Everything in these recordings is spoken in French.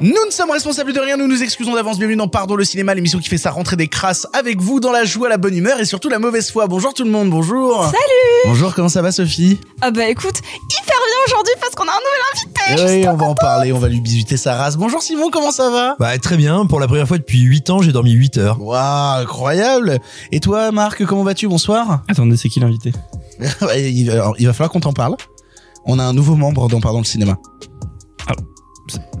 Nous ne sommes responsables de rien, nous nous excusons d'avance. Bienvenue dans Pardon le cinéma, l'émission qui fait sa rentrée des crasses avec vous dans la joie, la bonne humeur et surtout la mauvaise foi. Bonjour tout le monde, bonjour. Salut Bonjour, comment ça va Sophie? Ah bah écoute, hyper bien aujourd'hui parce qu'on a un nouvel invité Oui, on va en parler, on va lui bisuter sa race. Bonjour Simon, comment ça va? Bah très bien, pour la première fois depuis 8 ans, j'ai dormi 8 heures. Waouh, incroyable Et toi Marc, comment vas-tu? Bonsoir Attendez, c'est qui l'invité? Il, alors, il va falloir qu'on t'en parle. On a un nouveau membre dans Pardon le cinéma.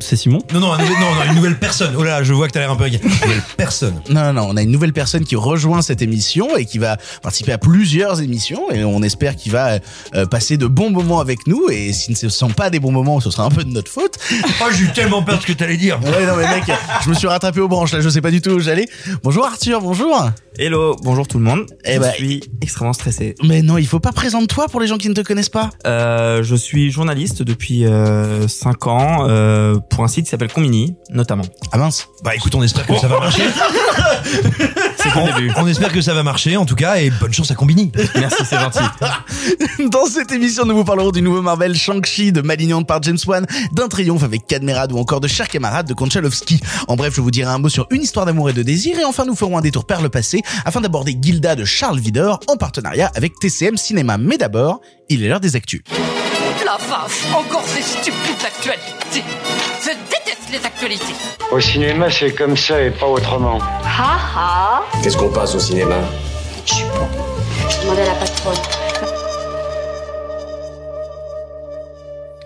C'est Simon? Non, non, un nouvel- non, non, une nouvelle personne. Oh là là, je vois que t'as l'air un peu inquiet. Une nouvelle personne. Non, non, non, on a une nouvelle personne qui rejoint cette émission et qui va participer à plusieurs émissions et on espère qu'il va euh, passer de bons moments avec nous et si ce ne sont pas des bons moments, ce sera un peu de notre faute. Oh, j'ai eu tellement peur de ce que t'allais dire. Ouais, non, mais mec, je me suis rattrapé aux branches là, je sais pas du tout où j'allais. Bonjour Arthur, bonjour. Hello, bonjour tout le monde. Eh je bah- suis extrêmement stressé. Mais non, il faut pas présenter-toi pour les gens qui ne te connaissent pas. Euh, je suis journaliste depuis euh, 5 ans euh, pour un site qui s'appelle Combini, notamment. Ah mince. Bah écoute, on espère que ça va marcher. C'est le début. On espère que ça va marcher, en tout cas, et bonne chance à Combini. Merci, c'est gentil. Dans cette émission, nous vous parlerons du nouveau Marvel Shang-Chi de Malignante par James Wan, d'un triomphe avec Cadmerade ou encore de Chers camarades de Konchalovsky. En bref, je vous dirai un mot sur une histoire d'amour et de désir et enfin nous ferons un détour par le passé afin d'aborder Gilda de Charles Vidor en partenariat avec TCM Cinéma. Mais d'abord, il est l'heure des actus. La vache, encore ces stupides actualités. Je déteste les actualités. Au cinéma, c'est comme ça et pas autrement. Ha ha Qu'est-ce qu'on passe au cinéma? Je suis bon. Je demandais à la patronne.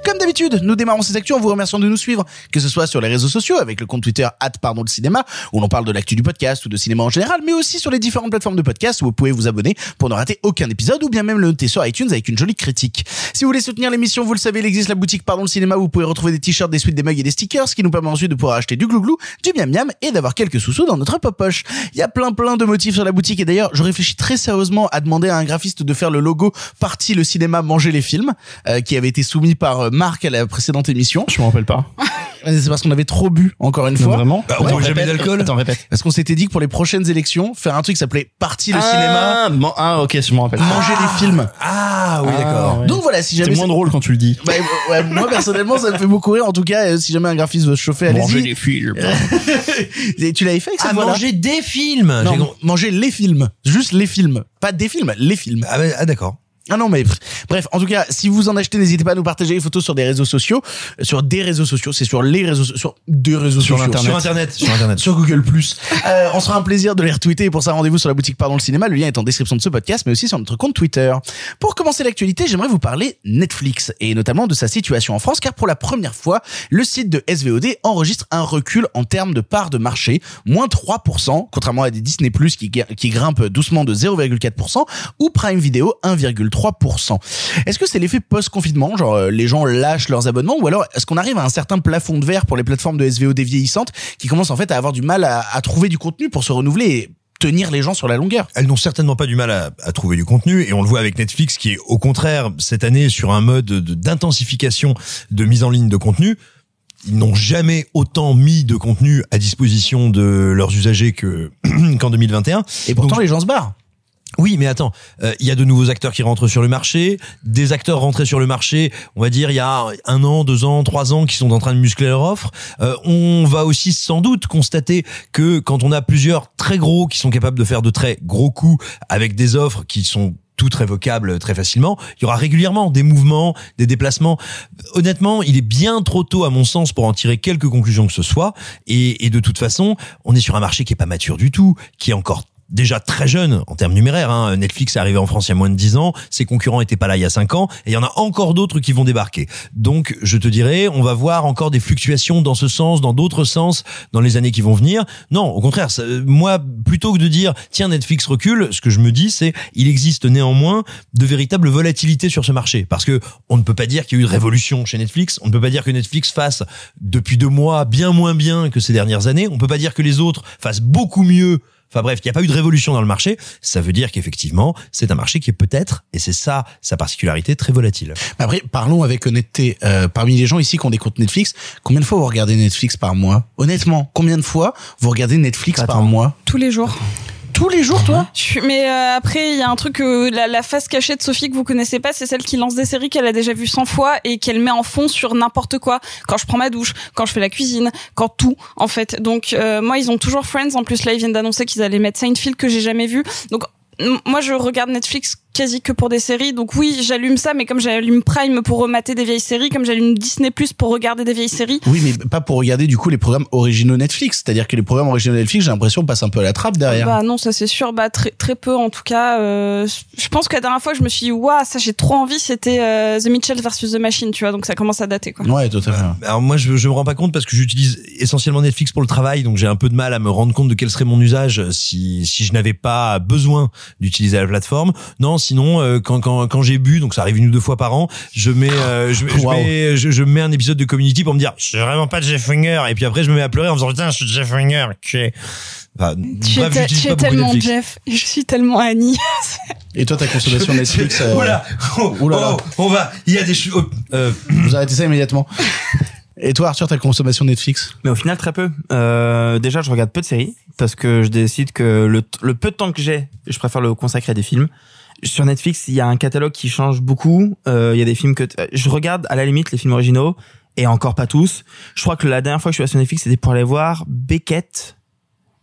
Comme d'habitude, nous démarrons ces actus en vous remerciant de nous suivre, que ce soit sur les réseaux sociaux avec le compte Twitter pardon le cinéma, où l'on parle de l'actu du podcast ou de cinéma en général, mais aussi sur les différentes plateformes de podcast où vous pouvez vous abonner pour ne rater aucun épisode ou bien même le noter sur iTunes avec une jolie critique. Si vous voulez soutenir l'émission, vous le savez, il existe la boutique Pardon le cinéma où vous pouvez retrouver des t-shirts, des suites, des mugs et des stickers, ce qui nous permet ensuite de pouvoir acheter du glouglou, du miam miam et d'avoir quelques sous-sous dans notre poche. Il y a plein plein de motifs sur la boutique et d'ailleurs, je réfléchis très sérieusement à demander à un graphiste de faire le logo partie le cinéma manger les films, euh, qui avait été soumis par euh, Marc à la précédente émission. Je me rappelle pas. C'est parce qu'on avait trop bu, encore une Non, fois. vraiment Bah, on boit jamais d'alcool. Attends, répète. Parce qu'on s'était dit que pour les prochaines élections, faire un truc qui s'appelait Parti le cinéma, Ah, bon, ah, ok, je me rappelle. manger les films. Ah oui, Ah, d'accord. ouais. Donc voilà, si C'est jamais... moins drôle quand tu le dis. Bah, ouais, moi personnellement ça me fait beaucoup rire en tout cas euh, si jamais un graphiste veut se chauffer allez-y films. Et tu l'avais fait avec cette Ah, voix-là manger des films. J'ai non, manger les films juste les films pas des films les films Ah, bah, ah, d'accord. Ah non mais bref en tout cas si vous en achetez n'hésitez pas à nous partager les photos sur des réseaux sociaux Euh, sur des réseaux sociaux c'est sur les réseaux sur des réseaux Sur sociaux Internet. Sur Internet. Sur Internet. sur Google euh, on sera un plaisir de les retweeter et pour ça rendez-vous sur la boutique Pardon le cinéma le lien est en description de ce podcast mais aussi sur notre compte Twitter pour commencer l'actualité j'aimerais vous parler Netflix et notamment de sa situation en France car pour la première fois le site de SVOD enregistre un recul en termes de part de marché moins 3% contrairement à des Disney Plus qui, qui grimpent doucement de 0,4% ou Prime Video 1,3% est-ce que c'est l'effet post-confinement genre euh, les gens lâchent leurs abonnements ou alors est-ce qu'on arrive à un certain plafond de verre pour les plateformes de SVOD vieillissantes qui commencent en fait à avoir du mal à, à trouver du contenu pour se renouveler et tenir les gens sur la longueur? Elles n'ont certainement pas du mal à, à trouver du contenu et on le voit avec Netflix qui est au contraire cette année sur un mode de- d'intensification de mise en ligne de contenu. Ils n'ont jamais autant mis de contenu à disposition de leurs usagers que qu'en 2021. et pourtant Donc- les gens se barrent Oui, mais attends, euh, il y a de nouveaux acteurs qui rentrent sur le marché, des acteurs rentrés sur le marché, on va dire il y a un an, deux ans, trois ans, qui sont en train de muscler leur offre. Euh, on va aussi sans doute constater que quand on a plusieurs très gros qui sont capables de faire de très gros coups avec des offres qui sont toutes révocables très facilement, il y aura régulièrement des mouvements, des déplacements. Honnêtement, il est bien trop tôt à mon sens pour en tirer quelques conclusions que ce soit. Et, et de toute façon, on est sur un marché qui est pas mature du tout, qui est encore déjà très jeune en termes numéraires. Hein. Netflix est arrivé en France il y a moins de 10 ans, ses concurrents étaient pas là il y a 5 ans, et il y en a encore d'autres qui vont débarquer. Donc, je te dirais, on va voir encore des fluctuations dans ce sens, dans d'autres sens, dans les années qui vont venir. Non, au contraire, moi, plutôt que de dire, tiens, Netflix recule, ce que je me dis, c'est, il existe néanmoins de véritables volatilités sur ce marché. Parce que on ne peut pas dire qu'il y a eu de révolution chez Netflix, on ne peut pas dire que Netflix fasse, depuis deux mois, bien moins bien que ces dernières années, on peut pas dire que les autres fassent beaucoup mieux Enfin bref, il n'y a pas eu de révolution dans le marché. Ça veut dire qu'effectivement, c'est un marché qui est peut-être, et c'est ça sa particularité, très volatile. Après, parlons avec honnêteté. Euh, parmi les gens ici qui ont des comptes Netflix, combien de fois vous regardez Netflix par mois? Honnêtement, combien de fois vous regardez Netflix par mois? Tous les jours. Tous les jours, toi Mais euh, après, il y a un truc, euh, la, la face cachée de Sophie que vous connaissez pas, c'est celle qui lance des séries qu'elle a déjà vues 100 fois et qu'elle met en fond sur n'importe quoi. Quand je prends ma douche, quand je fais la cuisine, quand tout, en fait. Donc euh, moi, ils ont toujours Friends. En plus, là, ils viennent d'annoncer qu'ils allaient mettre Seinfeld que j'ai jamais vu. Donc moi, je regarde Netflix quasi que pour des séries. Donc oui, j'allume ça, mais comme j'allume Prime pour remater des vieilles séries, comme j'allume Disney Plus pour regarder des vieilles séries. Oui, mais pas pour regarder du coup les programmes originaux Netflix. C'est-à-dire que les programmes originaux Netflix, j'ai l'impression passent un peu à la trappe derrière. Bah non, ça c'est sûr. Bah très très peu en tout cas. Euh, je pense que la dernière fois je me suis dit, waouh, ça j'ai trop envie, c'était euh, The Mitchell versus The Machine, tu vois. Donc ça commence à dater quoi. Ouais, totalement. Alors moi, je, je me rends pas compte parce que j'utilise essentiellement Netflix pour le travail, donc j'ai un peu de mal à me rendre compte de quel serait mon usage si si je n'avais pas besoin d'utiliser la plateforme. Non, sinon euh, quand quand quand j'ai bu, donc ça arrive une ou deux fois par an, je mets euh, je, je mets je, je mets un épisode de Community pour me dire je suis vraiment pas Jeff Winger et puis après je me mets à pleurer en me disant putain je suis Jeff Winger. ok. Enfin, Tu bref, es, tu es tellement Netflix. Jeff, je suis tellement Annie. Et toi, ta consommation Netflix, euh, Oula, oh, là. oh, on va, il y a des choses. oh, euh, vous arrêtez ça immédiatement. Et toi, Arthur, ta consommation Netflix Mais au final, très peu. Euh, déjà, je regarde peu de séries parce que je décide que le, le peu de temps que j'ai, je préfère le consacrer à des films. Sur Netflix, il y a un catalogue qui change beaucoup. Euh, il y a des films que t- je regarde à la limite les films originaux et encore pas tous. Je crois que la dernière fois que je suis allé sur Netflix, c'était pour aller voir Beckett.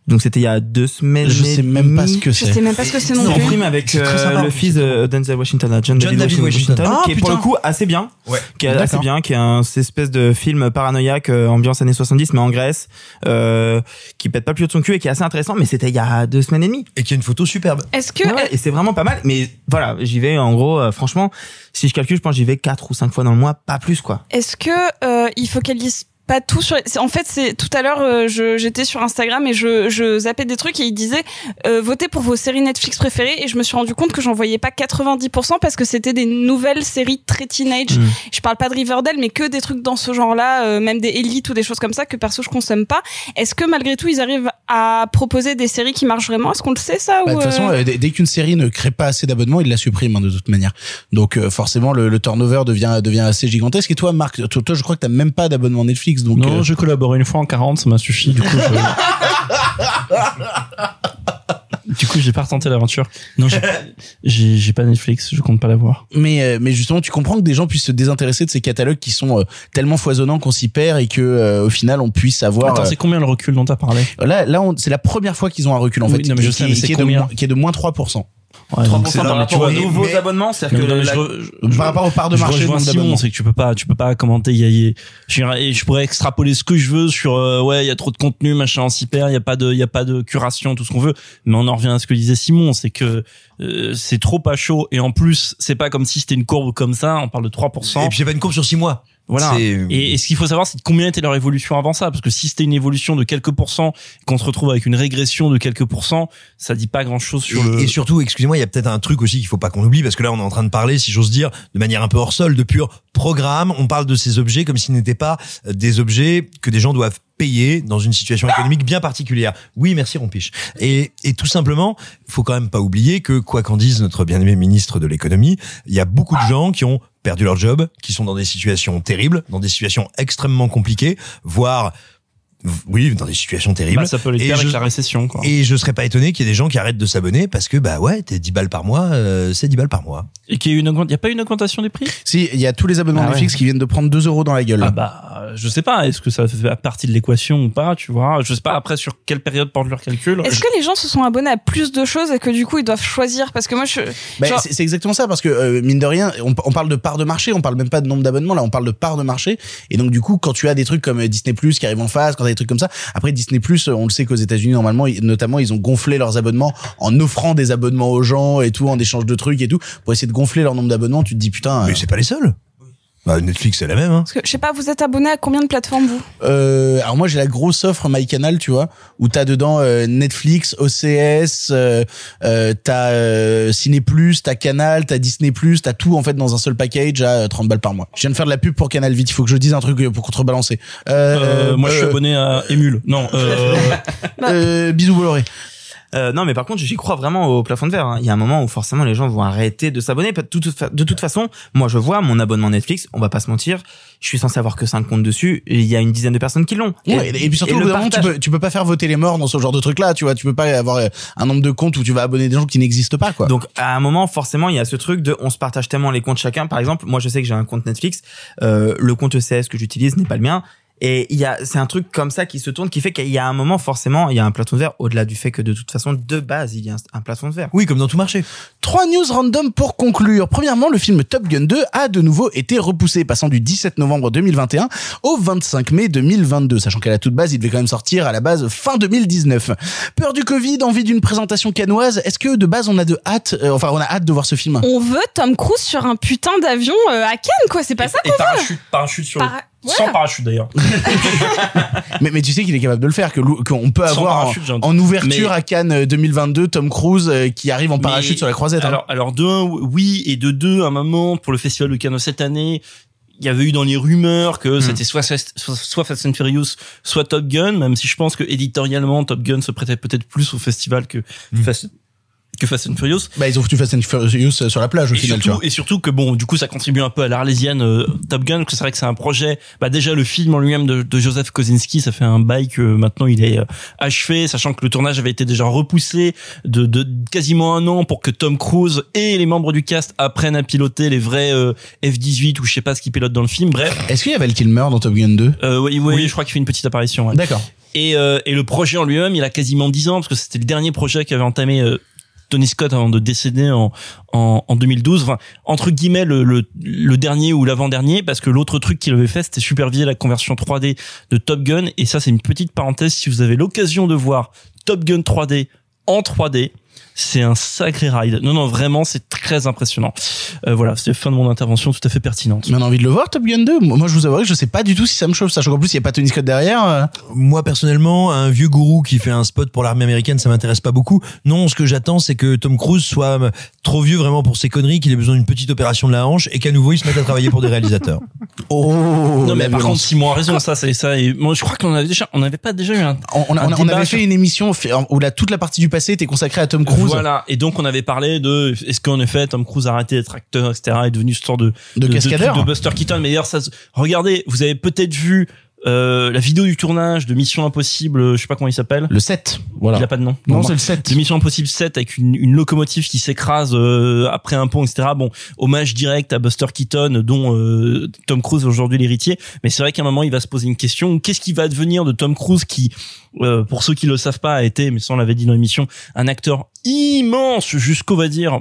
Donc c'était il y a deux semaines. Je sais même pas ce que Je c'est. sais même pas ce que c'est non C'est un plus. film avec euh, le fils de Denzel Washington, là, John, John David Washington. Ah, qui est pour putain. le coup assez bien, Ouais. qui est assez bien, qui est un cette espèce de film paranoïaque euh, ambiance années 70 mais en Grèce, euh, qui pète pas plus haut de son cul et qui est assez intéressant. Mais c'était il y a deux semaines et demie. Et qui a une photo superbe. Est-ce que Ouais, et c'est vraiment pas mal. Mais voilà, j'y vais en gros, euh, franchement, si je calcule, je pense que j'y vais quatre ou cinq fois dans le mois, pas plus quoi. Est-ce que euh, il focalise pas tout sur en fait c'est tout à l'heure euh, j'étais sur Instagram et je je zappais des trucs et il disait euh, votez pour vos séries Netflix préférées et je me suis rendu compte que j'en voyais pas 90% parce que c'était des nouvelles séries très teenage. Mm. Je parle pas de Riverdale mais que des trucs dans ce genre-là, euh, même des élites ou des choses comme ça que perso je consomme pas. Est-ce que malgré tout ils arrivent à proposer des séries qui marchent vraiment? Est-ce qu'on le sait ça Bah, ou de toute façon, euh, euh, dès, qu'une série ne crée pas assez d'abonnements, il la supprime hein, de toute manière. Donc euh, forcément, le, le turnover devient devient assez gigantesque. Et toi, Marc, toi, toi, je crois que t'as même pas d'abonnement Netflix, donc non, euh, j'ai collaboré une fois en 40, ça m'a suffi. Du coup, je... du coup, j'ai pas retenté l'aventure. Non, j'ai- pas Netflix, je compte pas l'avoir. mais euh, mais justement, tu comprends que des gens puissent se désintéresser de ces catalogues qui sont euh, tellement foisonnants qu'on s'y perd et que au final, on puisse avoir. Attends, c'est combien le recul dont t'as parlé? Là, là, c'est la première fois qu'ils ont un recul en Oui, fait, non, mais je qui, sais, mais c'est qui est de combien? moins, qui est de moins 3%. Ouais, donc 3% c'est- par non, mais tu rapport aux vois, nouveaux mais- abonnements, c'est-à-dire Non, que mais la- je je- Par rapport aux parts de je marché, nombre Simon, c'est que tu peux pas, tu peux pas commenter. Y a, y a- je, et je pourrais extrapoler ce que je veux sur, euh, ouais, il y a trop de contenu, machin, on s'y perd, il y a pas de, il y a pas de curation, tout ce qu'on veut. Mais on en revient à ce que disait Simon, c'est que euh, c'est trop pas chaud. Et en plus, c'est pas comme si c'était une courbe comme ça. On parle de 3%. Et puis j'ai pas une courbe sur six mois. Voilà. Et, et ce qu'il faut savoir, c'est combien était leur évolution avant ça. Parce que si c'était une évolution de quelques pourcents, qu'on se retrouve avec une régression de quelques pourcents, ça dit pas grand chose sur et, le. et surtout, excusez-moi, il y a peut-être un truc aussi qu'il faut pas qu'on oublie parce que là, on est en train de parler, si j'ose dire, de manière un peu hors sol, de pur programme. On parle de ces objets comme s'ils n'étaient pas euh, des objets que des gens doivent payer dans une situation économique bien particulière. Oui, merci Rompiche. Et, et tout simplement, faut quand même pas oublier que quoi qu'en dise notre bien-aimé ministre de l'économie, il y a beaucoup de gens qui ont perdu leur job, qui sont dans des situations terribles, dans des situations extrêmement compliquées, voire oui, dans des situations terribles. Bah, ça peut les Et faire avec je- la récession, quoi. Et je serais pas étonné qu'il y ait des gens qui arrêtent de s'abonner parce que bah ouais, t'es 10 balles par mois, euh, c'est 10 balles par mois. Et qu'il y a une augmentation, y a pas une augmentation des prix? Si, il y a tous les abonnements Ah ouais. Netflix qui viennent de prendre 2 euros dans la gueule. Ah bah, euh, je sais pas. Est-ce que ça fait partie de l'équation ou pas, tu vois? Je sais pas après sur quelle période portent leur calcul. Est-ce que les gens se sont abonnés à plus de choses et que du coup ils doivent choisir? Parce que moi je Bah, genre- c'est exactement ça parce que euh, mine de rien, on, on parle de part de marché, on parle même pas de nombre d'abonnements là, on parle de part de marché. Et donc du coup, quand tu as des trucs comme Disney Plus qui arrivent en face, quand des trucs comme ça, après Disney Plus, on le sait qu'aux États-Unis normalement, notamment, ils ont gonflé leurs abonnements en offrant des abonnements aux gens et tout, en échange de trucs et tout, pour essayer de gonfler leur nombre d'abonnements. Tu te dis putain. Mais euh, c'est pas les seuls. Bah, Netflix c'est la même. Hein. parce que je sais pas, vous êtes abonné à combien de plateformes vous? Euh, alors moi j'ai la grosse offre MyCanal, tu vois, où t'as dedans euh, Netflix, OCS, euh, euh, t'as euh, Ciné Plus, t'as Canal, t'as Disney Plus, t'as tout en fait dans un seul package à euh, 30 balles par mois. Je viens de faire de la pub pour Canal vite, il faut que je dise un truc euh, pour contrebalancer. Euh, Euh, moi, je suis euh, abonné à Emule. Non, euh, euh, bisous Bolloré. Euh, non, mais par contre, j'y crois vraiment au plafond de verre. hein. Il y a un moment où forcément les gens vont arrêter de s'abonner. De toute, fa- de toute façon, moi je vois mon abonnement Netflix. On va pas se mentir. Je suis censé avoir que 5 comptes dessus. Et il y a une dizaine de personnes qui l'ont. Ouais, et, puis surtout, au le bout d'un moment, tu peux, tu peux pas faire voter les morts dans ce genre de truc là, tu vois. Tu peux pas avoir euh, un nombre de comptes où tu vas abonner des gens qui n'existent pas, quoi. Donc à un moment forcément il y a ce truc de on se partage tellement les comptes chacun. Par exemple moi je sais que j'ai un compte Netflix, euh, le compte ECS que j'utilise n'est pas le mien. Et il y a c'est un truc comme ça qui se tourne qui fait qu'il y a un moment forcément il y a un plafond de verre au-delà du fait que de toute façon de base il y a un, un plafond de verre. Oui, comme dans tout marché. Trois news random pour conclure. Premièrement, le film Top Gun 2 a de nouveau été repoussé, passant du 17 novembre 2021 au 25 mai 2022, sachant qu'à la toute base, il devait quand même sortir à la base fin 2019. Peur du Covid, envie d'une présentation canoise. Est-ce que de base on a de hâte, euh, enfin on a hâte de voir ce film? On veut Tom Cruise sur un putain d'avion euh, à Cannes, quoi. C'est pas ça Et qu'on veut. parachute, parachute sur Para- sans parachute d'ailleurs. mais, mais tu sais qu'il est capable de le faire, que qu'on peut avoir en, en ouverture Mais- à Cannes euh, 2022 Tom Cruise euh, qui arrive en parachute Mais- sur la croisette. hein. Alors, alors de un, oui, et de deux, à un moment pour le festival de Cannes cette année, il y avait eu dans les rumeurs Hmm. que c'était soit, soit, soit Fast and Furious, soit Top Gun, même si je pense que éditorialement Top Gun se prêtait peut-être plus au festival que Hmm. Fast, que Fast and Furious. Bah ils ont foutu Fast and Furious euh, sur la plage au Et final, tu surtout, vois. et surtout que bon, du coup, ça contribue un peu à l'arlésienne euh, Top Gun, que c'est vrai que c'est un projet. Bah déjà le film en lui-même de, de Joseph Kosinski, ça fait un bail que maintenant il est euh, achevé, sachant que le tournage avait été déjà repoussé de, de quasiment un an pour que Tom Cruise et les membres du cast apprennent à piloter les vrais euh, F-18 ou je sais pas ce qu'ils pilotent dans le film. Bref, Est-ce qu'il y avait le Kilmer dans Top Gun 2 euh, oui, oui, je crois qu'il fait une petite apparition. ouais. D'accord. Et, euh, et le projet en lui-même, il a quasiment 10 ans parce que c'était le dernier projet qu'avait entamé euh, Tony Scott avant de décéder en, en, en 2012. Enfin, entre guillemets, le, le, le dernier ou l'avant-dernier, parce que l'autre truc qu'il avait fait, c'était superviser la conversion 3D de Top Gun. Et ça, c'est une petite parenthèse. Si vous avez l'occasion de voir Top Gun 3D en 3D, c'est un sacré ride. Non, non, vraiment, c'est très impressionnant. Euh, voilà, c'était fin de mon intervention tout à fait pertinente. Mais on a envie de le voir Top Gun 2 Moi je vous avoue que je sais pas du tout si ça me chauffe, sachant qu'en plus il y a pas Tony Scott derrière. euh. Moi personnellement, un vieux gourou qui fait un spot pour l'armée américaine, ça m'intéresse pas beaucoup. Non, ce que j'attends, c'est que Tom Cruise soit euh, trop vieux vraiment pour ses conneries, qu'il ait besoin d'une petite opération de la hanche et qu'à nouveau il se mette à travailler pour des réalisateurs. Oh, non, mais la par violence. contre, Simon a raison, ça, c'est ça. Et moi, je crois qu'on avait déjà, on n'avait pas déjà eu un, on, on un avait sur- fait une émission où la, toute la partie du passé était consacrée à Tom Cruise. Voilà. Et donc, on avait parlé de, est-ce qu'en effet, Tom Cruise a arrêté d'être acteur, etc., est devenu ce genre de, De cascadeur. truc de Buster Keaton. Mais d'ailleurs, ça, regardez, vous avez peut-être vu, euh, la vidéo du tournage de Mission Impossible, je sais pas comment il s'appelle. Le 7. Voilà. Il a pas de nom. Non, c'est le 7. de Mission Impossible 7 avec une, une locomotive qui s'écrase euh, après un pont, etc. Bon, hommage direct à Buster Keaton, dont euh, Tom Cruise est aujourd'hui l'héritier. Mais c'est vrai qu'à un moment, il va se poser une question. Qu'est-ce qui va devenir de Tom Cruise qui, euh, pour ceux qui le savent pas, a été, mais ça on l'avait dit dans l'émission, un acteur immense jusqu'au, va dire,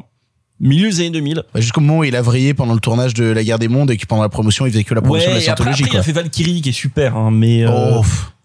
milieu des années 2000. Bah, Jusqu'au moment où il a vrillé pendant le tournage de La Guerre des Mondes et que pendant la promotion il faisait que la promotion de la et après, scientologie. après, il a fait Valkyrie qui est super, hein, mais... euh, Oh.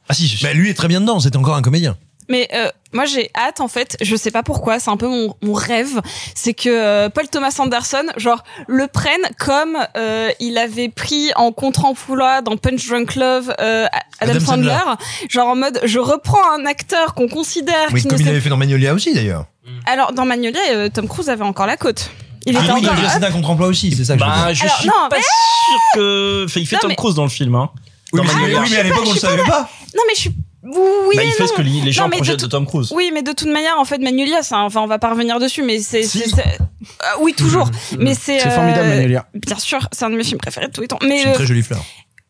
Ah si, je- Bah, lui est très bien dedans, c'est encore un comédien. Mais euh, moi j'ai hâte en fait, je sais pas pourquoi, c'est un peu mon, mon rêve, c'est que euh, Paul Thomas Anderson, genre le prenne comme euh, il avait pris en contre-emploi dans Punch Drunk Love euh, Adam, Adam Sandler, Sandler. genre en mode je reprends un acteur qu'on considère Oui, qui comme il avait fait dans Magnolia aussi d'ailleurs. Alors dans Magnolia, euh, Tom Cruise avait encore la côte. Il Ah était oui, encore mais c'est un contre-emploi aussi, c'est ça que je veux bah, dire. je Alors, suis non, pas mais- sûr que... Enfin, il fait Non, Tom mais- Cruise dans le film, hein. Oui, Dans mais, Magnolia. oui, mais à l'époque on le savait pas. Non mais je suis oui, oui bah, il fait non. ce que les gens Non, mais de projettent de, Tom Cruise. Oui, mais de toute manière, en fait, Magnolia, ça, enfin, on va pas revenir dessus, mais c'est, Si. c'est- c'est- euh, oui, toujours. mais c'est, C'est euh, formidable Magnolia. Bien sûr, c'est un de mes films préférés de tous les temps. Mais C'est une euh, très jolie fleur.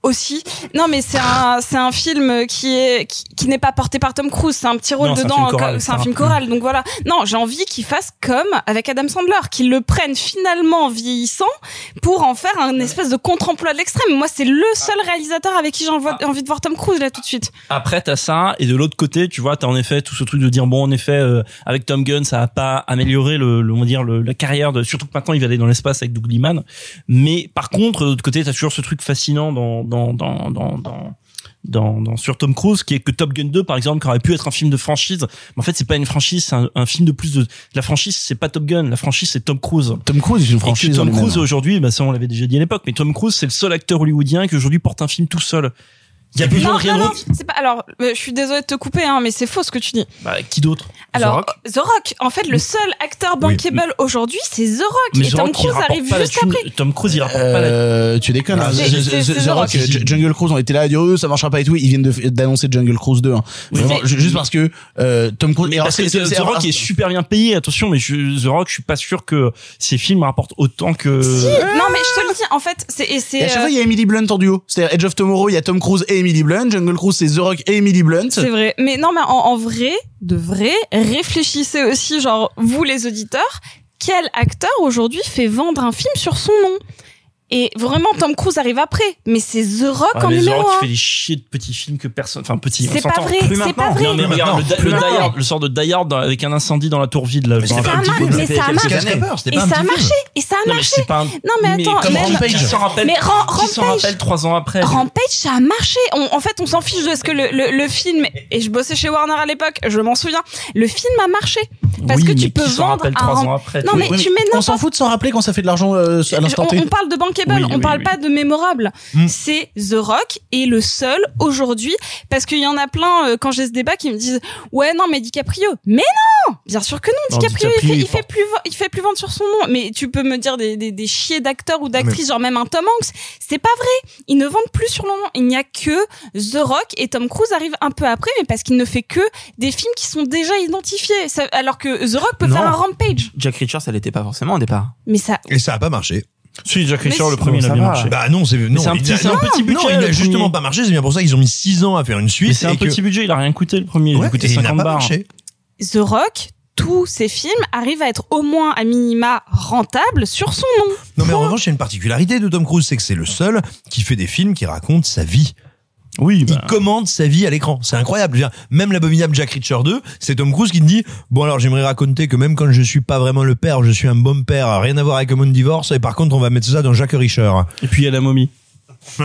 Aussi, non, mais c'est un, c'est un film qui est, qui, qui n'est pas porté par Tom Cruise. C'est un petit rôle Non, dedans. film choral, comme- c'est un film choral. Donc voilà. Non, j'ai envie qu'il fasse comme avec Adam Sandler, qu'il le prenne finalement vieillissant pour en faire un espèce de contre-emploi de l'extrême. Moi, c'est le seul réalisateur avec qui j'ai envie envie de voir Tom Cruise là tout de suite. Après, t'as ça, et de l'autre côté, tu vois, t'as en effet tout ce truc de dire bon, en effet, euh, avec Tom Gunn, ça a pas amélioré le, le on va dire le, la carrière de, surtout que maintenant il va aller dans l'espace avec Doug Liman. Mais par contre, de l'autre côté, t'as toujours ce truc fascinant dans dans dans dans dans dans, dans- sur Tom Cruise qui est que Top Gun 2 par exemple qui aurait pu être un film de franchise mais en fait c'est pas une franchise c'est un, un film de plus de la franchise c'est pas Top Gun la franchise c'est Tom Cruise Tom Cruise est une et que franchise en Tom. Cruise aujourd'hui, bah ça on l'avait déjà dit à l'époque, mais Tom Cruise c'est le seul acteur hollywoodien qui aujourd'hui porte un film tout seul. Il y a besoin Non, de rien non, non, c'est pas. Alors, euh, je suis désolée de te couper, hein, mais c'est faux ce que tu dis. Bah, qui d'autre? Alors, Rock The Rock. En fait, le seul acteur bankable aujourd'hui, c'est The Rock. Mais et The Tom Rock, Cruise rapporte arrive pas la juste thune. après. Tom Cruise, il rapporte pas la Euh, tu déconnes. hein. c'est- The- The- c'est The The Rock, Jungle Cruise ont été là à dire, euh, ça marchera pas et tout. Ils viennent de- d'annoncer Jungle Cruise 2. hein. Vraiment, mais- ju- juste parce que euh, Tom Cruise. Parce que The, Rock est super bien payé, attention, mais The Rock, je suis pas sûr que ses films rapportent autant que. Si. Non, mais je te le dis, en fait, c'est. Et c'est. à chaque euh, fois, il y a Emily Blunt en duo. C'est-à-dire Edge of Tomorrow, il y a Tom Cruise et Emily Blunt. Jungle Cruise, c'est The Rock et Emily Blunt. C'est vrai. Mais non, mais en, en vrai, de vrai, réfléchissez aussi, genre, vous les auditeurs, quel acteur aujourd'hui fait vendre un film sur son nom? Et vraiment, Tom Cruise arrive après. Mais c'est The Rock Ah, en mais The numéro Rock un. fait des chier de petits films que personne, enfin petits. on C'est pas vrai, c'est pas vrai. Non mais Plus regarde le, maintenant. le Plus Die maintenant. Hard, le sort de Die Hard avec un incendie dans la tour vide là. Mais ça petit mais ça a marché. Et ça a petit marché. film. Et ça a Non mais marché. Non, mais attends, comme même- Rampage, qui s'en rappelle, Mais Ram- qui s'en Rampage- rappelle trois ans après. Rampage, ça a marché. On- en fait, on s'en fiche de ce que le, le, le film, et je bossais chez Warner à l'époque, je m'en souviens, le film a marché. Parce Oui, que mais tu peux vendre un ans après. Non, mais. Oui, tu mets on s'en n'importe fout de s'en rappeler quand ça fait de l'argent euh, à l'instant on, T. on parle de bankable, Oui, on oui, parle oui. pas de mémorable. Hmm. C'est The Rock et le seul aujourd'hui, parce qu'il y en a plein euh, quand j'ai ce débat qui me disent ouais non mais DiCaprio, mais non, bien sûr que non, Non, DiCaprio, DiCaprio, il, fait, il fait plus il fait plus vendre sur son nom. Mais tu peux me dire des des, des chiés d'acteurs ou d'actrices, genre même un Tom Hanks, c'est pas vrai. Ils ne vendent plus sur le nom. Il n'y a que The Rock et Tom Cruise arrive un peu après, mais parce qu'il ne fait que des films qui sont déjà identifiés. Ça- alors que The Rock peut Non. faire un Rampage, Jack Reacher, ça l'était pas forcément au départ. mais ça Et ça a pas marché. Si Jack Reacher, le premier, il a ça bien marché. Bah non, c'est non, c'est un il petit- a- non, budget, Non, il a justement pas marché. C'est bien pour ça qu'ils ont mis 6 ans à faire une suite. Mais c'est un que- petit budget, il a rien coûté le premier, il Ouais, a coûté il n'a 50 pas bars. marché. The Rock, tous ses films arrivent à être au moins à minima rentables sur son nom. Non, mais en revanche, il y a une particularité de Tom Cruise, c'est que c'est le seul qui fait des films qui racontent sa vie. Oui, Il bah, commande sa vie à l'écran. C'est incroyable. Je veux dire, Même l'abominable Jack Reacher 2, c'est Tom Cruise qui me dit, bon alors j'aimerais raconter que même quand je suis pas vraiment le père, je suis un bon père, rien à voir avec un monde divorce, et par contre on va mettre ça dans Jack Reacher. et puis il y a la momie.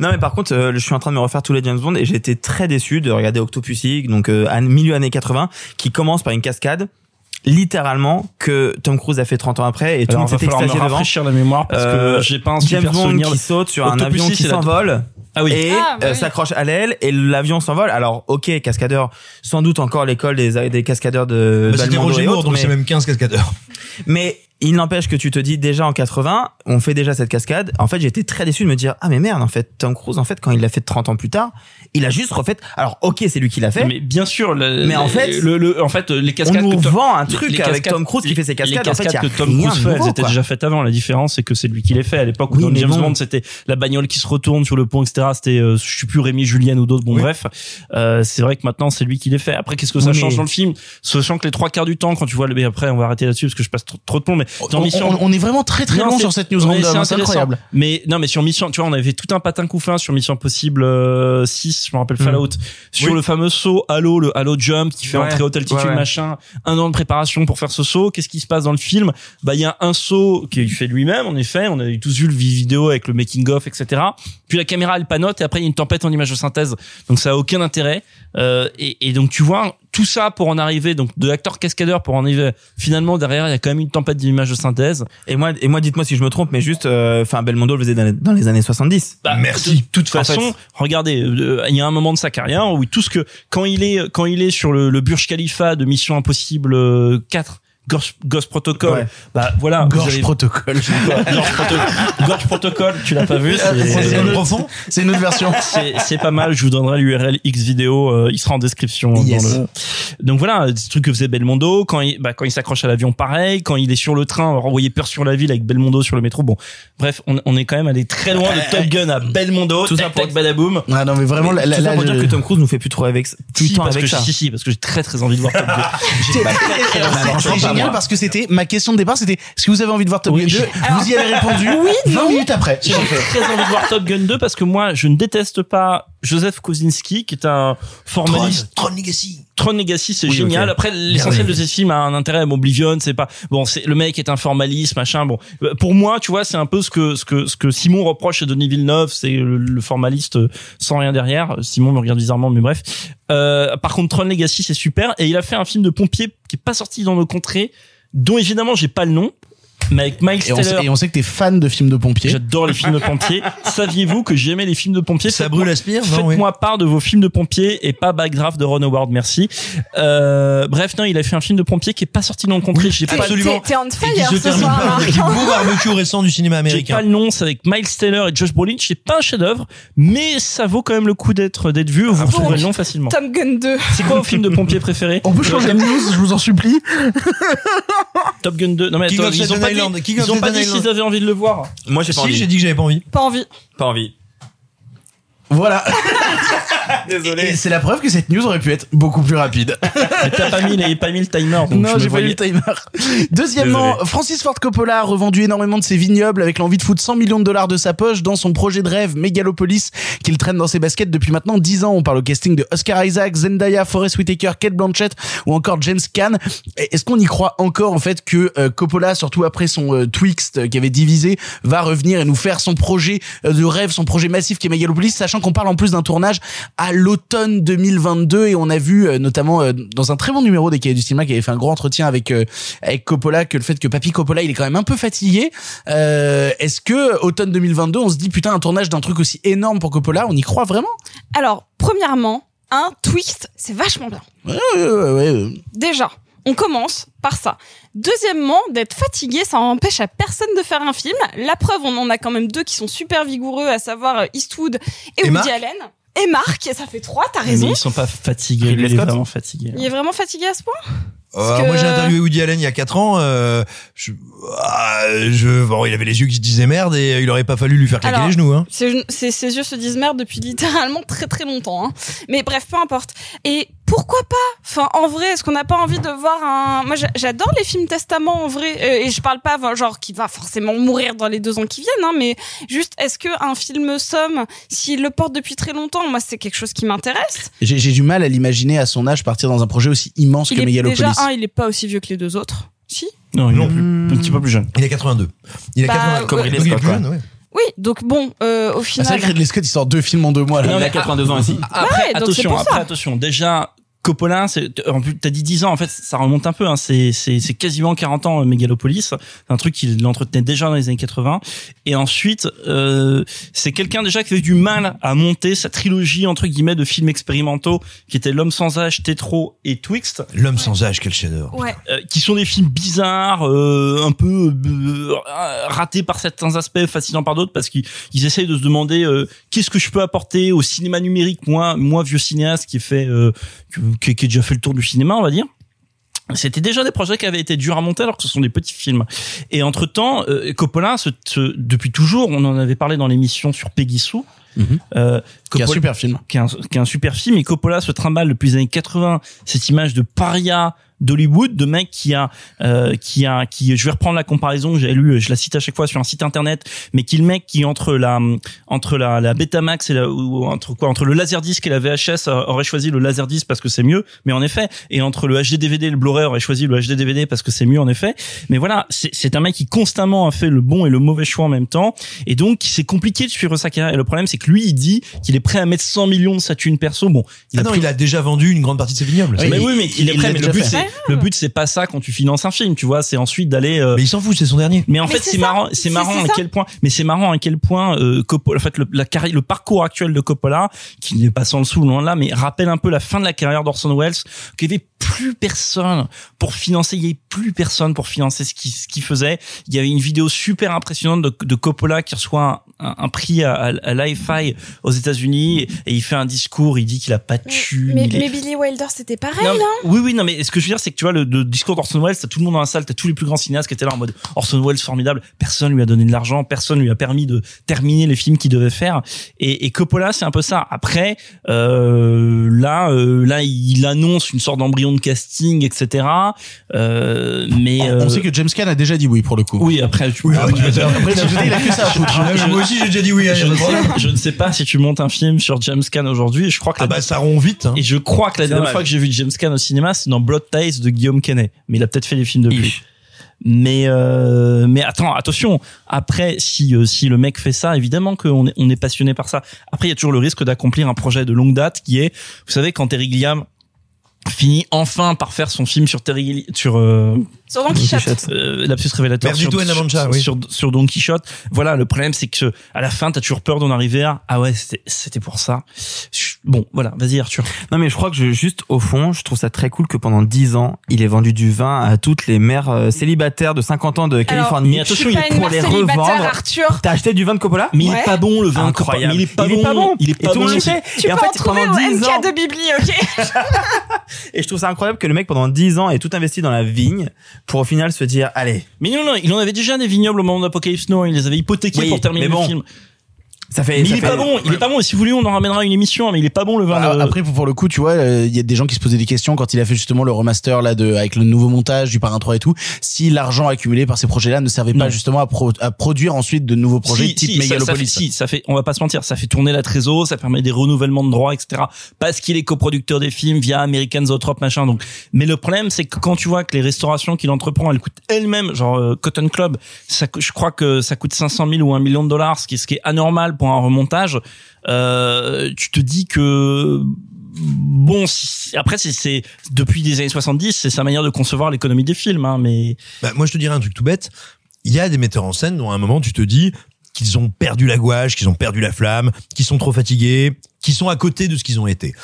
Non mais par contre, euh, je suis en train de me refaire tous les James Bond et j'ai été très déçu de regarder Octopussy, donc euh, à milieu années 80, qui commence par une cascade littéralement que Tom Cruise a fait 30 ans après et tout le monde va s'est extasié devant. rafraîchir la mémoire parce Euh, que j'ai pas un James Bond souvenir. qui saute sur un avion qui s'envole Ah oui. et Ah, bah euh, oui. s'accroche à l'aile et l'avion s'envole. Alors ok, cascadeur, sans doute encore l'école des, des cascadeurs de Bah, C'était Roger Moore, autres, donc mais- c'est même 15 cascadeurs. mais il n'empêche que tu te dis déjà en 80, on fait déjà cette cascade. En fait, été très déçu de me dire ah mais merde en fait Tom Cruise en fait quand il l'a fait 30 ans plus tard, il a juste refait. Alors OK, c'est lui qui l'a fait. Mais bien sûr, le- Mais en fait, le, le- en fait, les on cascades nous que Tom- vend un truc les avec cascades- Tom Cruise qui fait ses cascades. Les En fait, il y cascades a que Tom Cruise fait, elles étaient déjà faites avant. La différence, c'est que c'est lui qui les fait. À l'époque où Oui, dans James bon. Bond, c'était la bagnole qui se retourne sur le pont, etc. C'était, euh, je sais plus Rémi Julien ou d'autres. Bon, Oui. bref, euh, c'est vrai que maintenant c'est lui qui les fait. Après, qu'est-ce que ça Oui, change mais- dans le film? Sachant que les trois quarts du temps, quand tu vois le, mais après, on va arrêter là-dessus parce que je passe trop, trop de plomb. Mais dans On, Mission, on- on est vraiment très très Non, long sur cette news random, c'est incroyable. Mais non, mais sur Mission, tu vois, on avait tout un patin couffin sur Mission Impossible euh, 6, je me rappelle Fallout, sur Oui. le fameux saut Halo, le Halo Jump qui fait Ouais, entrer haute altitude, ouais, ouais. machin, un an de préparation pour faire ce saut. Qu'est-ce qui se passe dans le film? Bah, il y a un saut qu'il fait lui-même, en effet. On a tous vu le vidéo avec le making of, etc. Puis la caméra elle panote et après il y a une tempête en image de synthèse. Donc ça a aucun intérêt. Euh, et, et donc tu vois tout ça pour en arriver donc de l'acteur cascadeur pour en arriver finalement derrière il y a quand même une tempête d'image de synthèse. Et moi, et moi, dites-moi si je me trompe, mais juste, euh, enfin, Belmondo le faisait dans les, dans les années 70. Bah, Merci. De toute En façon, fait. regardez, euh, il y a un moment de sa carrière où tout ce que quand il est quand il est sur le, le Burj Khalifa de Mission Impossible euh, 4 Ghost, Ghost Protocol, Ouais. bah voilà, Gorge avez- protocole. Gorge, Proto- Gorge Protocol, tu l'as pas vu, c'est- C'est- profond. C'est une autre version. c'est c'est pas mal. Je vous donnerai l'URL X vidéo. euh, il sera en description. dans Yes. le- Donc voilà, ce truc que faisait Belmondo quand il bah, quand il s'accroche à l'avion, pareil. Quand il est sur le train, renvoyer peur sur la ville avec Belmondo sur le métro. Bon, bref, on, on est quand même allé très loin de Top Gun à Belmondo. Tout ça pour- tac, badaboum. Ah non mais vraiment Mais là, tout ça pour je- dire que Tom Cruise nous fait plus trop avec, tout Si, temps parce avec que ça. si si parce que j'ai très très envie de voir Top Gun. Génial parce que c'était ma question de départ, c'était est-ce que vous avez envie de voir Top Oui. Gun 2 Vous y avez répondu Oui, 20 non. minutes après. J'ai très envie de voir Top Gun 2 parce que moi, je ne déteste pas Joseph Kosinski, qui est un formaliste. Tron Legacy. Tron Legacy, c'est Oui, génial. Après, l'essentiel de ces films a un intérêt. Bon, Oblivion, c'est pas bon. C'est le mec est un formaliste, machin. Bon, Euh, pour moi, tu vois, c'est un peu ce que ce que ce que Simon reproche à Denis Villeneuve, c'est le, le formaliste euh, sans rien derrière. Simon me regarde bizarrement, mais bref. Euh, par contre, Tron Legacy, c'est super. Et il a fait un film de pompier qui est pas sorti dans nos contrées, dont évidemment j'ai pas le nom. Mais avec Miles Et on, sait, Teller, et on sait que t'es fan de films de pompiers. j'adore les films de pompiers. Saviez-vous que j'aimais les films de pompiers? Ça brûle aspire Faites-moi part de vos films de pompiers et pas Backdraft de Ron Howard, merci. Euh, bref, non, il a fait un film de pompiers qui est pas sorti dans le compris. J'ai pas, absolument. T'es t'es on fire ce termine soir. petit beau barbecue récent du cinéma j'ai américain. pas le nom, c'est avec Miles Teller et Josh Brolin. C'est pas un chef-d'œuvre, mais ça vaut quand même le coup d'être d'être vu. Vous retrouverez le nom facilement. Tom Gun 2. C'est quoi vos films de pompiers préférés? On peut changer de news, je vous en supplie. Top Gun 2. Non mais King attends, of ils ont Staten pas Island, ils ont pas dit Island. s'ils avaient envie de le voir. Moi, j'ai pas Si, envie. j'ai dit que j'avais pas envie. Pas envie. Pas envie. Voilà. Désolé. Et c'est la preuve que cette news aurait pu être beaucoup plus rapide. Mais t'as pas mis, les- pas mis le timer. donc non, j'ai pas voyais- le timer. Deuxièmement, Désolé. Francis Ford Coppola a revendu énormément de ses vignobles avec l'envie de foutre 100 millions de dollars de sa poche dans son projet de rêve Megalopolis qu'il traîne dans ses baskets depuis maintenant 10 ans. On parle au casting de Oscar Isaac, Zendaya, Forest Whitaker, Kate Blanchett ou encore James Caan. Est-ce qu'on y croit encore en fait que euh, Coppola, surtout après son euh, Twixt euh, qui avait divisé, va revenir et nous faire son projet euh, de rêve, son projet massif qui est Megalopolis, sachant qu'on parle en plus d'un tournage à l'automne 2022 et on a vu euh, notamment euh, dans un très bon numéro des Cahiers du cinéma qui avait fait un gros entretien avec euh, avec Coppola que le fait que Papy Coppola il est quand même un peu fatigué. Est-ce que automne 2022 on se dit putain un tournage d'un truc aussi énorme pour Coppola, on y croit vraiment? Alors, premièrement, un twist, c'est vachement bien. Ouais ouais ouais. ouais. Déjà, on commence par ça. Deuxièmement, d'être fatigué, ça empêche à personne de faire un film. La preuve, on en a quand même deux qui sont super vigoureux, à savoir Eastwood et, Et Woody Mark Allen. Et Marc, et ça fait trois, t'as Mais raison. ils sont pas fatigués. Il est vraiment fatigué. Il est vraiment fatigué à ce point Euh, que- Moi, j'ai interviewé Woody Allen il y a 4 ans. Euh, je, ah, je, bon, il avait les yeux qui se disaient merde et il aurait pas fallu lui faire claquer Alors, les genoux. Hein. Ses, ses, ses yeux se disent merde depuis littéralement très très longtemps. Hein. Mais bref, peu importe. Et pourquoi pas? Enfin, en vrai, est-ce qu'on n'a pas envie de voir un... Moi, j'a- j'adore les films Testament, en vrai. Euh, et je parle pas, genre, qui va forcément mourir dans les deux ans qui viennent, hein, mais juste, est-ce que un film Somme, s'il le porte depuis très longtemps, moi, c'est quelque chose qui m'intéresse. J'ai du mal à l'imaginer à son âge partir dans un projet aussi immense Il que Megalopolis. déjà, un, il est pas aussi vieux que les deux autres? Si? Non, il est Non. plus, un petit peu plus jeune. Il est 82. Il est Bah, 82. Comme il est Scott, plus jeune, ouais. Oui, donc bon, euh, au Ah, c'est final... vrai que Ridley Scott il sort deux films en deux mois là. Il a 82 ans aussi. Après, ouais, donc attention, pour ça. après, attention. Déjà, Coppola, c'est, en plus, t'as dit 10 ans, en fait, ça remonte un peu, hein. C'est, c'est, c'est quasiment 40 ans, euh, Megalopolis. C'est un truc qu'il entretenait déjà dans les années 80. Et ensuite, euh, c'est quelqu'un déjà qui avait du mal à monter sa trilogie, entre guillemets, de films expérimentaux, qui était L'homme sans âge, Tétro et Twixt, L'homme sans âge, quel chef-d'œuvre. Ouais. euh, qui sont des films bizarres, euh, un peu euh, ratés par certains aspects, fascinants par d'autres, parce qu'ils ils essayent de se demander euh, qu'est-ce que je peux apporter au cinéma numérique, moi, moi vieux cinéaste qui fait, euh, qui, qui a déjà fait le tour du cinéma, on va dire. C'était déjà des projets qui avaient été durs à monter alors que ce sont des petits films. Et entre temps, Coppola, se- se- depuis toujours, on en avait parlé dans l'émission sur Peggy Sue. Mhm. euh, Qui est un Coppola- super film. qui est un, qui est un super film et Coppola se trimballe depuis les années 80 cette image de paria d'Hollywood de mec qui a euh, qui a qui je vais reprendre la comparaison que j'ai lu je la cite à chaque fois sur un site internet mais qui est le mec qui entre la entre la la Betamax et la ou entre quoi entre le laserdisc et la VHS aurait choisi le laserdisc parce que c'est mieux mais en effet et entre le HD DVD et le Blu-ray aurait choisi le HD DVD parce que c'est mieux en effet mais voilà c'est c'est un mec qui constamment a fait le bon et le mauvais choix en même temps et donc c'est compliqué de suivre sa carrière et le problème c'est que lui il dit qu'il est prêt à mettre 100 millions de sa thune perso bon il Ah a non, pris- il a déjà vendu une grande partie de ses vignobles. Oui, mais oui, mais il est prêt. Mais le but, c'est le but, c'est pas ça quand tu finances un film. Tu vois, c'est ensuite d'aller. euh, Mais il s'en fout, c'est son dernier. mais en Mais fait, c'est marrant, c'est marrant à quel point, mais c'est marrant à quel point euh, Coppola, en fait, le, la carrière, le parcours actuel de Coppola, qui n'est pas sans le sou loin de là, mais rappelle un peu la fin de la carrière d'Orson Welles, qu'il y avait plus personne pour financer, il y avait plus personne pour financer ce qu'il ce faisait. Il y avait une vidéo super impressionnante de, de Coppola qui reçoit un, un prix à, à, à l'Hi-Fi aux États-Unis et il fait un discours, il dit qu'il a pas de thune. Mais, est- mais Billy Wilder, c'était pareil, non, mais- hein oui, oui, non, mais ce que je veux dire, c'est que tu vois, le, le discours d'Orson Welles, t'as tout le monde dans la salle, t'as tous les plus grands cinéastes qui étaient là en mode Orson Welles formidable, personne lui a donné de l'argent, personne lui a permis de terminer les films qu'il devait faire. Et, et Coppola, c'est un peu ça. Après, euh, là, euh, là, il annonce une sorte d'embryon de casting, etc. Euh, mais On euh, sait que James Caan a déjà dit oui pour le coup. oui, après, tu, Oui, après, il a que ça à foutre. je- Moi aussi, j'ai déjà dit oui. je, ne sais, je ne sais pas si tu montes un film sur James Caan aujourd'hui. Je crois que Ah la bah ça rompt vite. Hein. Et je crois que la dernière dommage. fois que j'ai vu James Caan au cinéma, c'est dans Blood Ties de Guillaume Canet. Mais il a peut-être fait des films depuis. Ish. Mais euh, mais attends, attention. Après, si euh, si le mec fait ça, évidemment qu'on est on est passionné par ça. Après, il y a toujours le risque d'accomplir un projet de longue date qui est, vous savez, quand Terry Gilliam finit enfin par faire son film sur Terry sur euh, Sur Don Quichotte. euh, lapsus révélateur sur, tout en sur, Amancha, oui. sur, sur Don Quichotte. Voilà, le problème c'est que à la fin t'as toujours peur d'en arriver à ah ouais c'était c'était pour ça. Je- Bon voilà, vas-y Arthur. Non mais je crois que je, juste au fond, je trouve ça très cool que pendant 10 ans, il ait vendu du vin à toutes les mères euh, célibataires de 50 ans de Californie mais attention, Je suis il pas une pour mère les revendre. Arthur. T'as acheté du vin de Coppola Mais il Ouais. est pas bon le vin Incroyable. Mais il est pas il bon. est pas bon. Il est Et pas tout le bon. sait. Tu et en peux fait, en trouver pendant au 10 ans, de Bibli, ok et je trouve ça incroyable que le mec pendant 10 ans ait tout investi dans la vigne pour au final se dire allez, Mais non non, il en avait déjà des vignobles au moment d'Apocalypse Now, il les avait hypothéqués Oui, pour terminer mais bon, le film. Ça fait Mais ça il est fait- pas bon, il est pas bon si vous voulez on en ramènera une émission mais il est pas bon le vin Ah, de- Après, pour, le coup, tu vois, euh, il y a des gens qui se posaient des questions quand il a fait justement le remaster là de avec le nouveau montage du Parrain 3 et tout. Si l'argent accumulé par ces projets-là ne servait pas justement à, pro- à produire ensuite de nouveaux projets Si, type si, ça- ça, fait, Megalopolis. si, ça fait, on va pas se mentir, ça fait tourner la trésor, ça permet des renouvellements de droits, etc. Parce qu'il est coproducteur des films via American Zoetrope, machin. Donc, mais le problème, c'est que quand tu vois que les restaurations qu'il entreprend, elles coûtent elles-mêmes, genre euh, Cotton Club, ça, je crois que ça coûte 500 000 ou un million de dollars, ce qui, ce qui est anormal pour un remontage. Euh, tu te dis que bon, après c'est depuis les années 70, c'est sa manière de concevoir l'économie des films, hein, mais Bah, moi, je te dirais un truc tout bête. Il y a des metteurs en scène dont à un moment tu te dis qu'ils ont perdu la gouache, qu'ils ont perdu la flamme, qu'ils sont trop fatigués, qu'ils sont à côté de ce qu'ils ont été.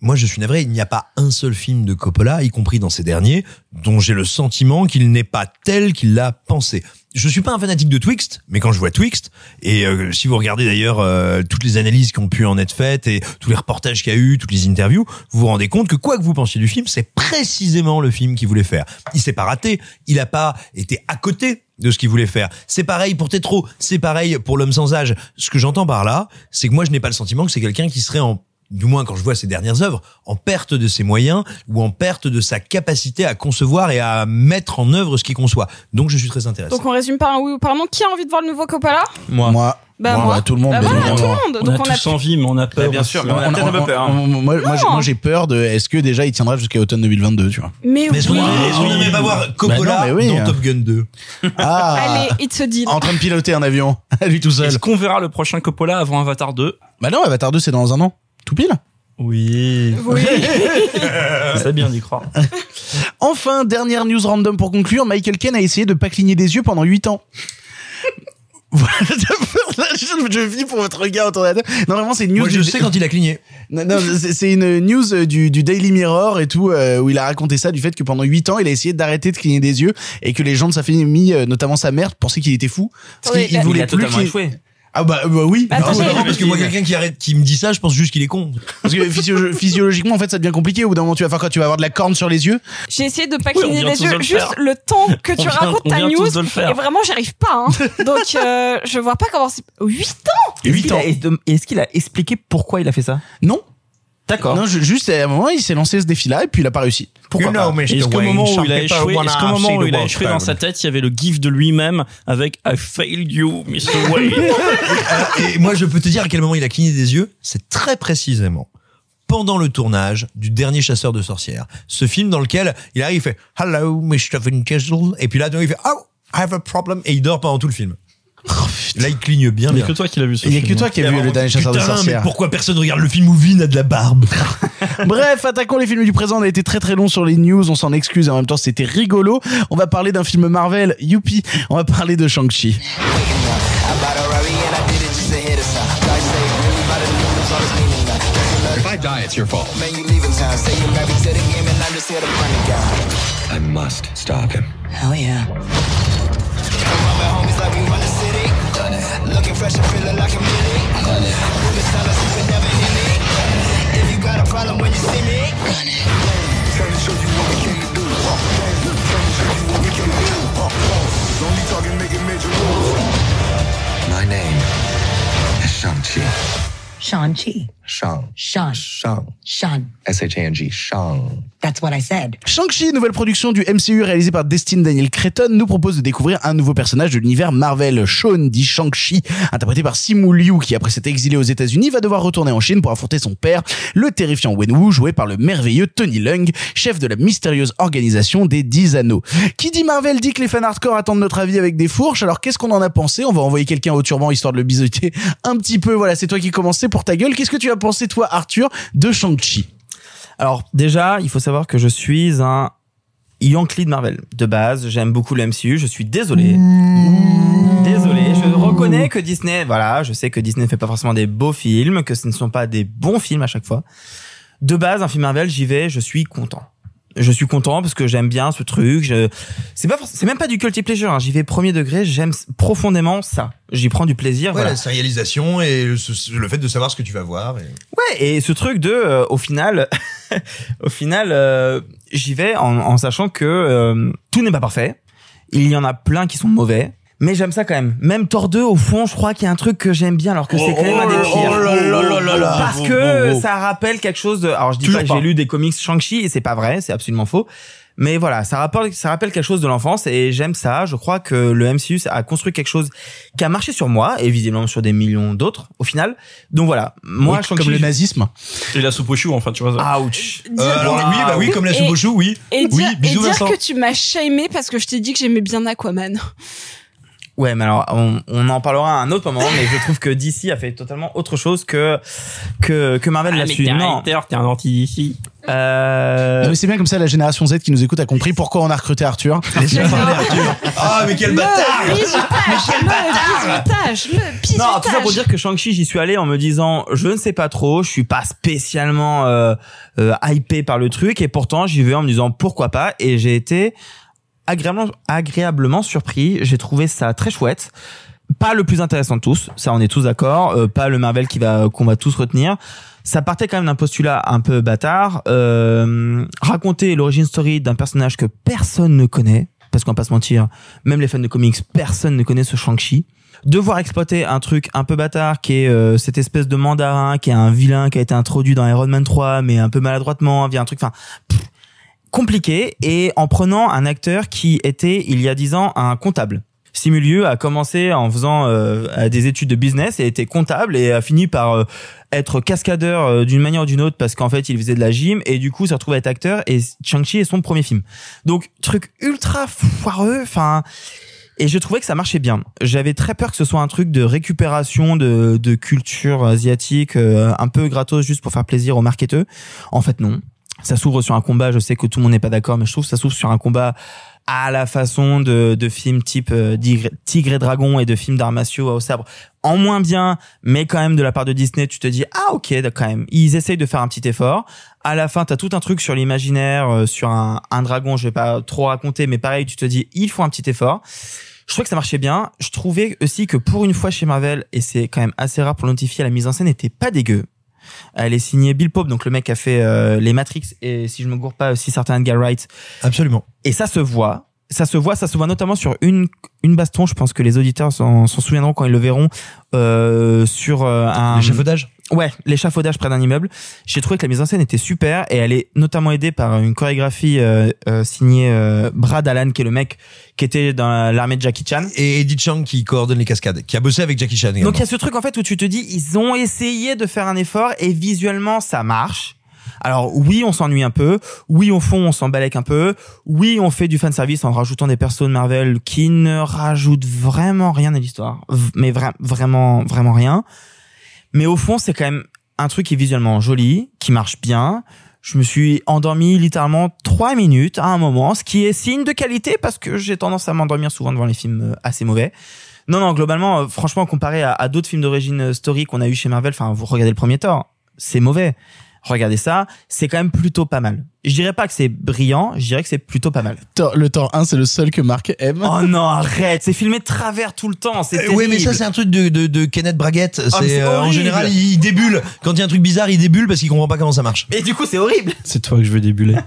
Moi, je suis navré, il n'y a pas un seul film de Coppola, y compris dans ces derniers, dont j'ai le sentiment qu'il n'est pas tel qu'il l'a pensé. Je suis pas un fanatique de Twixt, mais quand je vois Twixt, et euh, si vous regardez d'ailleurs euh, toutes les analyses qui ont pu en être faites et tous les reportages qu'il y a eu, toutes les interviews, vous vous rendez compte que quoi que vous pensiez du film, c'est précisément le film qu'il voulait faire. Il s'est pas raté, il a pas été à côté de ce qu'il voulait faire. C'est pareil pour Tétro, c'est pareil pour l'homme sans âge. Ce que j'entends par là, c'est que moi je n'ai pas le sentiment que c'est quelqu'un qui serait en du moins quand je vois ses dernières œuvres, en perte de ses moyens ou en perte de sa capacité à concevoir et à mettre en œuvre ce qu'il conçoit. Donc je suis très intéressé. Donc on résume par un oui ou par un non. Qui a envie de voir le nouveau Coppola? Moi. Moi, Bah moi, moi. bah, tout le monde. Bah bien voilà, tout le monde. on Donc a on a tous envie, mais on a peur. Bah, bien sûr, mais on a peut-être un peu peur. hein. on- moi, moi, j'ai- Non. moi, j'ai peur de est-ce que déjà il tiendra jusqu'à automne 2022, tu vois. Mais Mais oui. aimerait- est-ce qu'on aimerait pas voir Coppola Bah non, mais oui, dans hein. Top Gun 2 Ah, Allez, it's a deal. en train de piloter un avion, à lui tout seul. Est-ce qu'on verra le prochain Coppola avant Avatar 2 Bah non, Avatar 2 c'est dans un an, tout pile. Oui. Oui. C'est bien d'y croire. Enfin, dernière news random pour conclure, Michael Ken a essayé de pas cligner des yeux pendant 8 ans. Voilà, je, je vis pour votre regard autour de la table. Non, vraiment, c'est une news. Moi je du- sais quand il a cligné. Non, non, c'est une news euh, du, du Daily Mirror et tout, euh, où il a raconté ça, du fait que pendant 8 ans, il a essayé d'arrêter de cligner des yeux et que les gens de sa famille, euh, notamment sa mère, pensaient qu'il était fou. Parce Oui, qu'il voulait il a plus totalement échoué. Ah bah, bah oui. Bah, attends, Non, j'ai- non, parce que moi quelqu'un qui arrête qui me dit ça, je pense juste qu'il est con. parce que physio- physiologiquement, en fait, ça devient compliqué. Au bout d'un moment, tu vas faire quoi? Tu vas avoir de la corne sur les yeux? J'ai essayé de pas cligner les yeux, le juste le temps que On tu vient- racontes on ta news. Et vraiment, j'y arrive pas. Hein. Donc, euh, je vois pas comment c'est. 8 ans Est-ce 8 qu'il ans. a- Est-ce qu'il a expliqué pourquoi il a fait ça? Non. D'accord. Non, juste à un moment, il s'est lancé ce défi-là et puis il a pas réussi. Pourquoi You pas know. Est-ce qu'au moment où il a échoué, est-ce qu'au moment où il a échoué dans sa tête, il y avait le gif de lui-même avec I failed you, Mr. Wayne. Et moi je peux te dire à quel moment il a cligné des yeux, c'est très précisément pendant le tournage du dernier chasseur de sorcières. Ce film dans lequel il arrive, il fait Hello, Mr. Kessel. Et puis là, il fait Oh, I have a problem. Et il dort pendant tout le film. Là, il cligne bien. Il y a que toi qui l'as vu ce Il y a film. que toi qui as vu le dernier chasseur de Putain, mais sorcières. pourquoi personne regarde le film où Vin a de la barbe Bref, attaquons les films du présent. On a été très très long sur les news, on s'en excuse et en même temps c'était rigolo. On va parler d'un film Marvel, youpi. On va parler de Shang-Chi. If I die, it's your fault. I must stop him. Hell yeah. fresh and feeling like a million. Money. Moving silence, you can never hear me. If you got a problem when you see me. Money. Trying to show you what we came do. Uh, trying show you what we came to do. Uh, uh, talking, making major moves. My name is Shang-Chi. Shang-Chi. Shang. Shang. Shang. Shang. S-H-A-N-G. Shang. That's what I said. Shang-Chi, nouvelle production du MCU réalisée par Destin Daniel Cretton, nous propose de découvrir un nouveau personnage de l'univers Marvel. Sean dit Shang-Chi, interprété par Simu Liu, qui après s'être exilé aux États-Unis va devoir retourner en Chine pour affronter son père, le terrifiant Wenwu, joué par le merveilleux Tony Leung, chef de la mystérieuse organisation des Dix Anneaux. Qui dit Marvel dit que les fans hardcore attendent notre avis avec des fourches. Alors qu'est-ce qu'on en a pensé? On va envoyer quelqu'un au turban histoire de le biseauter un petit peu. Voilà, c'est toi qui commençais pour ta gueule. Qu'est-ce que tu as pensé toi, Arthur, de Shang-Chi? Alors déjà, il faut savoir que je suis un Yankee de Marvel. De base, j'aime beaucoup le MCU. Je suis désolé. Désolé, je reconnais que Disney, voilà, je sais que Disney ne fait pas forcément des beaux films, que ce ne sont pas des bons films à chaque fois. De base, un film Marvel, j'y vais, je suis content. Je suis content parce que j'aime bien ce truc. Je... C'est pas, c'est même pas du guilty pleasure. hein. J'y vais premier degré. J'aime profondément ça. J'y prends du plaisir. Ouais, voilà. la sérialisation et le, fait de savoir ce que tu vas voir. et- Ouais, et ce truc de, euh, au final, au final, euh, j'y vais en, en sachant que euh, tout n'est pas parfait. Il y en a plein qui sont mauvais. Mais j'aime ça quand même. Même Thor 2, au fond, je crois qu'il y a un truc que j'aime bien, alors que c'est quand même un des pires. oh là là là là là. Parce Oh, que oh, oh. ça rappelle quelque chose de. Alors je dis pas que pas. j'ai lu des comics Shang-Chi et c'est pas vrai, c'est absolument faux. Mais voilà, ça rappelle, ça rappelle quelque chose de l'enfance et j'aime ça. Je crois que le MCU a construit quelque chose qui a marché sur moi et visiblement sur des millions d'autres au final. Donc voilà, moi Oui, Shang-Chi, comme le nazisme. Et la soupe au chou, enfin, tu vois. Ouch. Euh, alors oui, bah oui, comme la soupe Et- au chou, oui. Et oui, dire, et bisous dire Vincent. que tu m'as shamé parce que je t'ai dit que j'aimais bien Aquaman. Ouais, mais alors on, on en parlera à un autre moment, mais je trouve que DC a fait totalement autre chose que que que Marvel Ah, mais là-dessus. Non. t'es un anti-DC. Euh... Non, mais c'est bien comme ça, la génération Z qui nous écoute a compris pourquoi on a recruté Arthur. Ah, mais quel bâtard Le bisutage, le bisutage, le bisutage. Non, tout ça pour dire que Shang-Chi, j'y suis allé en me disant, je ne sais pas trop, je suis pas spécialement euh, euh, hypé par le truc, et pourtant j'y vais en me disant pourquoi pas, et j'ai été agréablement, agréablement surpris. J'ai trouvé ça très chouette. Pas le plus intéressant de tous, ça on est tous d'accord. euh, pas le Marvel qui va qu'on va tous retenir. Ça partait quand même d'un postulat un peu bâtard. Euh, raconter l'origine story d'un personnage que personne ne connaît, parce qu'on va pas se mentir, même les fans de comics, personne ne connaît ce Shang-Chi. Devoir exploiter un truc un peu bâtard qui est euh, cette espèce de mandarin qui est un vilain qui a été introduit dans Iron Man 3 mais un peu maladroitement via un truc enfin compliqué et en prenant un acteur qui était il y a dix ans un comptable. Simulieu a commencé en faisant euh, des études de business et était comptable et a fini par euh, être cascadeur euh, d'une manière ou d'une autre parce qu'en fait il faisait de la gym et du coup s'est retrouvé à être acteur et Shang-Chi est son premier film. Donc truc ultra foireux, enfin et je trouvais que ça marchait bien. J'avais très peur que ce soit un truc de récupération de, de culture asiatique euh, un peu gratos juste pour faire plaisir aux marketeurs. En fait non. Ça s'ouvre sur un combat, je sais que tout le monde n'est pas d'accord, mais je trouve que ça s'ouvre sur un combat à la façon de, de films type euh, Tigre, et Dragon et de films d'arts martiaux au sabre. En moins bien, mais quand même de la part de Disney, tu te dis ah ok quand même. Ils essayent de faire un petit effort. À la fin, t'as tout un truc sur l'imaginaire, euh, sur un, un dragon. Je vais pas trop raconter, mais pareil, tu te dis il faut un petit effort. Je trouvais que ça marchait bien. Je trouvais aussi que pour une fois chez Marvel, et c'est quand même assez rare pour notifier, la mise en scène était pas dégueu. Elle est signée Bill Pope, donc le mec qui a fait euh, les Matrix et si je me gourre pas aussi certains Edgar Wright. Absolument. Et ça se voit. Ça se voit, ça se voit notamment sur une une baston. Je pense que les auditeurs s'en souviendront quand ils le verront euh, sur euh, un L'échafaudage Ouais, l'échafaudage près d'un immeuble. J'ai trouvé que la mise en scène était super et elle est notamment aidée par une chorégraphie euh, euh, signée euh, Brad Allan, qui est le mec qui était dans l'armée de Jackie Chan. Et Eddie Chang qui coordonne les cascades, qui a bossé avec Jackie Chan également. Donc il y a ce truc en fait où tu te dis ils ont essayé de faire un effort et visuellement ça marche. Alors oui, on s'ennuie un peu. Oui, au fond, on s'embalèque un peu. Oui, on fait du fan service en rajoutant des persos de Marvel qui ne rajoutent vraiment rien à l'histoire, mais vra- vraiment vraiment rien. Mais au fond, c'est quand même un truc qui est visuellement joli, qui marche bien. Je me suis endormi littéralement trois minutes à un moment, ce qui est signe de qualité parce que j'ai tendance à m'endormir souvent devant les films euh, assez mauvais. Non, non, globalement, euh, franchement, comparé à, d'autres films d'origine euh, story qu'on a eu chez Marvel, enfin, vous regardez le premier Thor, c'est mauvais. Regardez ça, c'est quand même plutôt pas mal. Je dirais pas que c'est brillant, je dirais que c'est plutôt pas mal. Thor- Le Thor 1, c'est le seul que Marc aime. Oh non, arrête, c'est filmé de travers tout le temps, c'est Euh, ouais, mais ça terrible. c'est un truc de, de, de Kenneth Braguette. Mais c'est euh, en horrible. général il, débule. Quand il y a un truc bizarre, il débule parce qu'il comprend pas comment ça marche. Et du coup, c'est horrible. C'est toi que je veux débuler.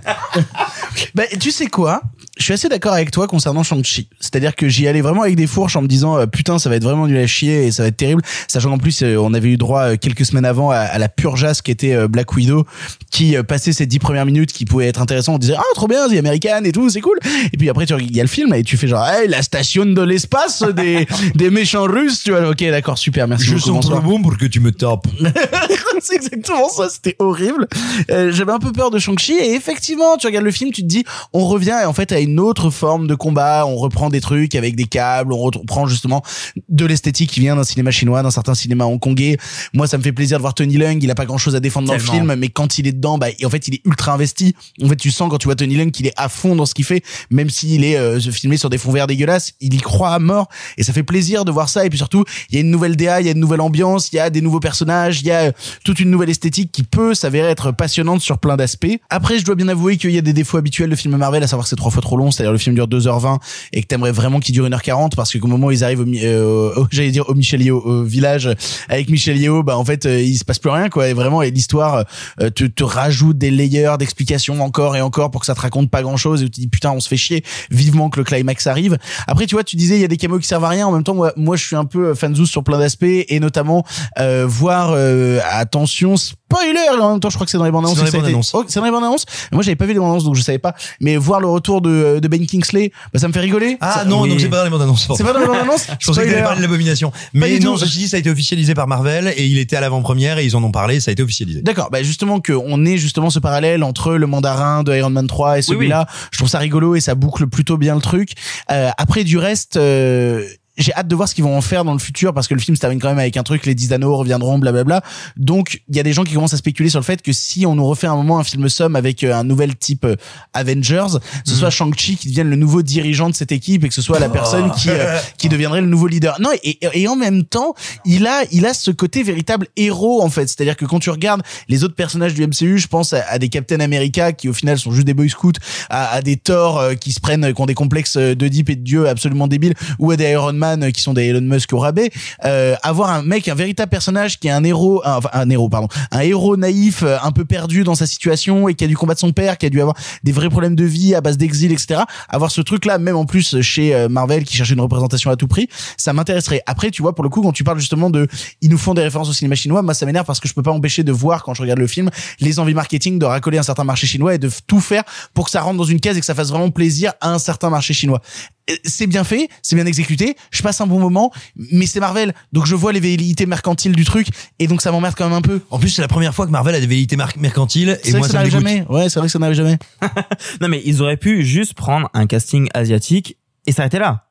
Bah, tu sais quoi? Je suis assez d'accord avec toi concernant Shang-Chi. C'est-à-dire que j'y allais vraiment avec des fourches en me disant euh, putain ça va être vraiment nul à chier et ça va être terrible. Sachant qu'en plus euh, on avait eu droit euh, quelques semaines avant à, à la purgeasse qui était euh, Black Widow qui euh, passait ces dix premières minutes qui pouvaient être intéressantes. On disait ah trop bien, The American et tout, c'est cool. Et puis après tu il y a le film et tu fais genre hey, la station de l'espace des des méchants russes. Tu vois ok d'accord super merci Je sens trop bon pour que tu me tapes. c'est exactement ça, c'était horrible. Euh, J'avais un peu peur de Shang-Chi et effectivement, tu regardes le film, tu te dis, on revient en fait à une autre forme de combat. On reprend des trucs avec des câbles, on reprend justement de l'esthétique qui vient d'un cinéma chinois, d'un certain cinéma hongkongais. Moi, ça me fait plaisir de voir Tony Leung. Il a pas grand chose à défendre dans le film, mais quand il est dedans, bah, en fait, il est ultra investi. En fait, tu sens quand tu vois Tony Leung qu'il est à fond dans ce qu'il fait, même s'il est euh, filmé sur des fonds verts dégueulasses, il y croit à mort et ça fait plaisir de voir ça. Et puis surtout, il y a une nouvelle DA, il y a une nouvelle ambiance, il y a des nouveaux personnages, il y a euh, toute une nouvelle esthétique qui peut s'avérer être passionnante sur plein d'aspects. Après, je dois bien avouer qu'il y a des défauts habituels de films Marvel, à savoir que c'est trois fois trop long, c'est-à-dire le film dure 2h20 et que t'aimerais vraiment qu'il dure 1h40 parce qu'au moment où ils arrivent au, euh, j'allais dire au Michel Yeo, au village avec Michel Yeo, bah en fait euh, il se passe plus rien quoi et vraiment et l'histoire euh, te, te rajoute des layers d'explications encore et encore pour que ça te raconte pas grand chose et tu dis putain on se fait chier vivement que le climax arrive. Après tu vois tu disais il y a des caméos qui servent à rien en même temps moi moi je suis un peu fanzous sur plein d'aspects et notamment euh, voir euh, attention spoiler en même temps je crois que c'est dans les bandes annonces C'est dans été- annonces. Oh, c'est dans les bandes annonces moi j'avais pas vu les bandes annonces donc je savais pas mais voir le retour de, de Ben Kingsley bah, ça me fait rigoler Ah Ça- non, oui. donc c'est pas dans les bandes annonces. C'est pas dans les bandes annonces Je pensais que t'allais parler de l'abomination. Mais non, tout. ceci dit, ça a été officialisé par Marvel et il était à l'avant-première et ils en ont parlé, ça a été officialisé. D'accord, bah justement que on ait justement ce parallèle entre le mandarin de Iron Man 3 et celui-là, je trouve ça rigolo et ça boucle plutôt bien le truc. Euh, après du reste, euh, j'ai hâte de voir ce qu'ils vont en faire dans le futur parce que le film se termine quand même avec un truc, les 10 anneaux reviendront, blablabla. Donc il y a des gens qui commencent à spéculer sur le fait que si on nous refait un moment un film somme avec euh, un nouvel type euh, Avengers, ce Mhm. soit Shang-Chi qui devienne le nouveau dirigeant de cette équipe et que ce soit la personne qui euh, qui deviendrait le nouveau leader. Non, et, et en même temps, il a il a ce côté véritable héros en fait. C'est-à-dire que quand tu regardes les autres personnages du MCU, je pense à, à des Captain America qui au final sont juste des Boy Scouts, à, à des Thor euh, qui se prennent, qui ont des complexes de deep et de dieu absolument débiles, ou à des Iron Man euh, qui sont des Elon Musk au rabais. Euh, avoir un mec, un véritable personnage qui est un héros, un, enfin un héros pardon, un héros naïf, euh, un peu perdu dans sa situation et qui a dû combattre son père, qui a dû avoir des vrais problèmes de vie à base d'exil, etc. Avoir ce truc-là, même en plus chez euh, Marvel qui cherchait une représentation à tout prix, ça m'intéresserait. Après, tu vois, pour le coup, quand tu parles justement de, ils nous font des références au cinéma chinois, moi ça m'énerve parce que je peux pas empêcher de voir quand je regarde le film les envies marketing de racoler un certain marché chinois et de tout faire pour que ça rentre dans une case et que ça fasse vraiment plaisir à un certain marché chinois. Euh, C'est bien fait, c'est bien exécuté, je passe un bon moment, mais c'est Marvel, donc je vois les velléités mercantiles du truc et donc ça m'emmerde quand même un peu. En plus, c'est la première fois que Marvel a des velléités mercantiles et moi que ça n'arrive jamais. Ouais, c'est vrai que ça n'arrive jamais. Non mais ils auraient pu juste prendre un casting asiatique et s'arrêter là.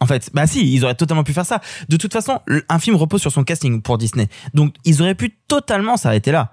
En fait, bah si, ils auraient totalement pu faire ça. De toute façon, un film repose sur son casting pour Disney. Donc ils auraient pu totalement s'arrêter là.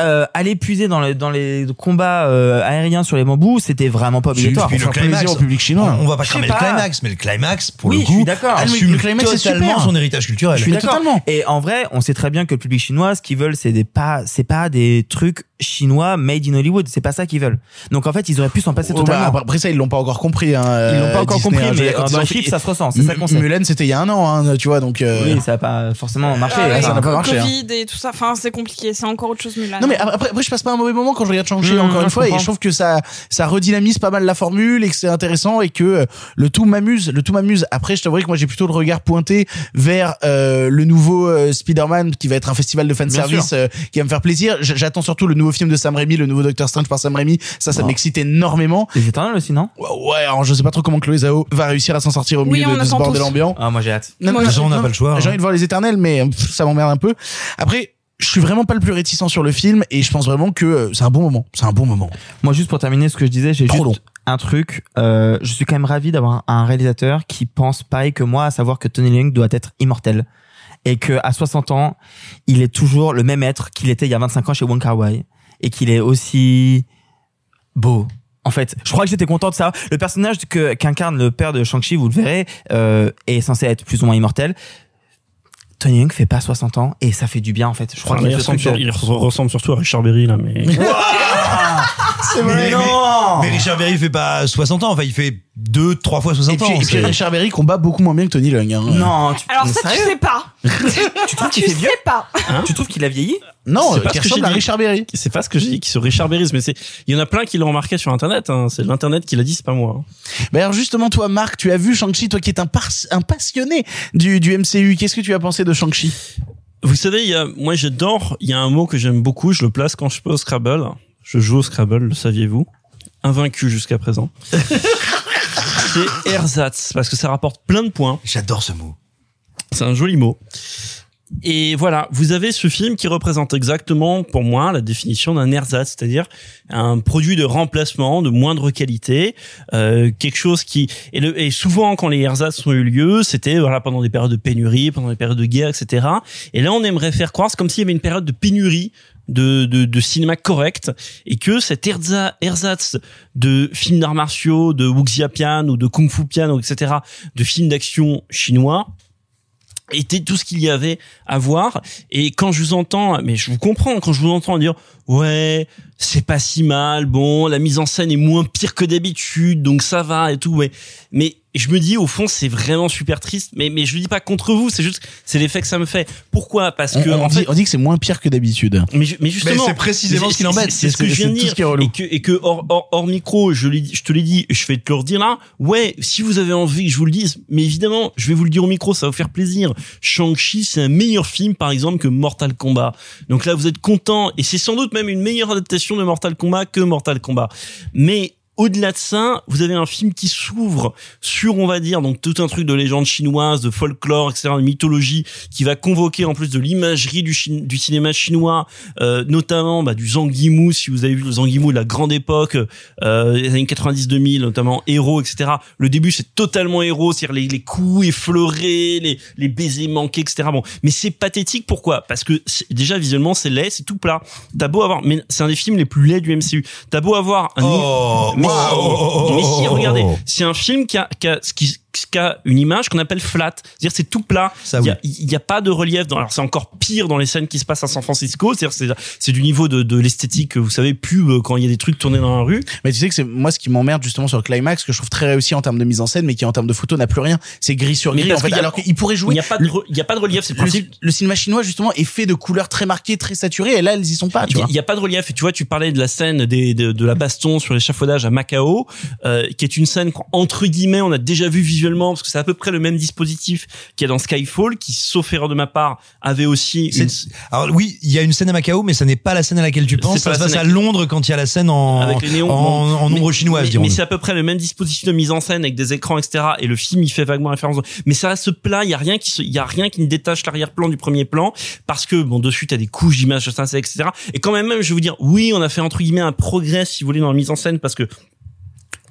Euh, aller puiser dans les dans les combats euh, aériens sur les bambous, c'était vraiment pas obligatoire. Puis le climax, au public chinois. On, on va pas cramer le climax, mais le climax, pour Oui, le je suis coup, assume le climax, c'est totalement super. son héritage culturel. Je suis d'accord. Et en vrai, on sait très bien que le public chinois, ce qu'ils veulent, c'est des pas, c'est pas des trucs chinois made in Hollywood. C'est pas ça qu'ils veulent. Donc en fait, ils auraient pu s'en passer Oh, bah, totalement. après ça, ils l'ont pas encore compris. Hein, Ils l'ont euh, pas encore Disney, compris, hein. Mais quand dans fait- chiffres, ça se ressent. C'est ça qu'on sait. Mulan, c'était il y a un an, hein, tu vois, donc. euh, Oui, ça a pas forcément marché. Ah ouais, ça n'a pas marché, hein. Covid et tout ça, enfin c'est compliqué, c'est encore autre chose Mulan. Non mais après, après je passe pas un mauvais moment quand je regarde Shang-Chi Mmh, encore une fois et je trouve que ça ça redynamise pas mal la formule et que c'est intéressant et que euh, le tout m'amuse le tout m'amuse après je t'avoue que moi j'ai plutôt le regard pointé vers euh, le nouveau euh, Spider-Man qui va être un festival de fan Bien service sûr. euh, qui va me faire plaisir j'attends surtout le nouveau film de Sam Raimi le nouveau Doctor Strange par Sam Raimi ça ça Wow. m'excite énormément Les Éternels aussi, non ouais alors je sais pas trop comment Chloé Zhao va réussir à s'en sortir au milieu on de, de ce bordel ambiant Ah, moi j'ai hâte. non, Moi on n'a pas le choix, J'ai hein. envie de voir les éternels, mais pff, ça m'emmerde un peu. Après, je suis vraiment pas le plus réticent sur le film et je pense vraiment que euh, c'est un bon moment. C'est un bon moment. Moi, juste pour terminer ce que je disais, j'ai juste un truc. Euh, je suis quand même ravi d'avoir un réalisateur qui pense pareil que moi, à savoir que Tony Leung doit être immortel et que à 60 ans, il est toujours le même être qu'il était il y a 25 ans chez Wong Kar Wai et qu'il est aussi beau. En fait, je crois que j'étais content de ça. Le personnage que qu'incarne le père de Shang-Chi, vous le verrez, euh, est censé être plus ou moins immortel. Tony Leung fait pas 60 ans et ça fait du bien en fait. Je crois Enfin, qu'il il, ressemble sur- il re- ressemble surtout à Richard Berry là, mais C'est Mais, non mais Richard Berry fait pas 60 ans, enfin il fait 2 3 fois 60 Et puis, ans. et puis c'est- Richard Berry combat beaucoup moins bien que Tony Leung. Hein. Non, tu, Alors ça tu sais pas. tu trouves qu'il fait vieux sais pas. Tu trouves qu'il a vieilli Non, C'est pas qui ce que j'ai dit. Richard Berry. c'est pas ce que j'ai dit qui sur Richard Berry, mais c'est il y en a plein qui l'ont remarqué sur internet. Hein. C'est l'internet qui l'a dit, c'est pas moi. hein. Mais alors justement, toi, Marc, tu as vu Shang-Chi, toi qui es un, par- un passionné du, du MCU. Qu'est-ce que tu as pensé de Shang-Chi? Vous savez, il y a, moi j'adore, il y a un mot que j'aime beaucoup, je le place quand je peux au Scrabble. Je joue au Scrabble, le saviez-vous? Invaincu jusqu'à présent. c'est ersatz, parce que ça rapporte plein de points. J'adore ce mot. C'est un joli mot. et voilà, vous avez ce film qui représente exactement, pour moi, la définition d'un ersatz, c'est-à-dire un produit de remplacement de moindre qualité, euh, quelque chose qui et, le, et souvent quand les ersatz ont eu lieu, c'était voilà pendant des périodes de pénurie, pendant des périodes de guerre, etc. Et là, on aimerait faire croire, c'est comme s'il y avait une période de pénurie de, de, de cinéma correct et que cet erza- ersatz de films d'arts martiaux, de wuxia pian ou de kung fu pian, etc., de films d'action chinois était tout ce qu'il y avait à voir et quand je vous entends mais je vous comprends quand je vous entends dire ouais c'est pas si mal bon la mise en scène est moins pire que d'habitude donc ça va et tout ouais mais je me dis au fond c'est vraiment super triste mais mais je le dis pas contre vous c'est juste c'est l'effet que ça me fait pourquoi? Parce que on, on en dit, fait on dit que c'est moins pire que d'habitude. mais, ju- mais justement, c'est précisément ce qui l'embête. C'est ce que je viens de dire. ce qui est relou. Et que, et que hors, hors, hors micro, je, l'ai dit- je te l'ai dit, je vais te le redire là. Ouais, si vous avez envie que je vous le dise, mais évidemment, je vais vous le dire au micro, ça va vous faire plaisir. Shang-Chi, c'est un meilleur film, par exemple, que Mortal Kombat. Donc là, vous êtes content, et c'est sans doute même une meilleure adaptation de Mortal Kombat que Mortal Kombat. Mais au-delà de ça, vous avez un film qui s'ouvre sur, on va dire, donc tout un truc de légende chinoise, de folklore, etc., de mythologie, qui va convoquer en plus de l'imagerie du, Chi- du cinéma chinois, euh, notamment bah, du Zhang Yimou, si vous avez vu le Zhang Yimou de la grande époque, euh, les années 90-2000, notamment héros, etc. Le début, c'est totalement héros, c'est-à-dire les, les coups effleurés, les, les baisers manqués, etc. Bon, mais c'est pathétique. Pourquoi? Parce que déjà visuellement, c'est laid, c'est tout plat. T'as beau avoir, mais c'est un des films les plus laids du MCU. T'as beau avoir un Oh, mais, si, regardez, c'est un film qui a, qui a, ce qui, qui a une image qu'on appelle flat. C'est-à-dire c'est tout plat. Il y a, oui. il y a pas de relief. Dans, alors c'est encore pire dans les scènes qui se passent à San Francisco. C'est-à-dire c'est, du niveau de, de l'esthétique, vous savez, pub euh, quand il y a des trucs tournés dans la rue. Mais tu sais que c'est moi ce qui m'emmerde justement sur le climax que je trouve très réussi en termes de mise en scène mais qui en termes de photo n'a plus rien. C'est gris sur gris en fait a- alors qu'il pourrait Il jouer n'y a pas de, il y a pas de relief. C'est le le, principe. le cinéma chinois justement est fait de couleurs très marquées, très saturées et là elles y sont pas, Il y a- il pas de relief. Et tu vois, tu parlais de la scène des, de, de la baston sur l'échafaudage à Macao, euh, qui est une scène entre guillemets on a déjà vu visuellement parce que c'est à peu près le même dispositif qu'il y a dans Skyfall, qui sauf erreur de ma part avait aussi une, Alors oui, il y a une scène à Macao, mais ça n'est pas la scène à laquelle tu penses. Ça se passe à Londres quand il y a la scène en, avec les néons. en, en Mais- ombre chinoise, mais, mais c'est à peu près le même dispositif de mise en scène avec des écrans, etc. Et le film, il fait vaguement référence. Mais ça reste plat. Il y a rien qui se, il y a rien qui ne détache l'arrière-plan du premier plan parce que bon dessus t'as des couches d'images, etc. Et quand même, même, je vais vous dire, oui, on a fait entre guillemets un progrès, si vous voulez, dans la mise en scène parce que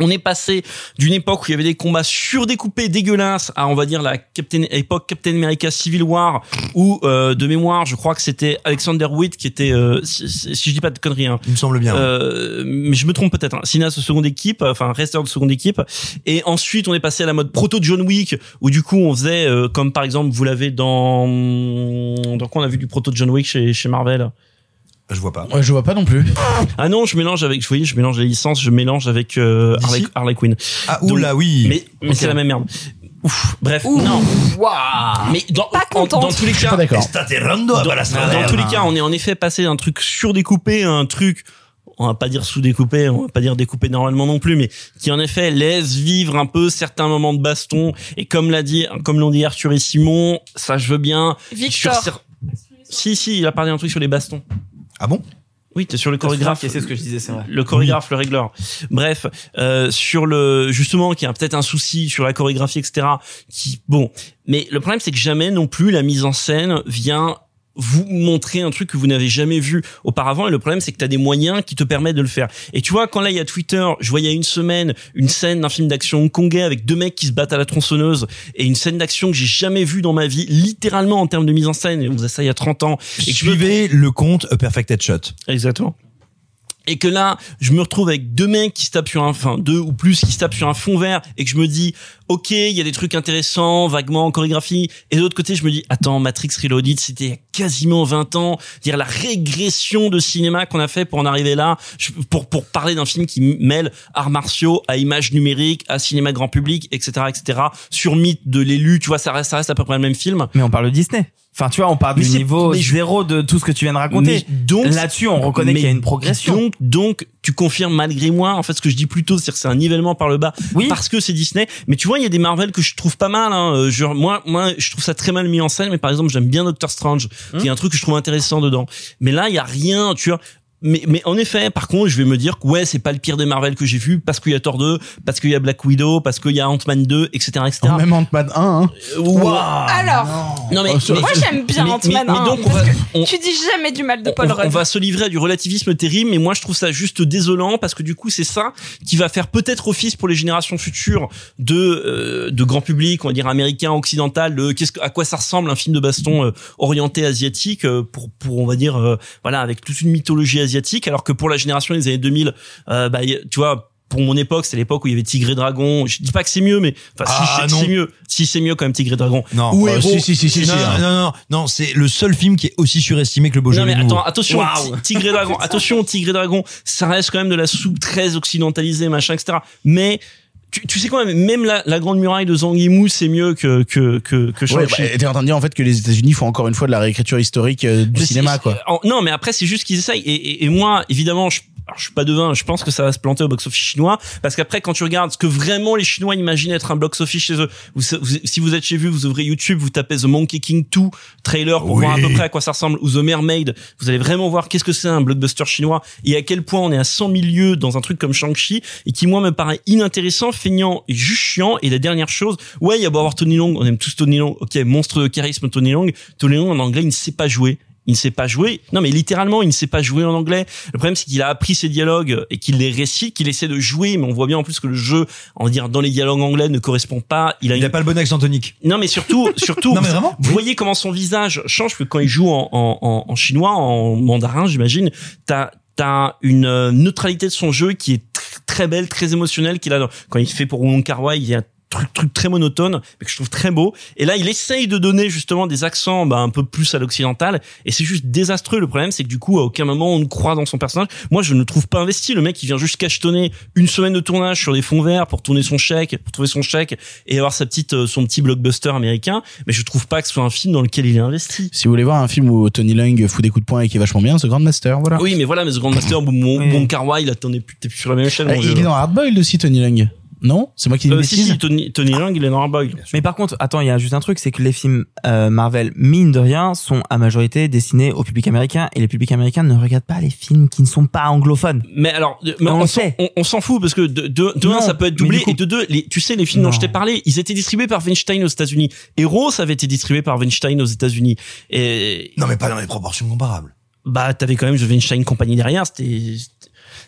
on est passé d'une époque où il y avait des combats surdécoupés dégueulasses à on va dire la Captain époque Captain America Civil War où euh, de mémoire je crois que c'était Alexander Witt qui était euh, si, si- je dis pas de conneries hein, Il me semble bien. euh, mais je me trompe peut-être. Hein. Cinéaste de seconde équipe, enfin resteur de seconde équipe. Et ensuite, on est passé à la mode proto John Wick, où du coup, on faisait euh, comme par exemple, vous l'avez dans dans quoi on a vu du proto John Wick chez chez Marvel? Je vois pas. Ouais, je vois pas non plus. Ah non, je mélange avec, vous voyez, je mélange les licences, je mélange avec euh, Harley, Harley Quinn. Ah oula, oui. Mais mais c'est la même merde. Ouf, bref, non. Mais dans, Pas en- dans tous les cas, pas dans, dans tous les cas, on est en effet passé d'un truc surdécoupé à un truc, on va pas dire sous-découpé, on va pas dire découpé normalement non plus, mais qui en effet laisse vivre un peu certains moments de baston. Et comme l'a dit, comme l'ont dit Arthur et Simon, ça je veux bien. Victor. Sur Si, si, il a parlé d'un truc sur les bastons. Ah bon? Oui, t'es sur le chorégraphe. C'est ce que je disais, c'est vrai. Le chorégraphe, le régleur. Bref, euh, sur le justement, qui a peut-être un souci sur la chorégraphie, etc. Qui bon, mais le problème c'est que jamais non plus la mise en scène vient vous montrer un truc que vous n'avez jamais vu auparavant et le problème c'est que tu as des moyens qui te permettent de le faire. Et tu vois quand là il y a Twitter, je voyais une semaine une scène d'un film d'action hongkongais avec deux mecs qui se battent à la tronçonneuse et une scène d'action que j'ai jamais vue dans ma vie littéralement en termes de mise en scène et on faisait ça il y a 30 ans et que je Suivez le compte A Perfect Headshot. Exactement. Et que là, je me retrouve avec deux mecs qui se tapent sur un, enfin deux ou plus qui se tapent sur un fond vert et que je me dis, ok, il y a des trucs intéressants, vaguement en chorégraphie. Et de l'autre côté, je me dis, attends, Matrix Reloaded, c'était quasiment 20 ans. Dire la régression de cinéma qu'on a fait pour en arriver là, pour pour parler d'un film qui mêle arts martiaux à images numériques, à cinéma grand public, etc., etc. Sur mythe de l'élu, tu vois, ça reste, ça reste à peu près le même film. Mais on parle de Disney. Enfin, tu vois, on parle Mais du niveau je- zéro de tout ce que tu viens de raconter. Donc Là-dessus, on reconnaît qu'il y a une progression. Donc, donc, tu confirmes malgré moi, en fait, ce que je dis plus tôt, c'est-à-dire que c'est un nivellement par le bas, Oui. parce que c'est Disney. Mais tu vois, il y a des Marvel que je trouve pas mal. Hein. Euh, Genre, moi, moi, je trouve ça très mal mis en scène. Mais par exemple, j'aime bien Doctor Strange, Hum. qui est un truc que je trouve intéressant dedans. Mais là, il y a rien. Tu vois. Mais, mais en effet, par contre, je vais me dire que ouais, c'est pas le pire des Marvel que j'ai vu parce qu'il y a Thor 2, parce qu'il y a Black Widow, parce qu'il y a Ant-Man 2, etc., etc. Oh, Même Ant-Man 1, hein. Euh, Waouh. Alors, Non mais, Oh, mais- moi j'aime bien Ant-Man. mais- mais donc on parce va, que on- tu dis jamais du mal de on, Paul on- on Rudd. va se livrer à du relativisme terrible, mais moi je trouve ça juste désolant parce que du coup c'est ça qui va faire peut-être office pour les générations futures de euh, de grand public, on va dire américain, occidental. Le qu'est-ce que- à quoi ça ressemble un film de baston euh, orienté asiatique euh, pour pour on va dire euh, voilà avec toute une mythologie asiatique, alors que pour la génération des années 2000, euh, bah tu vois. Pour mon époque, c'est l'époque où il y avait Tigre et Dragon. Je dis pas que c'est mieux, mais enfin Ah, si c'est- non. mieux. Si c'est mieux quand même Tigre et Dragon. Non. Ou Héros. si, si, si, si, non, si, non, non, non, non, c'est le seul film qui est aussi surestimé que le Non Beaujolais mais nouveau. attends, attention. Ti- Tigre et Dragon, attention, Tigre et Dragon, ça reste quand même de la soupe très occidentalisée, machin, etc. Mais tu, tu sais quand même, même la, la Grande Muraille de Zhang Yimou, c'est mieux que que que, que Ouais, bah, t'es en train de dire en fait que les États-Unis font encore une fois de la réécriture historique euh, du Mais cinéma, quoi. en- non, mais après c'est juste qu'ils essayent. Et, et, et moi, évidemment, je, alors, je suis pas devin. Je pense que ça va se planter au box-office chinois parce qu'après, quand tu regardes ce que vraiment les Chinois imaginent être un box-office chez eux, vous, vous- si vous êtes chez vous, vous ouvrez YouTube, vous tapez The Monkey King 2 trailer pour Oui. voir à peu près à quoi ça ressemble ou The Mermaid. Vous allez vraiment voir qu'est-ce que c'est un blockbuster chinois et à quel point on est à 100 000 lieues dans un truc comme Shang-Chi et qui moi me paraît inintéressant, feignant et juste chiant. Et la dernière chose, ouais, il y a beau avoir Tony Long, on aime tous Tony Long. Ok, monstre de charisme Tony Long. Tony Long en anglais, il ne sait pas jouer. Il ne sait pas jouer. Non, mais littéralement, il ne sait pas jouer en anglais. Le problème, c'est qu'il a appris ses dialogues et qu'il les récite, qu'il essaie de jouer, mais on voit bien en plus que le jeu, va dire, dans les dialogues anglais ne correspond pas. Il a, Il une- a pas le bon accent tonique. non, mais surtout, surtout, Non, mais vraiment vous voyez comment son visage change que quand il joue en, en, en, en chinois, en mandarin, j'imagine, t'as t'as une neutralité de son jeu qui est tr- très belle, très émotionnelle qu'il a dans- quand il fait pour Wong Kar Wai, il y a truc, truc très monotone, mais que je trouve très beau. Et là, il essaye de donner justement des accents bah, un peu plus à l'occidental, et c'est juste désastreux. Le problème, c'est que du coup, à aucun moment on ne croit dans son personnage. Moi, je ne trouve pas investi. Le mec, il vient juste cachetonner une semaine de tournage sur des fonds verts pour tourner son chèque, pour trouver son chèque et avoir sa petite, euh, son petit blockbuster américain. Mais je trouve pas que ce soit un film dans lequel il est investi. Si vous voulez voir un film où Tony Leung fout des coups de poing et qui est vachement bien, The Grandmaster, voilà. Oui, mais voilà, mais The Grandmaster, bon, mon, Oui. bon Carwai, là, t'en es plus, t'es plus sur la même échelle, Euh, mon il est dans Hardboiled aussi, Tony Leung. Non C'est moi qui dis Euh, si, si, Tony, Tony Lang, il est dans un boy. Mais par contre, attends, il y a juste un truc, c'est que les films euh, Marvel, mine de rien, sont à majorité destinés au public américain et les publics américains ne regardent pas les films qui ne sont pas anglophones. Mais alors, mais On on, le s'en- sait. on, on s'en fout parce que de, de, de Non, un, ça peut être doublé coup- et de deux, les, tu sais, les films dont je t'ai parlé, ils étaient distribués par Weinstein aux États-Unis. Heroes avait été distribué par Weinstein aux États-Unis. Et Non, mais pas dans les proportions comparables. bah, t'avais quand même The Weinstein Company derrière. C'était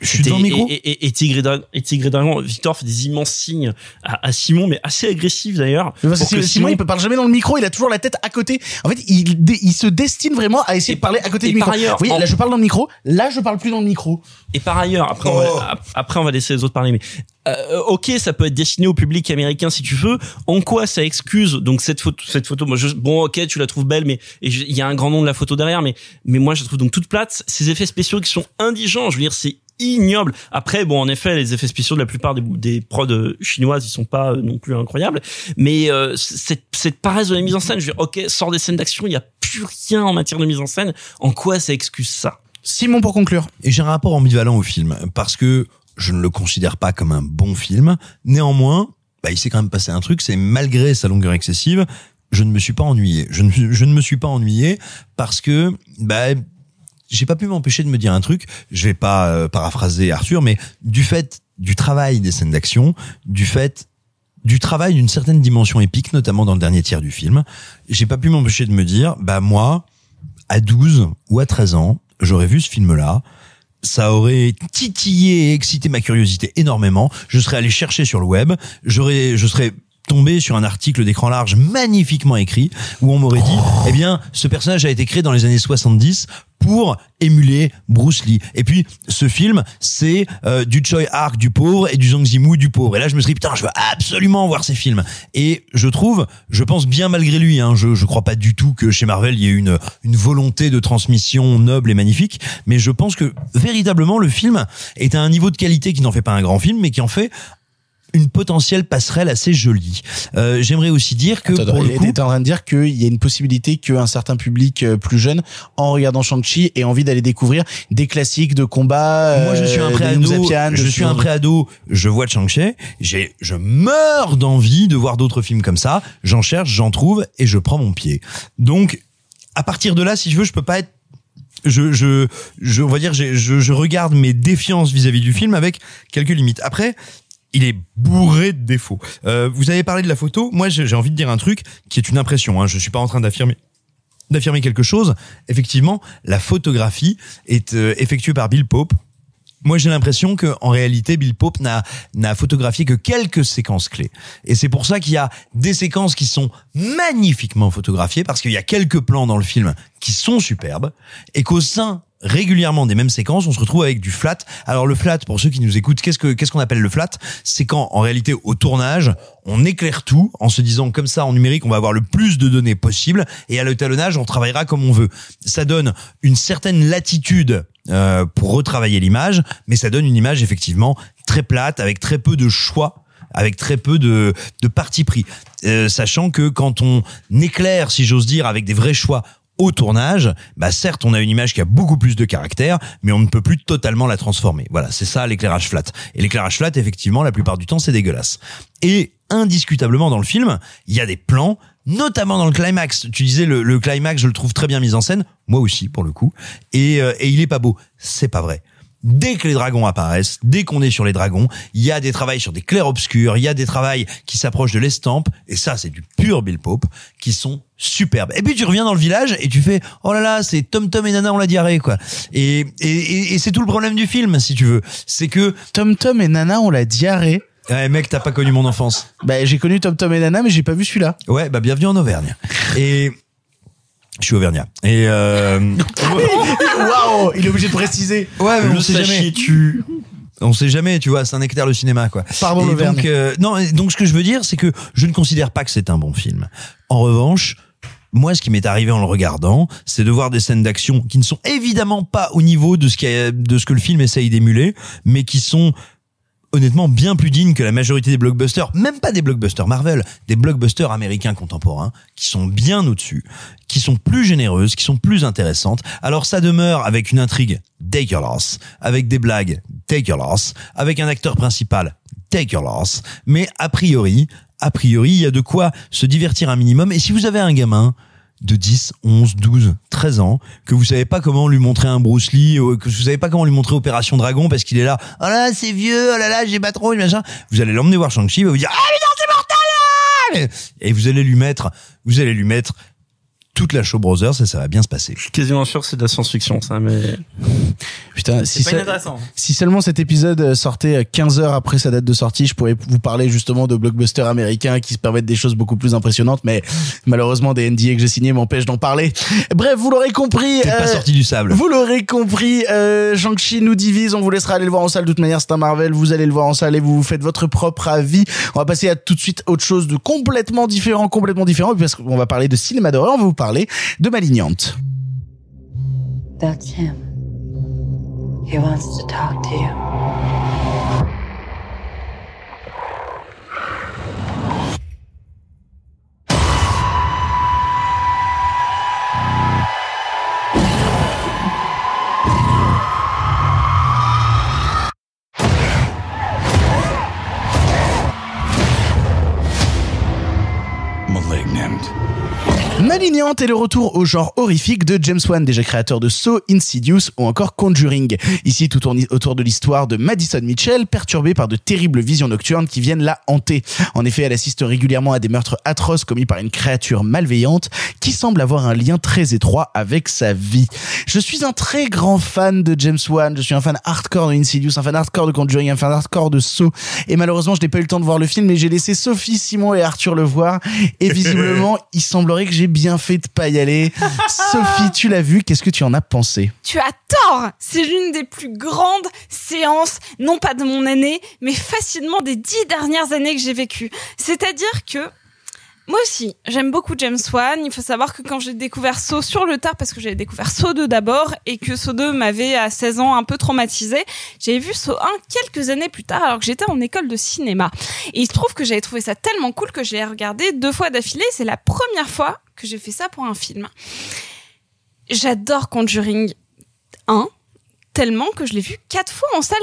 Je suis le micro Et, et, et, et Tigre et Dragon, et Tigre et Dragon, Victor fait des immenses signes à, à Simon, mais assez agressifs d'ailleurs. Que Simon, il peut parler jamais dans le micro, il a toujours la tête à côté. En fait, il, il se destine vraiment à essayer Et- de parler à côté et du micro. par ailleurs, oui, en- là je parle dans le micro, là je parle plus dans le micro. Et par ailleurs, après, on Oh. va, ap- après on va laisser les autres parler, mais euh, ok, ça peut être destiné au public américain si tu veux. En quoi ça excuse donc cette photo, cette photo, moi, je, bon, ok, tu la trouves belle, mais il y a un grand nom de la photo derrière, mais mais moi je la trouve donc toute plate. Ces effets spéciaux qui sont indigents, je veux dire, c'est ignoble. Après, bon, en effet, les effets spéciaux de la plupart des, des prods euh, chinoises, ils sont pas euh, non plus incroyables. Mais euh, cette, cette paresse de la mise en scène, je veux dire, ok, sort des scènes d'action, il y a plus rien en matière de mise en scène. En quoi ça excuse ça? Simon pour conclure. Et j'ai un rapport ambivalent au film parce que je ne le considère pas comme un bon film. Néanmoins, bah, il s'est quand même passé un truc, c'est malgré sa longueur excessive, je ne me suis pas ennuyé. Je ne, je ne me suis pas ennuyé parce que bah, j'ai pas pu m'empêcher de me dire un truc. Je vais pas euh, paraphraser Arthur, mais du fait du travail des scènes d'action, du fait du travail d'une certaine dimension épique, notamment dans le dernier tiers du film, j'ai pas pu m'empêcher de me dire, bah moi, à 12 ou à 13 ans, j'aurais vu ce film-là, ça aurait titillé et excité ma curiosité énormément. Je serais allé chercher sur le web, j'aurais, je serais tombé sur un article d'écran large magnifiquement écrit où on m'aurait dit, eh bien, ce personnage a été créé dans les années 70 pour émuler Bruce Lee. Et puis, ce film, c'est euh, du Choi Ark du pauvre et du Zhang Zimu du pauvre. Et là, je me suis dit, putain, je veux absolument voir ces films. Et je trouve, je pense bien malgré lui, hein, je, je crois pas du tout que chez Marvel, il y ait une, une volonté de transmission noble et magnifique, mais je pense que véritablement, le film est à un niveau de qualité qui n'en fait pas un grand film, mais qui en fait une potentielle passerelle assez jolie. Euh, J'aimerais aussi dire que Attends, pour le coup, en train de dire qu'il y a une possibilité qu'un certain public euh, plus jeune, en regardant Shang-Chi, ait envie d'aller découvrir des classiques de combat. Moi, je suis un euh, préado. Je suis un préado. Je vois Chang-Chi. J'ai, je meurs d'envie de voir d'autres films comme ça. J'en cherche, j'en trouve et je prends mon pied. Donc, à partir de là, si je veux, je peux pas être je, je, je, on va dire, je, je regarde mes défiances vis-à-vis du film avec quelques limites. Après, il est bourré de défauts. Euh, vous avez parlé de la photo. Moi, j'ai envie de dire un truc qui est une impression. Hein. Je suis pas en train d'affirmer d'affirmer quelque chose. Effectivement, la photographie est euh, effectuée par Bill Pope. Moi, j'ai l'impression que, en réalité, Bill Pope n'a n'a photographié que quelques séquences clés. Et c'est pour ça qu'il y a des séquences qui sont magnifiquement photographiées, parce qu'il y a quelques plans dans le film qui sont superbes, et qu'au sein régulièrement des mêmes séquences, on se retrouve avec du flat. Alors le flat, pour ceux qui nous écoutent, qu'est-ce que qu'est-ce qu'on appelle le flat? C'est quand, en réalité, au tournage, on éclaire tout en se disant comme ça en numérique, on va avoir le plus de données possible, et à l'étalonnage, on travaillera comme on veut. Ça donne une certaine latitude euh, pour retravailler l'image, mais ça donne une image effectivement très plate, avec très peu de choix avec très peu de, de parti pris. Euh, sachant que quand on éclaire, si j'ose dire, avec des vrais choix au tournage, bah certes, on a une image qui a beaucoup plus de caractère, mais on ne peut plus totalement la transformer. Voilà, c'est ça l'éclairage flat. Et l'éclairage flat, effectivement, la plupart du temps, c'est dégueulasse. Et indiscutablement dans le film, il y a des plans, notamment dans le climax. Tu disais le, climax, je le trouve très bien mis en scène, moi aussi pour le coup. Et, euh, et il est pas beau, c'est pas vrai. Dès que les dragons apparaissent, dès qu'on est sur les dragons, il y a des travails sur des clairs-obscurs, il y a des travails qui s'approchent de l'estampe, et ça c'est du pur Bill Pope, qui sont superbes. Et puis tu reviens dans le village et tu fais oh là là c'est Tom Tom et Nana ont la diarrhée quoi. Et et, et, et c'est tout le problème du film si tu veux, c'est que Tom Tom et Nana ont la diarrhée. Ouais mec t'as pas connu mon enfance. Bah j'ai connu Tom Tom et Nana mais j'ai pas vu celui-là. Ouais bah bienvenue en Auvergne. Et je suis auvergnat. Et euh... Waouh, il est obligé de préciser. Ouais, mais on sait jamais. tu. On sait jamais, tu vois, c'est un nectar le cinéma, quoi. Pardon, Et donc, euh, non, donc ce que je veux dire, c'est que je ne considère pas que c'est un bon film. En revanche, moi, ce qui m'est arrivé en le regardant, c'est de voir des scènes d'action qui ne sont évidemment pas au niveau de ce, qui a- de ce que le film essaye d'émuler, mais qui sont honnêtement bien plus dignes que la majorité des blockbusters, même pas des blockbusters Marvel, des blockbusters américains contemporains, qui sont bien au-dessus, qui sont plus généreuses, qui sont plus intéressantes. Alors ça demeure avec une intrigue take your loss, avec des blagues take your loss, avec un acteur principal take your loss, mais a priori, a priori, il y a de quoi se divertir un minimum. Et si vous avez un gamin de 10, 11, 12, 13 ans, que vous savez pas comment lui montrer un Bruce Lee, ou que vous savez pas comment lui montrer Opération Dragon parce qu'il est là, oh là là, c'est vieux, oh là là, j'ai pas trop, machin. Vous allez l'emmener voir Shang-Chi, vous dire, ah mais non, c'est mortel là Et vous allez lui mettre, vous allez lui mettre toute la show Brothers et ça va bien se passer. Je suis quasiment sûr que c'est de la science-fiction, ça, mais. Putain, si, pas ça- inintéressant. si seulement cet épisode euh, sortait euh, 15 heures après sa date de sortie, je pourrais vous parler justement de blockbusters américains qui se permettent des choses beaucoup plus impressionnantes, mais malheureusement des NDA que j'ai signés m'empêchent d'en parler. Bref, vous l'aurez compris. T'es pas euh, sorti du sable. Vous l'aurez compris, euh, Shang-Chi nous divise, on vous laissera aller le voir en salle, de toute manière c'est un Marvel, vous allez le voir en salle et vous vous faites votre propre avis. On va passer à tout de suite autre chose de complètement différent, complètement différent, parce qu'on va parler de cinéma d'horreur, on va vous parler de Malignante. That's him. He wants to talk to you. Malignant. Malignante est le retour au genre horrifique de James Wan, déjà créateur de Saw, Insidious ou encore Conjuring. Ici, tout tourne autour de l'histoire de Madison Mitchell, perturbée par de terribles visions nocturnes qui viennent la hanter. En effet, elle assiste régulièrement à des meurtres atroces commis par une créature malveillante qui semble avoir un lien très étroit avec sa vie. Je suis un très grand fan de James Wan, je suis un fan hardcore de Insidious, un fan hardcore de Conjuring, un fan hardcore de Saw, et malheureusement, je n'ai pas eu le temps de voir le film, mais j'ai laissé Sophie, Simon et Arthur le voir, et visiblement, il semblerait que j'ai bien fait de pas y aller. Sophie, tu l'as vu, qu'est-ce que tu en as pensé? Tu as tort C'est l'une des plus grandes séances, non pas de mon année, mais facilement des dix dernières années que j'ai vécues. C'est-à-dire que moi aussi, j'aime beaucoup James Wan. Il faut savoir que quand j'ai découvert Saw sur le tard, parce que j'avais découvert Saw 2 d'abord, et que Saw 2 m'avait à 16 ans un peu traumatisé, j'ai vu Saw 1 quelques années plus tard, alors que j'étais en école de cinéma. Et il se trouve que j'avais trouvé ça tellement cool que je l'ai regardé deux fois d'affilée. C'est la première fois que j'ai fait ça pour un film. J'adore Conjuring 1 tellement que je l'ai vu quatre fois en salle,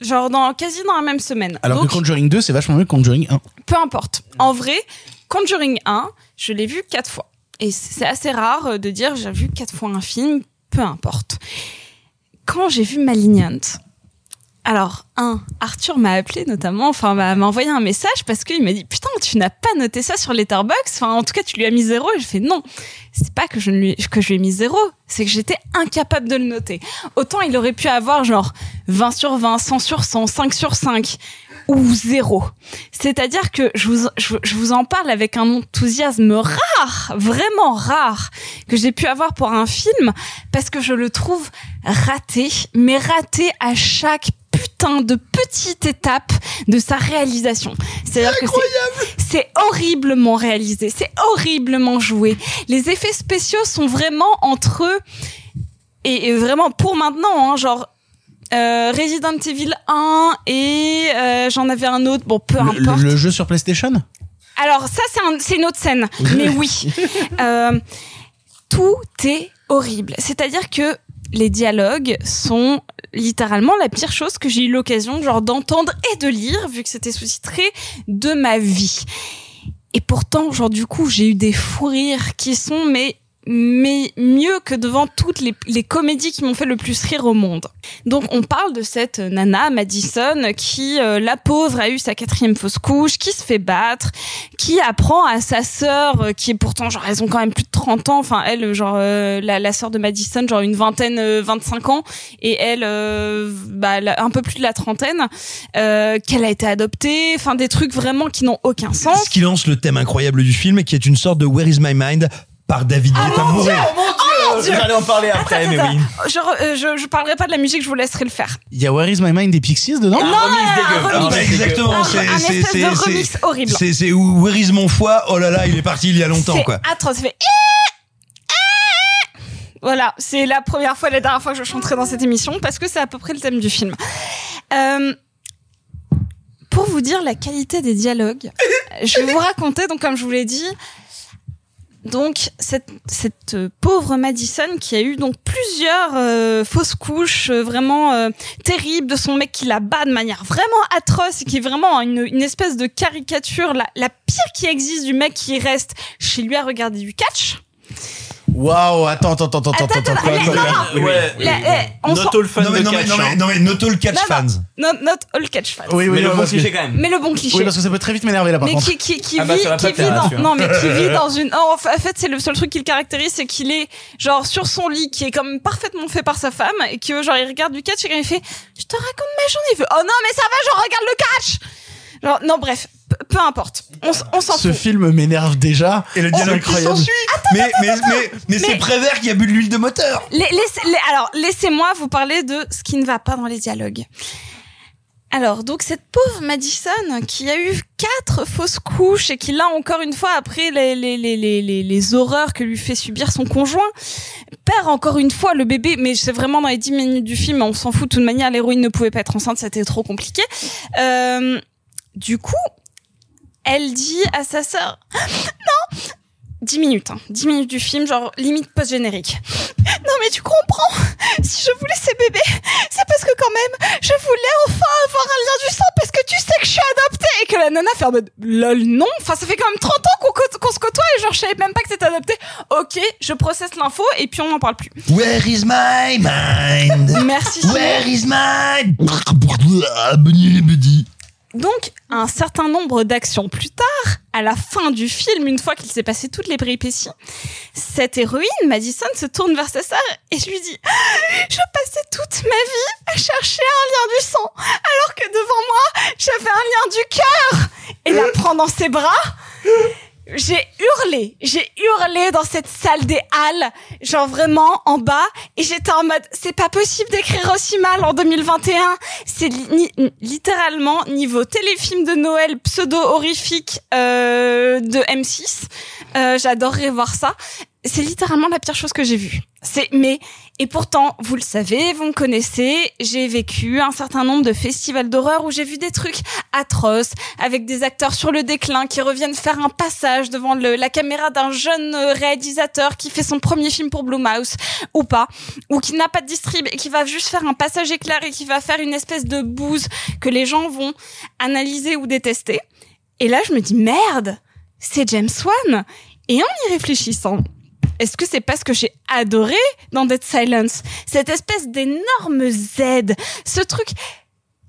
genre dans, quasi dans la même semaine. Alors Donc, que Conjuring 2, c'est vachement mieux que Conjuring 1. peu importe. En vrai, Conjuring 1, je l'ai vu quatre fois. Et c'est assez rare euh, de dire j'ai vu quatre fois un film. peu importe. Quand j'ai vu Malignant, alors, un, Arthur m'a appelé notamment, enfin m'a envoyé un message parce qu'il m'a dit putain tu n'as pas noté ça sur Letterboxd, enfin en tout cas tu lui as mis zéro et je fais non, c'est pas que je ne lui que je lui ai mis zéro, c'est que j'étais incapable de le noter. Autant il aurait pu avoir genre 20 sur 20, 100 sur 100, 5 sur 5 ou zéro. C'est-à-dire que je vous, je, je vous en parle avec un enthousiasme rare, vraiment rare, que j'ai pu avoir pour un film, parce que je le trouve raté, mais raté à chaque putain de petite étape de sa réalisation. C'est- c'est horriblement réalisé, c'est horriblement joué. Les effets spéciaux sont vraiment entre eux et, et vraiment pour maintenant, hein, genre euh, Resident Evil 1 et euh, j'en avais un autre, bon peu Le, importe. le jeu sur PlayStation? Alors ça c'est un- c'est une autre scène, mais oui. Euh, tout est horrible. C'est-à-dire que les dialogues sont littéralement la pire chose que j'ai eu l'occasion genre d'entendre et de lire vu que c'était sous-titré de ma vie. Et pourtant, genre du coup, j'ai eu des fous rires qui sont mais mais mieux que devant toutes les, les comédies qui m'ont fait le plus rire au monde. Donc on parle de cette nana Madison qui, euh, la pauvre, a eu sa quatrième fausse couche, qui se fait battre, qui apprend à sa sœur, euh, qui est pourtant genre elles ont quand même plus de 30 ans, enfin elle genre euh, la, la sœur de Madison genre une vingtaine, euh, 25 ans et elle euh, bah, un peu plus de la trentaine, euh, qu'elle a été adoptée, enfin des trucs vraiment qui n'ont aucun sens. Ce qui lance le thème incroyable du film, qui est une sorte de Where is my mind? Par David Guetta Bourré. Oh mon dieu J'allais en parler après, mais oui. Euh, je, je parlerai pas de la musique, je vous laisserai le faire. Il y a Where is my mind des Pixies dedans non, remix un dégueu. remix. Ah, Exactement, Un- c'est un espèce de remix horrible. c'est c'est Where is mon foie Oh là là, il est parti il y a longtemps C'est quoi. atroce. Fait voilà, c'est la première fois et la dernière fois que je chanterai dans cette émission parce que c'est à peu près le thème du film. Euh, pour vous dire la qualité des dialogues, je vais vous raconter, donc comme je vous l'ai dit, donc cette, cette euh, pauvre Madison qui a eu donc plusieurs euh, fausses couches euh, vraiment euh, terribles de son mec qui la bat de manière vraiment atroce et qui est vraiment une, une espèce de caricature la, la pire qui existe du mec qui reste chez lui à regarder du catch. Waouh, attends, attends, attends, attends, attends, attends, Not all fan Non mais, de non, mais, catch. non, mais, hein. non mais not all catch fans. Not, not all catch fans. Oui, oui, Mais le bon cliché quand même. Mais le bon cliché. Oui, parce que ça peut très vite m'énerver là par mais contre. qui, qui, qui Ah bah, vit, qui vit dans, non, mais qui vit dans une, oh, en fait, c'est le seul truc qui le caractérise, c'est qu'il est, genre, sur son lit, qui est comme parfaitement fait par sa femme, et que, genre, il regarde du catch, et quand il fait, je te raconte ma journée, il fait, oh non, mais ça va, genre, regarde le catch! Genre, non, bref, peu, importe. On, s'en Ce fout. film m'énerve déjà. Et le dialogue incroyable. Mais mais mais mais c'est Prévert qui a bu de l'huile de moteur. Les- laissez- les- alors, laissez-moi vous parler de ce qui ne va pas dans les dialogues. Alors, donc cette pauvre Madison qui a eu quatre fausses couches et qui là encore une fois après les, les, les, les, les, les horreurs que lui fait subir son conjoint perd encore une fois le bébé mais c'est vraiment dans les 10 minutes du film on s'en fout de toute manière l'héroïne ne pouvait pas être enceinte c'était trop compliqué euh, du coup elle dit à sa sœur non 10 minutes hein, 10 minutes du film genre limite post-générique non mais tu comprends si je voulais ces bébés, c'est parce que quand même, je voulais enfin avoir un lien du sang parce que tu sais que je suis adoptée et que la nana fait en mode lol non. Enfin ça fait quand même 30 ans qu'on se côtoie et genre je savais même pas que t'étais adoptée. Ok, je processe l'info et puis on n'en parle plus. Where is my mind? Merci. Where is my. Donc, un certain nombre d'actions plus tard, à la fin du film, une fois qu'il s'est passé toutes les péripéties, cette héroïne, Madison, se tourne vers sa sœur et lui dit Je passais toute ma vie à chercher un lien du sang, alors que devant moi, j'avais un lien du cœur Et la prend dans ses bras. J'ai hurlé, j'ai hurlé dans cette salle des halles, genre vraiment en bas, et j'étais en mode, c'est pas possible d'écrire aussi mal en 2021. C'est li- littéralement niveau téléfilm de Noël pseudo-horrifique euh, de M6. Euh, J'adorerais voir ça. C'est littéralement la pire chose que j'ai vue. C'est mais et pourtant vous le savez, vous me connaissez, j'ai vécu un certain nombre de festivals d'horreur où j'ai vu des trucs atroces avec des acteurs sur le déclin qui reviennent faire un passage devant la caméra d'un jeune réalisateur qui fait son premier film pour Blumhouse ou pas ou qui n'a pas de distrib et qui va juste faire un passage éclair et qui va faire une espèce de bouse que les gens vont analyser ou détester. Et là je me dis merde, c'est James Wan et en y réfléchissant Est-ce que c'est parce que j'ai adoré dans Dead Silence cette espèce d'énorme Z, ce truc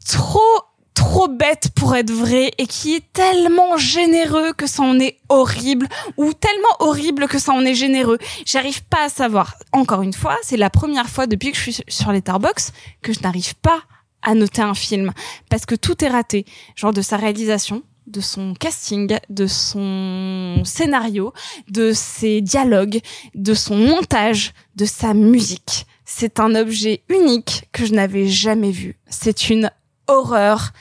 trop trop bête pour être vrai et qui est tellement généreux que ça en est horrible ou tellement horrible que ça en est généreux? J'arrive pas à savoir. Encore une fois, c'est la première fois depuis que je suis sur Letterboxd que je n'arrive pas à noter un film parce que tout est raté, genre de sa réalisation, de son casting, de son scénario, de ses dialogues, de son montage, de sa musique. C'est un objet unique que je n'avais jamais vu. C'est une horreur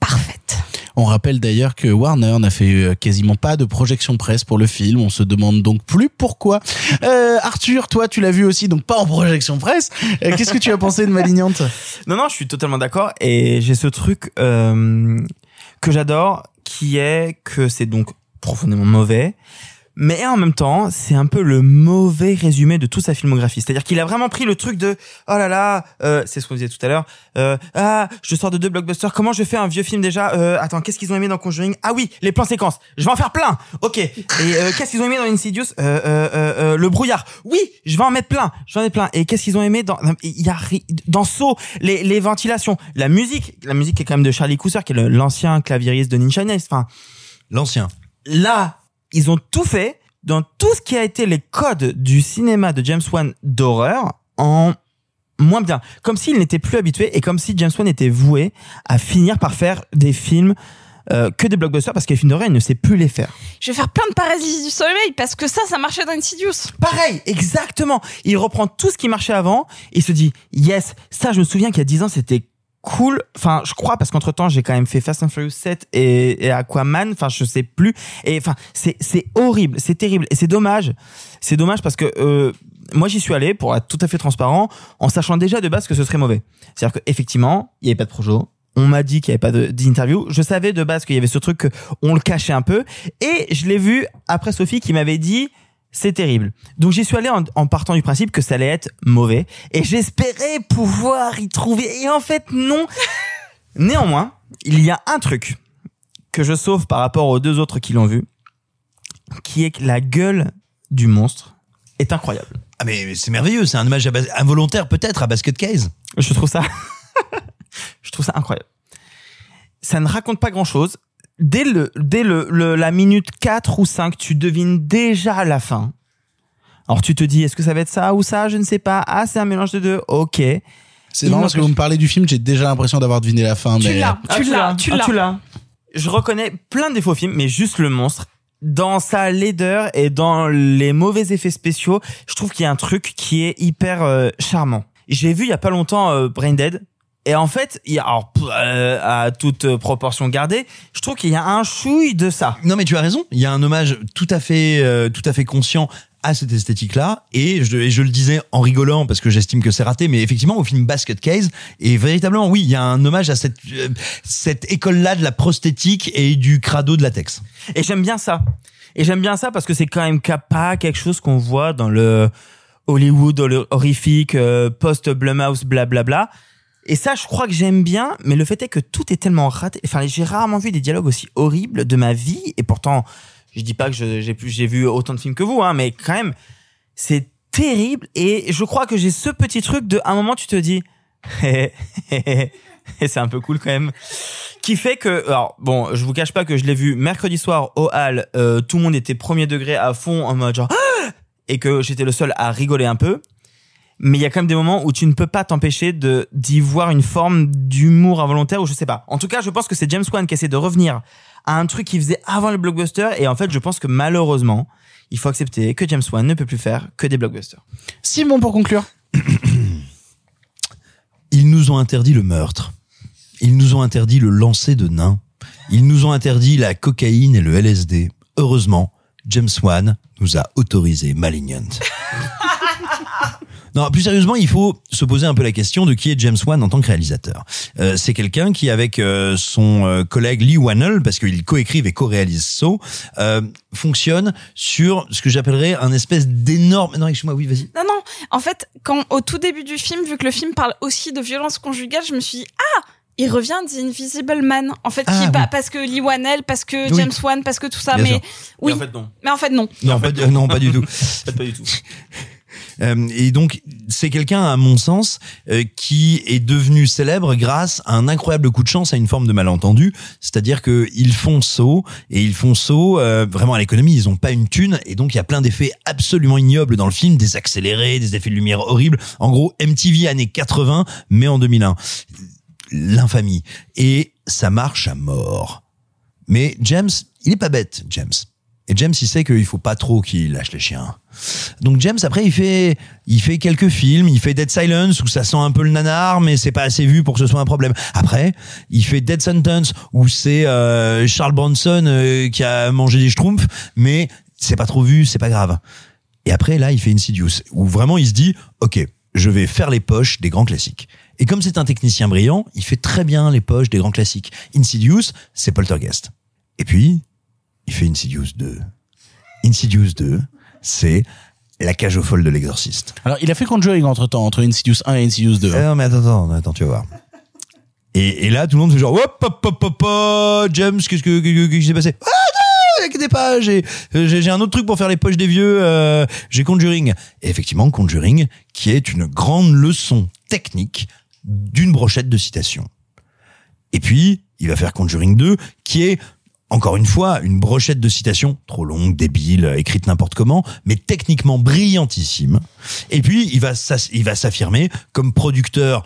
parfaite. On rappelle d'ailleurs que Warner n'a fait euh, quasiment pas de projection presse pour le film. On se demande donc plus pourquoi. Euh, Arthur, toi, tu l'as vu aussi, donc pas en projection presse. Euh, Qu'est-ce que tu as pensé de Malignante? Non, non, je suis totalement d'accord. Et j'ai ce truc euh, que j'adore, qui est que c'est donc profondément mauvais. Mais en même temps, c'est un peu le mauvais résumé de toute sa filmographie. C'est-à-dire qu'il a vraiment pris le truc de oh là là, euh, c'est ce qu'on disait tout à l'heure. Euh, ah, je sors de deux blockbusters. Comment je fais un vieux film déjà euh, Attends, qu'est-ce qu'ils ont aimé dans Conjuring? Ah oui, les plans séquences. Je vais en faire plein. Ok. Et euh, qu'est-ce qu'ils ont aimé dans Insidious? Euh, euh, Le brouillard. Oui, je vais en mettre plein. Je vais en mettre plein. Et qu'est-ce qu'ils ont aimé dans Il y a dans Saw, les, les ventilations, la musique. La musique est quand même de Charlie Cousser, qui est l'ancien claviériste de Ninja Nails. Enfin, L'ancien. là, ils ont tout fait dans tout ce qui a été les codes du cinéma de James Wan d'horreur en moins bien. Comme s'il n'était plus habitué et comme si James Wan était voué à finir par faire des films euh, que des blockbusters parce que les films d'horreur, il ne sait plus les faire. Je vais faire plein de paralysie du sommeil parce que ça, ça marchait dans Insidious. Pareil, exactement. Il reprend tout ce qui marchait avant et il se dit, yes, ça, je me souviens qu'il y a 10 ans, c'était cool. Enfin, je crois parce qu'entre temps, j'ai quand même fait Fast and Furious 7 et, Aquaman. Enfin, je sais plus. Et enfin, c'est, c'est horrible, c'est terrible. Et c'est dommage. C'est dommage parce que, euh, moi, j'y suis allé pour être tout à fait transparent en sachant déjà de base que ce serait mauvais. C'est-à-dire qu'effectivement, il n'y avait pas de projet. On m'a dit qu'il n'y avait pas d'interview. Je savais de base qu'il y avait ce truc que on le cachait un peu. Et je l'ai vu après Sophie qui m'avait dit, c'est terrible. Donc j'y suis allé en, en partant du principe que ça allait être mauvais. Et j'espérais pouvoir y trouver. Et en fait, non. Néanmoins, il y a un truc que je sauve par rapport aux deux autres qui l'ont vu, qui est que la gueule du monstre est incroyable. Ah mais c'est merveilleux, c'est un hommage involontaire peut-être à Basket Case. Je trouve ça, je trouve ça incroyable. Ça ne raconte pas grand chose. Dès le, dès le, le- la minute 4 ou 5, tu devines déjà la fin. Alors tu te dis, est-ce que ça va être ça ou ça? Je ne sais pas. Ah, c'est un mélange de deux. Ok. C'est marrant parce que vous me parlez du film, j'ai déjà l'impression d'avoir deviné la fin. Tu mais... l'as, Ah, tu l'as, tu Ah, l'as. tu l'as. Je reconnais plein de défauts au film, mais juste le monstre. Dans sa laideur et dans les mauvais effets spéciaux, je trouve qu'il y a un truc qui est hyper euh, charmant. J'ai vu il y a pas longtemps euh, Brain Dead. Et en fait, il y a, alors, euh, à toute euh, proportion gardée, je trouve qu'il y a un chouille de ça. Non mais tu as raison, il y a un hommage tout à fait euh, tout à fait conscient à cette esthétique-là et je, et je le disais en rigolant parce que j'estime que c'est raté mais effectivement au film Basket Case et véritablement oui, il y a un hommage à cette euh, cette école-là de la prosthétique et du crado de latex. Et j'aime bien ça. Et j'aime bien ça parce que c'est quand même pas quelque chose qu'on voit dans le Hollywood hor- horrifique, euh, post-Blumhouse, blablabla. Et ça, je crois que j'aime bien, mais le fait est que tout est tellement raté. Enfin, j'ai rarement vu des dialogues aussi horribles de ma vie, et pourtant, je dis pas que j'ai vu autant de films que vous, hein, mais quand même, c'est terrible. Et je crois que j'ai ce petit truc de, à un moment, tu te dis, et c'est un peu cool quand même, qui fait que, alors bon, je vous cache pas que je l'ai vu mercredi soir au hall, euh, tout le monde était premier degré à fond en mode genre, et que j'étais le seul à rigoler un peu. Mais il y a quand même des moments où tu ne peux pas t'empêcher de d'y voir une forme d'humour involontaire ou je sais pas. En tout cas, je pense que c'est James Wan qui essaie de revenir à un truc qu'il faisait avant le blockbuster et en fait, je pense que malheureusement, il faut accepter que James Wan ne peut plus faire que des blockbusters. Simon, pour conclure. Ils nous ont interdit le meurtre. Ils nous ont interdit le lancer de nains. Ils nous ont interdit la cocaïne et le LSD. Heureusement, James Wan nous a autorisé Malignant. Non, plus sérieusement, il faut se poser un peu la question de qui est James Wan en tant que réalisateur. Euh, c'est quelqu'un qui, avec euh, son euh, collègue Lee Wannell, parce qu'ils coécrivent et co-réalisent So, euh, fonctionne sur ce que j'appellerais un espèce d'énorme... Non, excuse-moi, oui, vas-y. Non, non. En fait, quand au tout début du film, vu que le film parle aussi de violence conjugale, je me suis dit, ah, Il revient d'Invisible Man, en fait, Ah, qui oui. pas parce que Lee Wanell, parce que Oui. James Wan, parce que tout ça, Bien mais sûr. oui. Mais en fait, non. Mais en fait, non. Non, pas, du- non, pas du tout. Pas du tout. Euh, et donc, c'est quelqu'un, à mon sens, euh, qui est devenu célèbre grâce à un incroyable coup de chance, à une forme de malentendu. C'est-à-dire que ils font saut et ils font saut euh, vraiment à l'économie. Ils ont pas une thune et donc il y a plein d'effets absolument ignobles dans le film, des accélérés, des effets de lumière horribles. En gros, MTV années 80, mais en 2001. L'infamie. Et ça marche à mort. Mais James, il est pas bête, James. Et James, il sait qu'il faut pas trop qu'il lâche les chiens. Donc James, après, il fait, il fait quelques films. Il fait Dead Silence où ça sent un peu le nanar, mais c'est pas assez vu pour que ce soit un problème. Après, il fait Dead Sentence où c'est euh, Charles Bronson euh, qui a mangé des schtroumpfs, mais c'est pas trop vu, c'est pas grave. Et après, là, il fait Insidious où vraiment il se dit, ok, je vais faire les poches des grands classiques. Et comme c'est un technicien brillant, il fait très bien les poches des grands classiques. Insidious, c'est Poltergeist. Et puis, il fait Insidious 2. Insidious 2, c'est la cage aux folles de l'exorciste. Alors, il a fait Conjuring entre temps, entre Insidious 1 et Insidious 2. Eh non, mais attends, attends, attends, tu vas voir. Et, et là, tout le monde fait genre, hop, hop, hop, hop, hop, James, qu'est-ce que, qu'est-ce qui s'est passé? Ah non, inquiétez pas, j'ai, j'ai, un autre truc pour faire les poches des vieux, euh, j'ai Conjuring. Et effectivement, Conjuring, qui est une grande leçon technique d'une brochette de citations. Et puis, il va faire Conjuring 2, qui est, encore une fois, une brochette de citations trop longue, débile, écrite n'importe comment, mais techniquement brillantissime. Et puis, il va il va s'affirmer comme producteur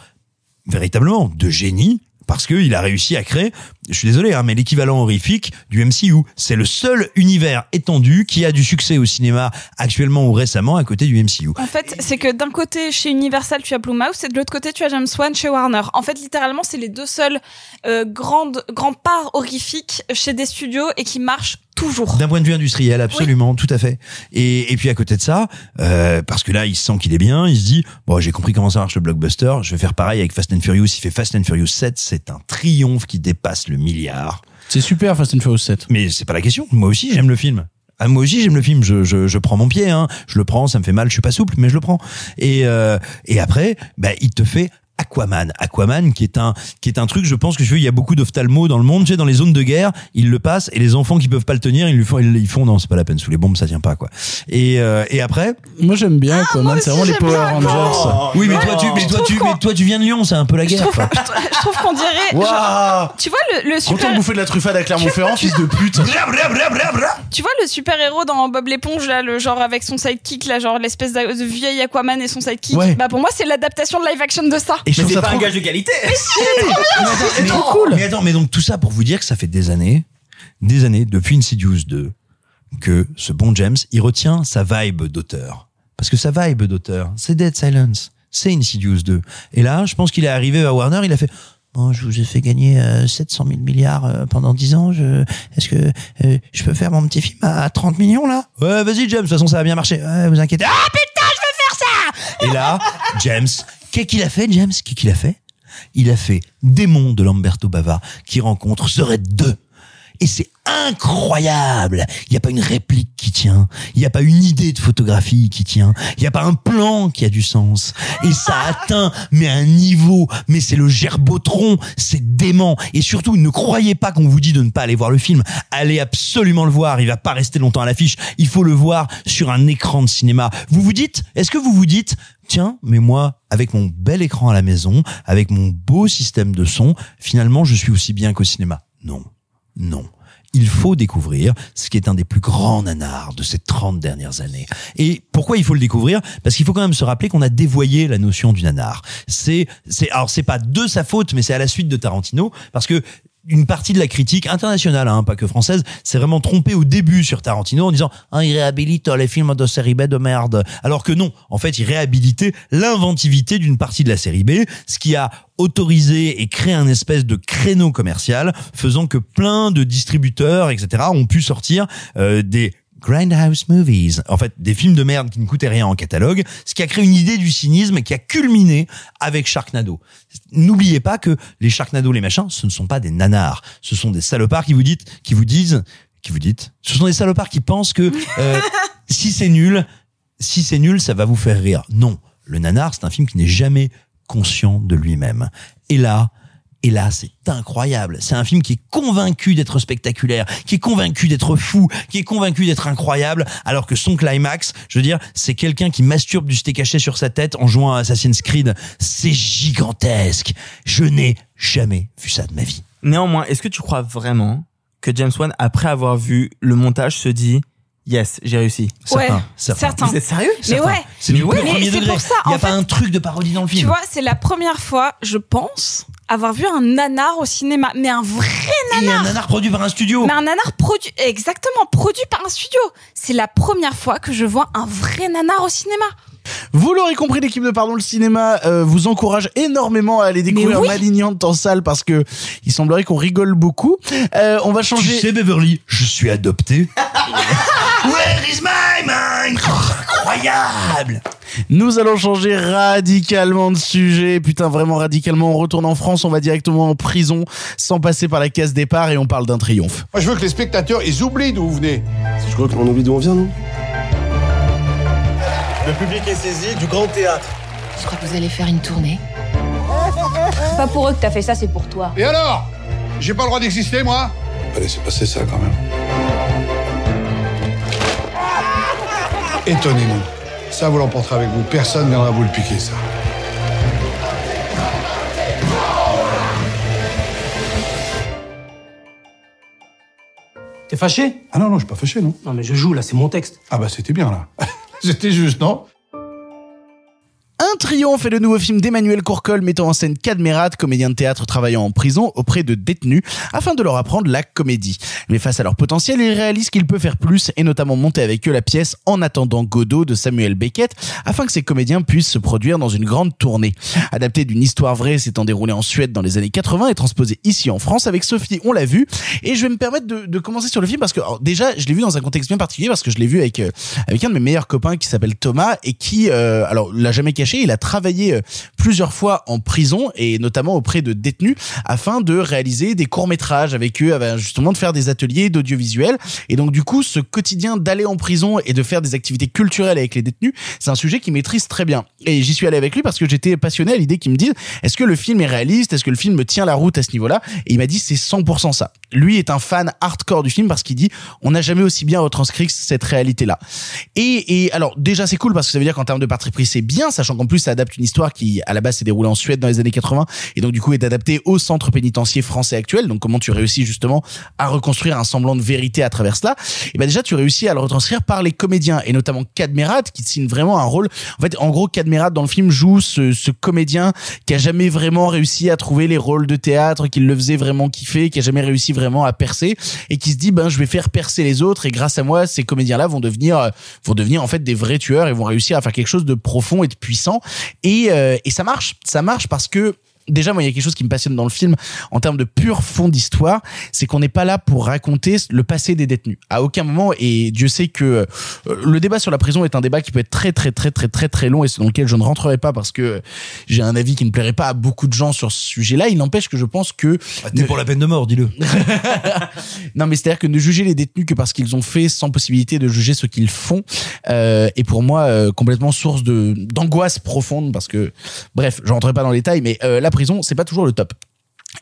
véritablement de génie parce qu'il a réussi à créer, je suis désolé, hein, mais l'équivalent horrifique du MCU. C'est le seul univers étendu qui a du succès au cinéma actuellement ou récemment à côté du MCU. En fait, c'est que d'un côté, chez Universal, tu as Blumhouse, et de l'autre côté, tu as James Wan chez Warner. En fait, littéralement, c'est les deux seuls euh, grandes, grands parts horrifiques chez des studios et qui marchent toujours. D'un point de vue industriel, absolument, tout à fait. Et, et puis à côté de ça, euh, parce que là, il sent qu'il est bien, il se dit bon, j'ai compris comment ça marche le blockbuster, je vais faire pareil avec Fast and Furious. Il fait Fast and Furious 7, c'est un triomphe qui dépasse le milliard. C'est super Fast and Furious 7. Mais c'est pas la question. Moi aussi, j'aime le film. Ah, moi aussi, j'aime le film. Je, je, je prends mon pied. Hein. Je le prends. Ça me fait mal. Je suis pas souple, mais je le prends. Et euh, et après, bah, il te fait Aquaman. Aquaman, qui est un qui est un truc. Je pense que je veux. Il y a beaucoup d'ophtalmos dans le monde. Tu sais, dans les zones de guerre, ils le passent et les enfants qui peuvent pas le tenir, ils lui font. Ils, ils font. Non, c'est pas la peine. Sous les bombes, ça tient pas quoi. Et euh, et après? Moi, j'aime bien Aquaman. c'est vraiment les Power Rangers. oui, mais toi, tu, mais toi, tu, mais toi, tu viens de Lyon. C'est un peu la Je guerre. trouve, quoi. je trouve qu'on dirait. Waouh genre, tu vois le, le super. de bouffer de la truffade à Clermont-Ferrand, fils de pute. Tu vois le super héros dans Bob l'éponge là, le genre avec son sidekick là, genre l'espèce de de vieil Aquaman et son sidekick? Ouais. Bah pour moi c'est l'adaptation de live action de ça. Et je Mais c'est pas un gage de qualité. mais, trop cool. Mais attends, mais donc tout ça pour vous dire que ça fait des années, des années, depuis Insidious 2, que ce bon James, il retient sa vibe d'auteur. Parce que sa vibe d'auteur, c'est Dead Silence, c'est Insidious 2. Et là, je pense qu'il est arrivé à Warner, il a fait... Bon, je vous ai fait gagner euh, 700 000 milliards euh, pendant 10 ans. Je, est-ce que euh, je peux faire mon petit film à 30 millions là? Ouais, vas-y James. De toute façon, ça va bien marcher. Ouais, vous inquiétez. Ah putain, je veux faire ça Et là, James, qu'est-ce qu'il a fait, James? Qu'est-ce qu'il a fait? Il a fait Démon de Lamberto Bava qui rencontre The Red 2. Et c'est incroyable. Il n'y a pas une réplique qui tient. Il n'y a pas une idée de photographie qui tient. Il n'y a pas un plan qui a du sens. Et ça atteint, mais un niveau. Mais c'est le gerbotron. C'est dément. Et surtout, ne croyez pas qu'on vous dit de ne pas aller voir le film. Allez absolument le voir. Il va pas rester longtemps à l'affiche. Il faut le voir sur un écran de cinéma. Vous vous dites, est-ce que vous vous dites, tiens, mais moi, avec mon bel écran à la maison, avec mon beau système de son, finalement, je suis aussi bien qu'au cinéma? Non. Non. Il faut découvrir ce qui est un des plus grands nanars de ces 30 dernières années. Et pourquoi il faut le découvrir? Parce qu'il faut quand même se rappeler qu'on a dévoyé la notion du nanar. C'est, c'est, alors c'est pas de sa faute, mais c'est à la suite de Tarantino, parce que une partie de la critique internationale, hein, pas que française, s'est vraiment trompée au début sur Tarantino en disant ah, il réhabilite les films de série B de merde. Alors que non, en fait, il réhabilitait l'inventivité d'une partie de la série B, ce qui a autorisé et créé un espèce de créneau commercial, faisant que plein de distributeurs, etc., ont pu sortir euh, des Grindhouse Movies, en fait des films de merde qui ne coûtaient rien en catalogue, ce qui a créé une idée du cynisme qui a culminé avec Sharknado. N'oubliez pas que les Sharknado, les machins, ce ne sont pas des nanars, ce sont des salopards qui vous dites, qui vous disent, qui vous dites, ce sont des salopards qui pensent que euh, si c'est nul, si c'est nul, ça va vous faire rire. Non, le nanar, c'est un film qui n'est jamais conscient de lui-même. Et là, Et là, c'est incroyable. C'est un film qui est convaincu d'être spectaculaire, qui est convaincu d'être fou, qui est convaincu d'être incroyable, alors que son climax, je veux dire, c'est quelqu'un qui masturbe du steak haché sur sa tête en jouant à Assassin's Creed. C'est gigantesque. Je n'ai jamais vu ça de ma vie. Néanmoins, est-ce que tu crois vraiment que James Wan, après avoir vu le montage, se dit Yes, j'ai réussi. Ouais, certain. certain. Vous êtes sérieux Mais ouais. C'est du ouais. premier degré. pour ça, Il n'y a pas fait, un truc de parodie dans le film. Tu vois, c'est la première fois, je pense, avoir vu un nanar au cinéma. Mais un vrai Et nanar. un nanar produit par un studio. Mais un nanar produit, exactement, produit par un studio. C'est la première fois que je vois un vrai nanar au cinéma. Vous l'aurez compris, l'équipe de Pardon le cinéma euh, vous encourage énormément à aller découvrir oui. Malignante en salle parce que il semblerait qu'on rigole beaucoup. Euh, on va Tu changer. sais, Beverly, je suis adopté. Where is my mind? Incroyable Nous allons changer radicalement de sujet. Putain, vraiment radicalement. On retourne en France, on va directement en prison sans passer par la case départ et on parle d'un triomphe. Moi, je veux que les spectateurs, ils oublient d'où vous venez. Je crois qu'on oublie d'où on vient, non? Le public est saisi du grand théâtre. Je crois que vous allez faire une tournée. Pas pour eux que t'as fait ça, c'est pour toi. Et alors? J'ai pas le droit d'exister, moi? Pas laisser passer ça quand même. Étonnez-nous. Ça, vous l'emporterez avec vous. Personne viendra vous le piquer, ça. T'es fâché? Ah non, non, je suis pas fâché, non. Non mais je joue là, c'est mon texte. Ah bah, c'était bien, là. c'était juste, non? Un triomphe est le nouveau film d'Emmanuel Courcol mettant en scène Cadmerat, comédien de théâtre travaillant en prison auprès de détenus afin de leur apprendre la comédie. Mais face à leur potentiel, il réalise qu'il peut faire plus et notamment monter avec eux la pièce En attendant Godot de Samuel Beckett afin que ces comédiens puissent se produire dans une grande tournée. Adapté d'une histoire vraie s'étant déroulée en Suède dans les années 80 et transposé ici en France avec Sophie, on l'a vu. Et je vais me permettre de, de commencer sur le film parce que alors, déjà, je l'ai vu dans un contexte bien particulier parce que je l'ai vu avec, euh, avec un de mes meilleurs copains qui s'appelle Thomas et qui, euh, alors, l'a jamais caché, il a travaillé euh, plusieurs fois en prison et notamment auprès de détenus afin de réaliser des courts-métrages avec eux, justement de faire des ateliers d'audiovisuel. Et donc, du coup, ce quotidien d'aller en prison et de faire des activités culturelles avec les détenus, c'est un sujet qu'il maîtrise très bien. Et j'y suis allé avec lui parce que j'étais passionné à l'idée qu'il me dise, est-ce que le film est réaliste? Est-ce que le film tient la route à ce niveau-là? Et il m'a dit, c'est 100% ça. Lui est un fan hardcore du film parce qu'il dit, on n'a jamais aussi bien retranscrit cette réalité-là. Et, et alors, déjà, c'est cool parce que ça veut dire qu'en termes de parti pris, c'est bien, sachant qu'en plus, ça adapte une histoire qui, à la base, s'est déroulée en Suède dans les années 80 et donc, du coup, est adaptée au centre pénitentiaire français actuel. Donc, comment tu réussis justement à reconstruire un semblant de vérité à travers cela? Et ben, déjà, tu réussis à le retranscrire par les comédiens et notamment Cadmerat qui signe vraiment un rôle. En fait, en gros, Cadmerat dans le film joue ce, ce comédien qui a jamais vraiment réussi à trouver les rôles de théâtre, qui le faisait vraiment kiffer, qui a jamais réussi vraiment à percer et qui se dit ben je vais faire percer les autres et grâce à moi ces comédiens là vont devenir euh, vont devenir en fait des vrais tueurs et vont réussir à faire quelque chose de profond et de puissant et euh, et ça marche ça marche parce que Déjà, moi, il y a quelque chose qui me passionne dans le film en termes de pur fond d'histoire, c'est qu'on n'est pas là pour raconter le passé des détenus. À aucun moment, et Dieu sait que euh, le débat sur la prison est un débat qui peut être très, très, très, très, très, très long et c'est dans lequel je ne rentrerai pas parce que j'ai un avis qui ne plairait pas à beaucoup de gens sur ce sujet-là. Il n'empêche que je pense que Ah, T'es pour la peine de mort, dis-le. non, mais c'est-à-dire que ne juger les détenus que parce qu'ils ont fait, sans possibilité de juger ce qu'ils font, euh, est pour moi euh, complètement source de d'angoisse profonde parce que, bref, je rentrerai pas dans les détails, mais euh, la c'est pas toujours le top.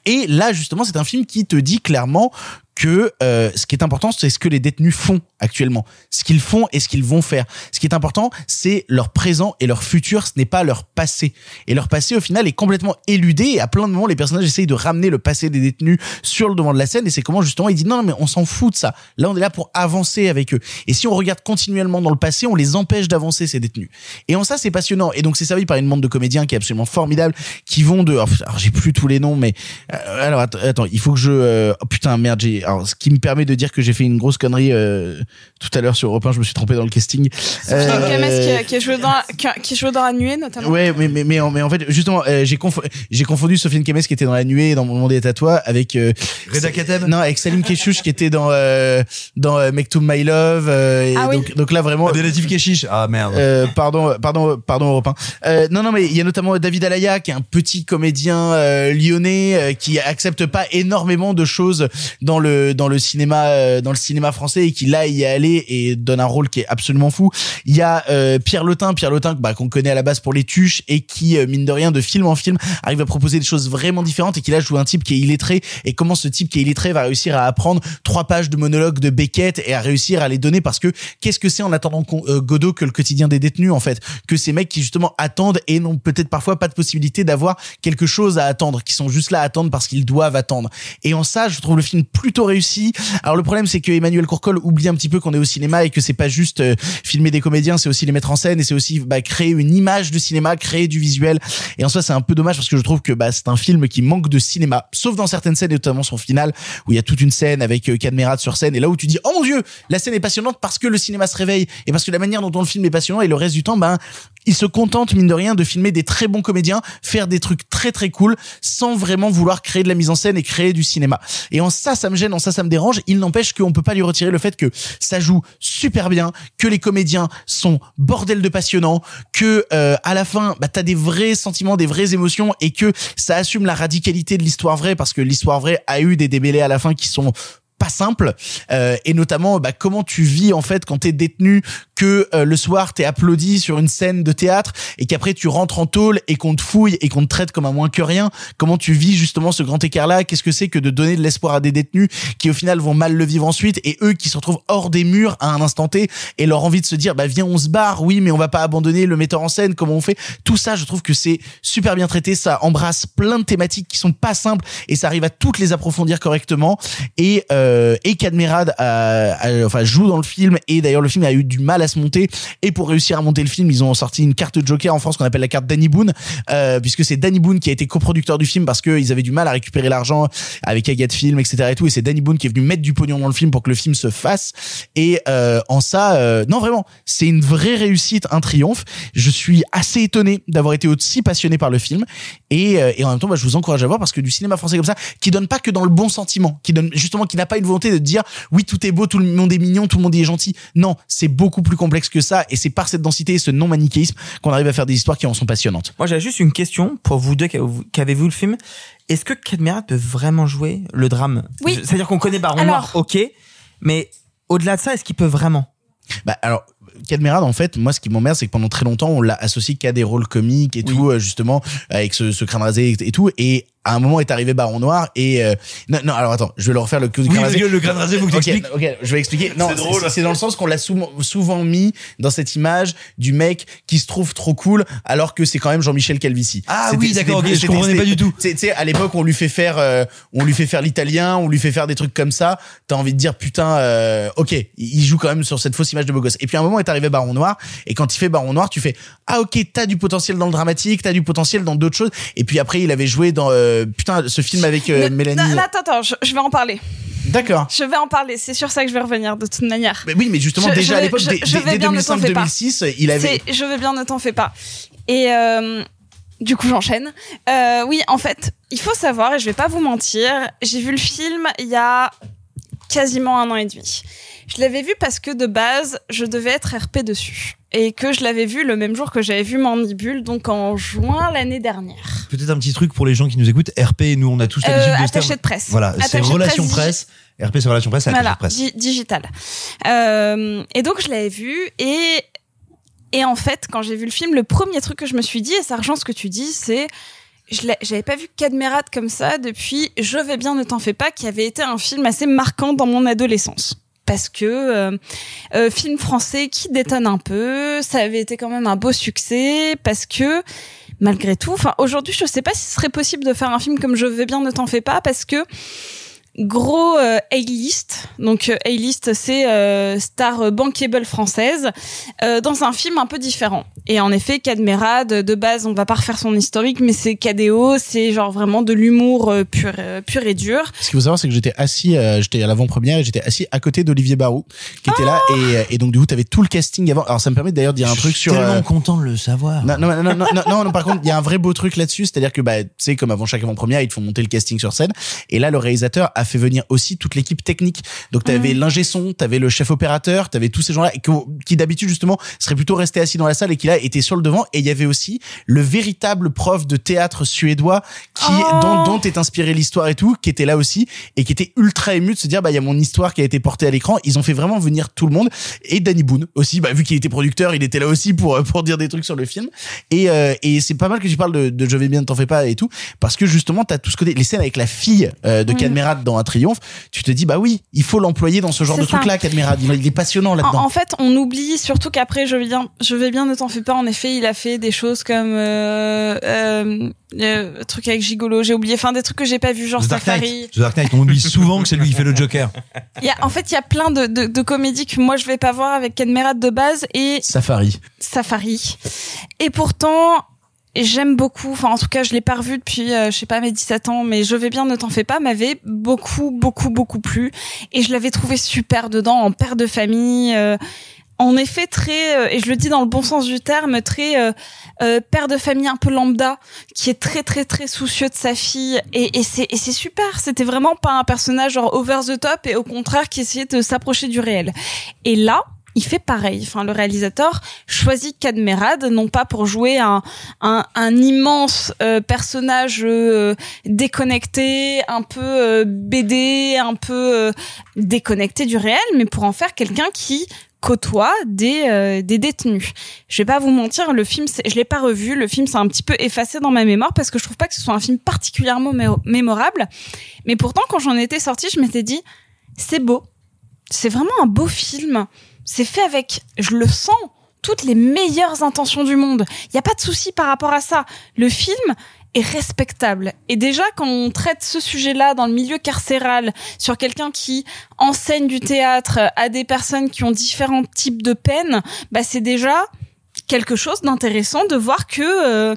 Et là, justement, c'est un film qui te dit clairement que euh, ce qui est important, c'est ce que les détenus font actuellement, ce qu'ils font et ce qu'ils vont faire. Ce qui est important, c'est leur présent et leur futur, ce n'est pas leur passé. Et leur passé, au final, est complètement éludé. Et à plein de moments, les personnages essayent de ramener le passé des détenus sur le devant de la scène. Et c'est comment justement ils disent non, mais on s'en fout de ça. Là, on est là pour avancer avec eux. Et si on regarde continuellement dans le passé, on les empêche d'avancer ces détenus. Et en ça, c'est passionnant. Et donc, c'est servi par une bande de comédiens qui est absolument formidable, qui vont de. oh, alors, j'ai plus tous les noms, mais euh, alors attends, attends, il faut que je. euh, oh, putain, merde, j'ai. Alors, ce qui me permet de dire que j'ai fait une grosse connerie euh, tout à l'heure sur Europe 1, je me suis trompé dans le casting. Euh, qui, qui a joué dans, qui, qui dans la nuée notamment. Ouais, mais mais mais en, mais en fait justement euh, j'ai conf- j'ai confondu Sofiane Kemes qui était dans la nuée dans mon monde est à toi avec euh, Reda Kateb Non, avec Salim Keshouch qui était dans euh, dans euh, Make to My Love euh, et Ah oui. donc là vraiment Abdelatif Keshish. Ah merde. euh, pardon, pardon, pardon, Europe 1. Euh, non, non, mais il y a notamment David Alaya, qui est un petit comédien euh, lyonnais euh, qui accepte pas énormément de choses dans le le dans le cinéma euh, dans le cinéma français et qui là y est allé et donne un rôle qui est absolument fou. Il y a euh, Pierre Lotin, Pierre Lotin bah, qu'on connaît à la base pour les tuches et qui euh, mine de rien de film en film arrive à proposer des choses vraiment différentes et qui là joue un type qui est illettré. Et comment ce type qui est illettré va réussir à apprendre trois pages de monologue de Beckett et à réussir à les donner? Parce que qu'est-ce que c'est en attendant euh, Godot que le quotidien des détenus en fait? Que ces mecs qui justement attendent et n'ont peut-être parfois pas de possibilité d'avoir quelque chose à attendre qui sont juste là à attendre parce qu'ils doivent attendre. Et en ça je trouve le film plutôt réussi. Alors le problème c'est que Emmanuel Courcol oublie un petit peu qu'on est au cinéma et que c'est pas juste euh, filmer des comédiens c'est aussi les mettre en scène et c'est aussi bah, créer une image de cinéma créer du visuel. Et en soi c'est un peu dommage parce que je trouve que bah, c'est un film qui manque de cinéma. Sauf dans certaines scènes et notamment son final où il y a toute une scène avec euh, Cadmerat sur scène. Et là où tu dis oh mon dieu la scène est passionnante parce que le cinéma se réveille et parce que la manière dont on le film est passionnant et le reste du temps ben il se contente mine de rien de filmer des très bons comédiens faire des trucs très très cool sans vraiment vouloir créer de la mise en scène et créer du cinéma. Et en ça ça me gêne ça ça me dérange. Il n'empêche qu'on peut pas lui retirer le fait que ça joue super bien que les comédiens sont bordel de passionnants que euh, à la fin bah t'as des vrais sentiments des vraies émotions et que ça assume la radicalité de l'histoire vraie parce que l'histoire vraie a eu des débellés à la fin qui sont pas simples euh, et notamment bah, comment tu vis en fait quand t'es détenu que euh, le soir t'es applaudi sur une scène de théâtre et qu'après tu rentres en tôle et qu'on te fouille et qu'on te traite comme un moins que rien. Comment tu vis justement ce grand écart là qu'est-ce que c'est que de donner de l'espoir à des détenus qui au final vont mal le vivre ensuite et eux qui se retrouvent hors des murs à un instant T et leur envie de se dire bah viens on se barre oui mais on va pas abandonner le metteur en scène comment on fait? Tout ça je trouve que c'est super bien traité ça embrasse plein de thématiques qui sont pas simples et ça arrive à toutes les approfondir correctement. Et euh, et Cadmerad enfin joue dans le film. Et d'ailleurs le film a eu du mal à se monter. Et pour réussir à monter le film ils ont sorti une carte Joker en France qu'on appelle la carte Danny Boone euh, puisque c'est Danny Boone qui a été coproducteur du film parce qu'ils avaient du mal à récupérer l'argent avec Agathe Film etc et tout. Et c'est Danny Boone qui est venu mettre du pognon dans le film pour que le film se fasse. Et euh, en ça euh, non vraiment c'est une vraie réussite un triomphe. Je suis assez étonné d'avoir été aussi passionné par le film. Et, euh, et en même temps bah, je vous encourage à voir parce que du cinéma français comme ça qui donne pas que dans le bon sentiment qui donne justement qui n'a pas une volonté de dire oui tout est beau tout le monde est mignon tout le monde est gentil non c'est beaucoup plus complexe que ça et c'est par cette densité et ce non manichéisme qu'on arrive à faire des histoires qui en sont passionnantes Moi, j'avais juste une question pour vous deux vu le film. Est-ce que Cadmerat peut vraiment jouer le drame? Oui. C'est-à-dire qu'on connaît Baron Alors. Noir, ok, mais au-delà de ça, est-ce qu'il peut vraiment? Bah alors Cadmerade en fait moi ce qui m'emmerde c'est que pendant très longtemps on l'a associé qu'à des rôles comiques et tout euh, justement avec ce, ce crâne rasé et, et tout et à un moment est arrivé Baron Noir et euh, non non alors attends je vais le refaire le coup du Oui, que le crâne rasé, faut que Ok, t'expliques. ok je vais expliquer non C'est drôle. c'est- c'est dans le sens qu'on l'a souvent souvent mis dans cette image du mec qui se trouve trop cool alors que c'est quand même Jean-Michel Calvici Ah oui, d'accord, c'était- ok, je comprenais pas du tout. tu sais- à l'époque, on lui fait faire, euh, on lui fait faire l'italien, on lui fait faire des trucs comme ça. T'as envie de dire, putain, euh, ok, il- il joue quand même sur cette fausse image de beau gosse. Et puis à un moment est arrivé Baron Noir, et quand il fait Baron Noir, tu fais, ah ok, t'as du potentiel dans le dramatique, t'as du potentiel dans d'autres choses. Et puis après, il avait joué dans, euh, putain, ce film avec euh, Ne- Mélanie. non, attends, attends, je, je vais en parler. D'accord. Je vais en parler. C'est sur ça que je vais revenir de toute manière. Mais oui, mais justement, Je- déjà je à l'époque, dès, je dès- vais dès bien, ne t'en fais pas. 2005-2006, il avait. Je vais bien, ne t'en fais pas. Et euh, du coup, j'enchaîne. Euh, oui, en fait, il faut savoir, et je vais pas vous mentir, j'ai vu le film il y a quasiment un an et demi. Je l'avais vu parce que de base, je devais être RP dessus. Et que je l'avais vu le même jour que j'avais vu Mandibule, donc en juin l'année dernière. Peut-être un petit truc pour les gens qui nous écoutent. RP, nous, on a tous Euh, l'habitude de ce attaché de presse. Voilà, Attaché c'est de relation presse, presse. RP, c'est relation presse, attaché Voilà, de presse. di- digital. Euh, et donc je l'avais vu et et en fait quand j'ai vu le film, le premier truc que je me suis dit et ça rejoint ce que tu dis, c'est je j'avais pas vu Cadmerat comme ça depuis Je vais bien ne t'en fais pas qui avait été un film assez marquant dans mon adolescence parce que euh, euh, film français qui détonne un peu, ça avait été quand même un beau succès parce que malgré tout, enfin aujourd'hui je sais pas si ce serait possible de faire un film comme Je vais bien ne t'en fais pas parce que gros euh, A-list. Donc euh, A-list, c'est euh, star bankable française euh, dans un film un peu différent. Et en effet, Cadmerade, de base, on va pas refaire son historique, mais c'est KDO, c'est genre vraiment de l'humour euh, pur, pur et dur. Ce qu'il faut savoir, c'est que j'étais assis, euh, j'étais à l'avant-première et j'étais assis à côté d'Olivier Barou, qui était là. Et, euh, et donc, du coup, t'avais tout le casting avant. Alors, ça me permet d'ailleurs de dire un Je truc suis sur. tellement euh, content de le savoir. non, non, non, non, non, non, non, par contre, il y a un vrai beau truc là-dessus, c'est-à-dire que, bah, tu sais, comme avant chaque avant-première, ils te font monter le casting sur scène. Et là, le réalisateur a fait venir aussi toute l'équipe technique. Donc t'avais Mhm. l'ingé son, t'avais le chef opérateur, t'avais tous ces gens-là que- qui d'habitude justement seraient plutôt restés assis dans la salle et qui là étaient sur le devant. Et il y avait aussi le véritable prof de théâtre suédois qui Oh. dont, dont est inspirée l'histoire et tout, qui était là aussi et qui était ultra ému de se dire bah il y a mon histoire qui a été portée à l'écran. Ils ont fait vraiment venir tout le monde et Danny Boone aussi. Bah vu qu'il était producteur, il était là aussi pour pour dire des trucs sur le film. Et euh, et c'est pas mal que tu parles de, de Je vais bien, ne t'en fais pas et tout parce que justement t'as tout ce côté les scènes avec la fille euh, de Mhm. Cadmerade dans un triomphe. Tu te dis bah oui, il faut l'employer dans ce genre de truc là, ça. Cadmerade. Il, est passionnant En, là-dedans. en fait, on oublie surtout qu'après, je vais bien, je vais bien, ne t'en fais pas. En effet, il a fait des choses comme euh, euh, euh, truc avec Gigolo. J'ai oublié, enfin des trucs que j'ai pas vu, genre The Dark Safari. The Dark Knight, on oublie souvent que c'est lui qui fait le Joker. Il y a, en fait, il y a plein de, de, de comédies que moi je vais pas voir avec Ken Merad de base et Safari. Safari. Et pourtant, j'aime beaucoup, enfin en tout cas je l'ai pas revu depuis, euh, je sais pas, mes 17 ans, mais Je vais bien, ne t'en fais pas, m'avait beaucoup, beaucoup, beaucoup plu. Et je l'avais trouvé super dedans, en père de famille. euh, en effet, très, euh, et je le dis dans le bon sens du terme, très euh, euh, père de famille un peu lambda, qui est très, très, très soucieux de sa fille. Et, c'est et c'est super. C'était vraiment pas un personnage genre over the top, et au contraire qui essayait de s'approcher du réel. Et là, il fait pareil. Enfin, le réalisateur choisit Cadmerade, non pas pour jouer un, un, immense euh, personnage euh, déconnecté, un peu euh, BD, un peu déconnecté du réel, mais pour en faire quelqu'un qui côtoie des des détenus. Je vais pas vous mentir, le film, je l'ai pas revu. Le film s'est un petit peu effacé dans ma mémoire parce que je trouve pas que ce soit un film particulièrement mé- mémorable. Mais pourtant, quand j'en étais sortie, je m'étais dit, c'est beau. C'est vraiment un beau film. C'est fait avec, je le sens, toutes les meilleures intentions du monde. Il n'y a pas de souci par rapport à ça. Le film est respectable. Et déjà, quand on traite ce sujet-là dans le milieu carcéral, sur quelqu'un qui enseigne du théâtre à des personnes qui ont différents types de peines, bah c'est déjà quelque chose d'intéressant de voir que euh,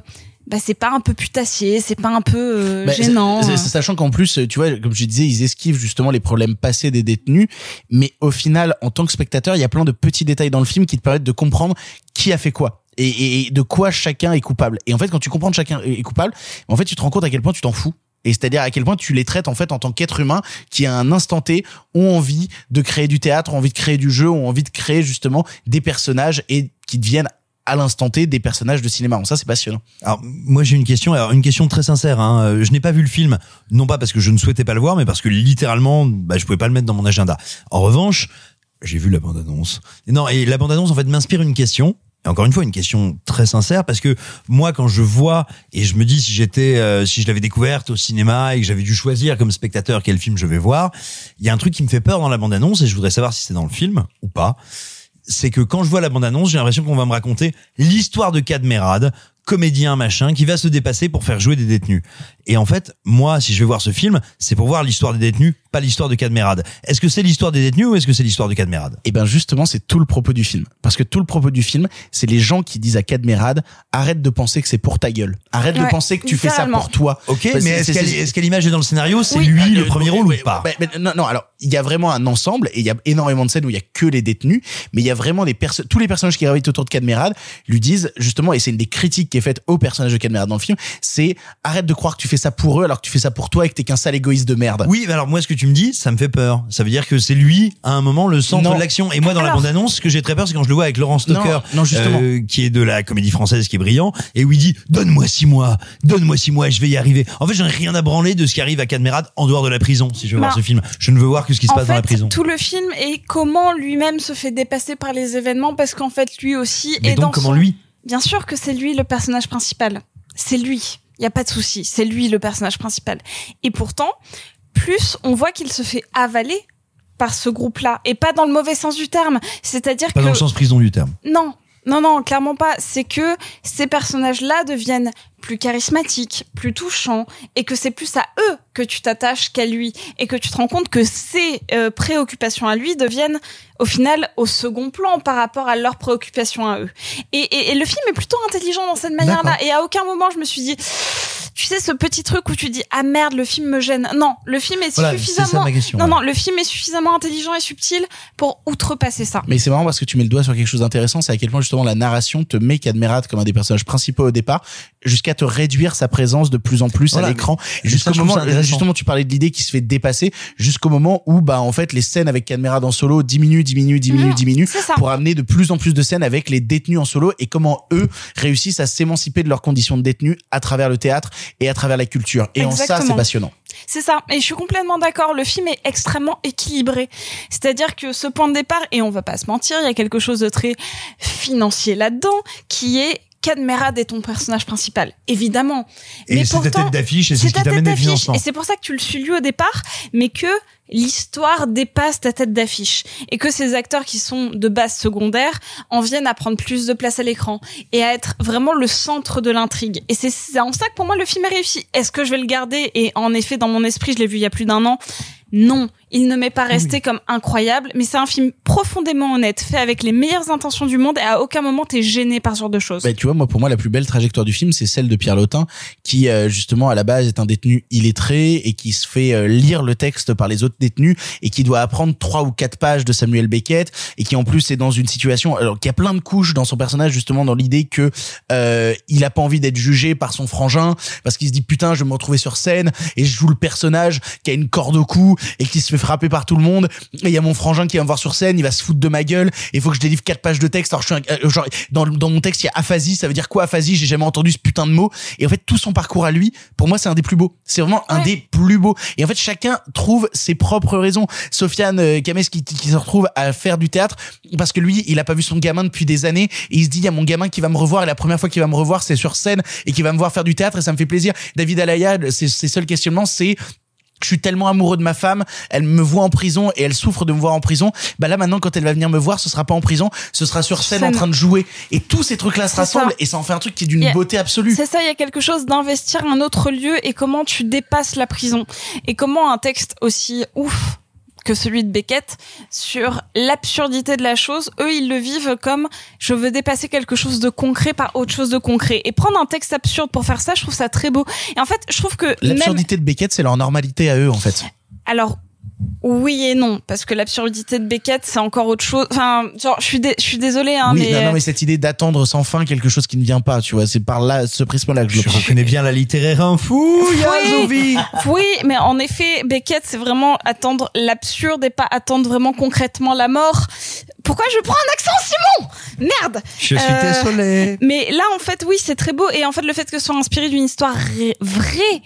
bah c'est pas un peu putassier, c'est pas un peu euh, Bah, gênant. c'est- Sachant qu'en plus, tu vois, comme je disais, ils esquivent justement les problèmes passés des détenus, mais au final, en tant que spectateur, il y a plein de petits détails dans le film qui te permettent de comprendre qui a fait quoi. Et, et- et de quoi chacun est coupable. Et en fait, quand tu comprends que chacun est coupable, en fait, tu te rends compte à quel point tu t'en fous. Et c'est-à-dire à quel point tu les traites en fait en tant qu'être humain qui à un instant T ont envie de créer du théâtre, ont envie de créer du jeu, ont envie de créer justement des personnages et qui deviennent à l'instant T des personnages de cinéma. Donc ça c'est passionnant. Alors moi j'ai une question, alors une question très sincère. Hein. Euh, Je n'ai pas vu le film, non pas parce que je ne souhaitais pas le voir, mais parce que littéralement, bah, je pouvais pas le mettre dans mon agenda. En revanche, j'ai vu la bande-annonce. Non, et la bande-annonce en fait m'inspire une question. Et encore une fois, une question très sincère parce que moi, quand je vois et je me dis si j'étais, euh, si je l'avais découverte au cinéma et que j'avais dû choisir comme spectateur quel film je vais voir, il y a un truc qui me fait peur dans la bande-annonce et je voudrais savoir si c'est dans le film ou pas c'est que quand je vois la bande-annonce, j'ai l'impression qu'on va me raconter l'histoire de Cadmerade, comédien machin, qui va se dépasser pour faire jouer des détenus. Et en fait, moi, si je vais voir ce film, c'est pour voir l'histoire des détenus, pas l'histoire de Cadmerade. Est-ce que c'est l'histoire des détenus ou est-ce que c'est l'histoire de Cadmerade? Et ben justement, c'est tout le propos du film. Parce que tout le propos du film, c'est les gens qui disent à Cadmerade, arrête de penser que c'est pour ta gueule. Arrête de penser que tu fais ça pour toi. Ok, Parce mais est-ce c'est- qu'elle c'est- est-ce qu'elle imagée dans le scénario, c'est Oui. lui Ah, le euh, premier rôle ou pas? bah, bah, non, non, alors il y a vraiment un ensemble et il y a énormément de scènes où il y a que les détenus, mais il y a vraiment des personnes, tous les personnages qui gravitent autour de Cadmerade lui disent justement, et c'est une des critiques qui est faite au personnage de Cadmerade dans le film, c'est arrête de croire que tu fais ça pour eux alors que tu fais ça pour toi et que t'es qu'un sale égoïste de merde. Oui, mais alors moi, ce que tu me dis, ça me fait peur. Ça veut dire que c'est lui, à un moment, le centre Non. de l'action. Et moi, dans la bande-annonce, ce que j'ai très peur, c'est quand je le vois avec Laurent Stocker, Non, non, justement. euh, qui est de la comédie française, qui est brillant, et où il dit donne-moi six mois, donne-moi six mois, et je vais y arriver. En fait, j'en ai rien à branler de ce qui arrive à Cadmerade en dehors de la prison. Si je veux Bah, voir ce film, je ne veux voir que ce qui se passe fait, dans la prison. tout le film est comment lui-même se fait dépasser par les événements parce qu'en fait lui aussi Mais est donc, dans comment son- lui? Bien sûr que c'est lui le personnage principal. C'est lui. Il y a pas de souci. C'est lui le personnage principal. Et pourtant, plus on voit qu'il se fait avaler par ce groupe-là et pas dans le mauvais sens du terme. C'est-à-dire Pas que dans le sens prison du terme. non, non, non, clairement pas. C'est que ces personnages-là deviennent plus charismatiques, plus touchants, et que c'est plus à eux que tu t'attaches qu'à lui, et que tu te rends compte que ces euh, préoccupations à lui deviennent au final au second plan par rapport à leurs préoccupations à eux. Et, et, et le film est plutôt intelligent dans cette manière-là, et à aucun moment je me suis dit tu sais ce petit truc où tu dis ah merde le film me gêne. Non, le film est Voilà, c'est ça suffisamment ma question, non ouais. non le film est suffisamment intelligent et subtil pour outrepasser ça. Mais c'est marrant parce que tu mets le doigt sur quelque chose d'intéressant, c'est à quel point justement la narration te met Cadmerat comme un des personnages principaux au départ, jusqu'à te réduire sa présence de plus en plus Voilà, à l'écran. Jusqu'au moment, justement, tu parlais de l'idée qui se fait dépasser, jusqu'au moment où, bah, en fait, les scènes avec Cadmerat en solo diminuent, diminuent, diminuent, Mhm, diminuent, pour amener de plus en plus de scènes avec les détenus en solo et comment eux réussissent à s'émanciper de leurs conditions de détenus à travers le théâtre et à travers la culture. Et en ça, c'est passionnant. C'est ça. Et je suis complètement d'accord. Le film est extrêmement équilibré. C'est-à-dire que ce point de départ, et on va pas se mentir, il y a quelque chose de très financier là-dedans, qui est Cadmerade est ton personnage principal, évidemment. Et mais c'est ta tête d'affiche et c'est c'est ce qui ta t'amène des financements. Et c'est pour ça que tu le suis lui au départ, mais que l'histoire dépasse ta tête d'affiche. Et que ces acteurs qui sont de base secondaires en viennent à prendre plus de place à l'écran et à être vraiment le centre de l'intrigue. Et c'est en ça que pour moi le film est réussi. Est-ce que je vais le garder? Et en effet, dans mon esprit, je l'ai vu il y a plus d'un an. Non, il ne m'est pas resté comme incroyable, mais c'est un film profondément honnête, fait avec les meilleures intentions du monde et à aucun moment t'es gêné par ce genre de choses. Bah, tu vois, moi, pour moi, la plus belle trajectoire du film, c'est celle de Pierre Lotin, qui, euh, justement, à la base, est un détenu illettré et qui se fait euh, lire le texte par les autres détenus et qui doit apprendre trois ou quatre pages de Samuel Beckett et qui, en plus, est dans une situation, alors, qu'il y a plein de couches dans son personnage, justement, dans l'idée que, euh, il a pas envie d'être jugé par son frangin parce qu'il se dit, putain, je vais me retrouver sur scène et je joue le personnage qui a une corde au cou et qui se fait frapper par tout le monde et il y a mon frangin qui va me voir sur scène, il va se foutre de ma gueule il faut que je délivre quatre pages de texte. Alors, je suis un- euh, genre, dans, dans mon texte, il y a aphasie, ça veut dire quoi aphasie? J'ai jamais entendu ce putain de mot. Et en fait, tout son parcours à lui, pour moi, c'est un des plus beaux. C'est vraiment un des plus beaux. Et en fait, chacun trouve ses propres raisons. Sofiane euh, Kames qui, qui se retrouve à faire du théâtre parce que lui, il a pas vu son gamin depuis des années et il se dit, il y a mon gamin qui va me revoir et la première fois qu'il va me revoir, c'est sur scène et qui va me voir faire du théâtre et ça me fait plaisir. David Alaya, ses, ses seuls questionnements, c'est je suis tellement amoureux de ma femme, elle me voit en prison et elle souffre de me voir en prison. Bah là maintenant quand elle va venir me voir, ce sera pas en prison, ce sera sur scène en train de jouer et tous ces trucs là se ça. rassemblent et ça en fait un truc qui est d'une beauté absolue. C'est ça, il y a quelque chose d'investir un autre lieu et comment tu dépasses la prison. Et comment un texte aussi ouf que celui de Beckett sur l'absurdité de la chose, eux ils le vivent comme je veux dépasser quelque chose de concret par autre chose de concret. Et prendre un texte absurde pour faire ça, je trouve ça très beau. Et en fait, je trouve que même L'absurdité de Beckett, c'est leur normalité à eux en fait. alors oui et non parce que l'absurdité de Beckett c'est encore autre chose. Enfin, genre je suis dé- je suis désolée hein, oui, mais non, non, mais cette idée d'attendre sans fin quelque chose qui ne vient pas, tu vois, c'est par là ce prisme-là que je Je reconnais bien la littéraire infou, Yazovi. Oui, mais en effet, Beckett, c'est vraiment attendre l'absurde et pas attendre vraiment concrètement la mort. Pourquoi je prends un accent, Simon? Merde Je suis Euh, désolé. Mais là, en fait, oui, c'est très beau. Et en fait, le fait que ce soit inspiré d'une histoire vraie,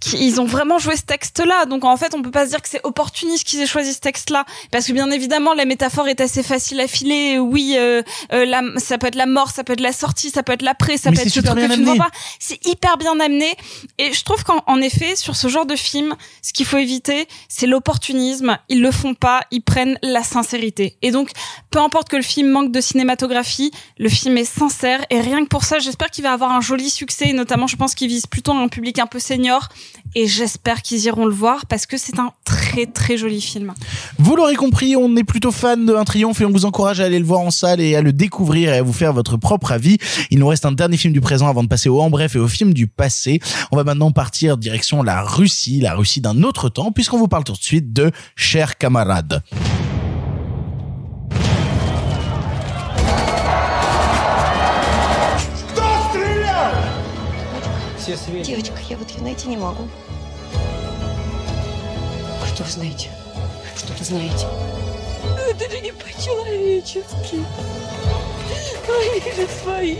qu'ils ont vraiment joué ce texte-là. Donc, en fait, on peut pas se dire que c'est opportuniste qu'ils aient choisi ce texte-là. Parce que, bien évidemment, la métaphore est assez facile à filer. Oui, euh, euh, la- ça peut être la mort, ça peut être la sortie, ça peut être l'après, ça Mais peut être ce truc que tu ne vois pas. C'est hyper bien amené. Et je trouve qu'en en effet, sur ce genre de film, ce qu'il faut éviter, c'est l'opportunisme. Ils le font pas, ils prennent la sincérité. Et donc, peu importe que le film manque de cinématographie, le film est sincère. Et rien que pour ça, j'espère qu'il va avoir un joli succès. Et notamment, je pense qu'il vise plutôt un public un peu senior. Et j'espère qu'ils iront le voir parce que c'est un très très joli film. Vous l'aurez compris, on est plutôt fan de Un Triomphe et on vous encourage à aller le voir en salle et à le découvrir et à vous faire votre propre avis. Il nous reste un dernier film du présent avant de passer au en bref et au film du passé. On va maintenant partir direction la Russie, la Russie d'un autre temps, puisqu'on vous parle tout de suite de Chers camarades. Найти не могу. Что вы знаете? Что вы знаете? Это же не по-человечески. Они же свои.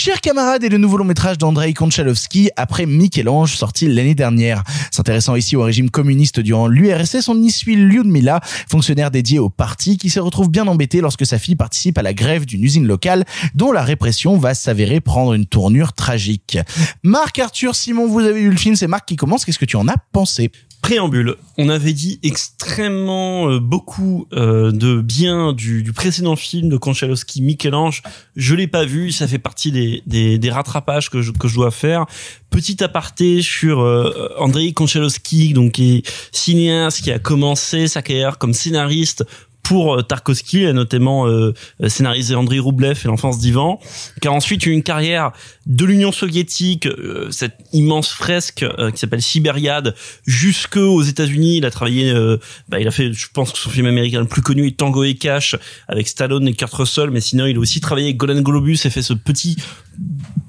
Chers camarades est le nouveau long métrage d'Andrei Konchalovsky après Michel-Ange sorti l'année dernière. S'intéressant ici au régime communiste durant l'URSS, on y suit Lyudmila, fonctionnaire dédié au parti qui se retrouve bien embêté lorsque sa fille participe à la grève d'une usine locale dont la répression va s'avérer prendre une tournure tragique. Marc, Arthur, Simon, vous avez vu le film, c'est Marc qui commence, qu'est-ce que tu en as pensé? Préambule, on avait dit extrêmement euh, beaucoup euh, de bien du, du précédent film de Konchalovsky, Michel-Ange. Je l'ai pas vu, ça fait partie des, des, des rattrapages que je, que je dois faire. Petit aparté sur euh, Andrei Konchalovsky, donc qui est cinéaste qui a commencé sa carrière comme scénariste pour euh, Tarkovsky, a notamment euh, scénarisé Andrei Roublev et l'enfance d'Ivan, qui a ensuite eu une carrière de l'Union soviétique, euh, cette immense fresque euh, qui s'appelle Sibériade, jusque aux États-Unis. Il a travaillé, euh, bah, il a fait, je pense que son film américain le plus connu est Tango et Cash avec Stallone et Kurt Russell, mais sinon il a aussi travaillé avec Golden Globus et fait ce petit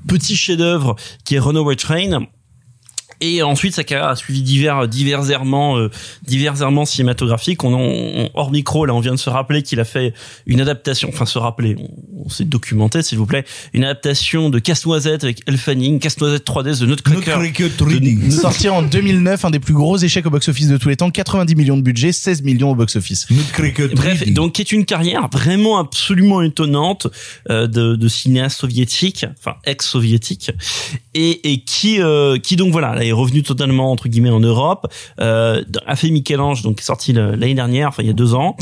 petit chef-d'œuvre qui est Runaway Train. Et ensuite, sa carrière a suivi divers, divers errements, euh, divers errements cinématographiques. On, on, hors micro, là, on vient de se rappeler qu'il a fait une adaptation, enfin, se rappeler, on, on s'est documenté, s'il vous plaît, une adaptation de Casse-Noisette avec Elle Fanning, Casse-Noisette 3D de Nutcracker. De- Sorti en 2009, un des plus gros échecs au box-office de tous les temps, 90 millions de budget, 16 millions au box-office. Bref, donc qui est une carrière vraiment absolument étonnante euh, de, de cinéaste soviétique, enfin ex-soviétique, et, et qui euh, qui donc voilà, là, est revenu totalement entre guillemets en Europe, euh, a fait Michel-Ange, donc qui est sorti l'année dernière, enfin il y a deux ans,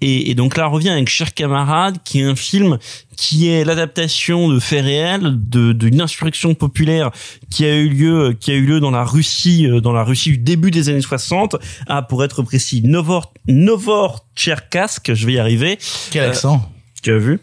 et, et donc là revient avec Cher camarade, qui est un film qui est l'adaptation de faits réels de d'une insurrection populaire qui a eu lieu qui a eu lieu dans la Russie euh, dans la Russie du début des années 60 à pour être précis Novor Novorcherkassk je vais y arriver. Quel Euh, accent. tu as vu?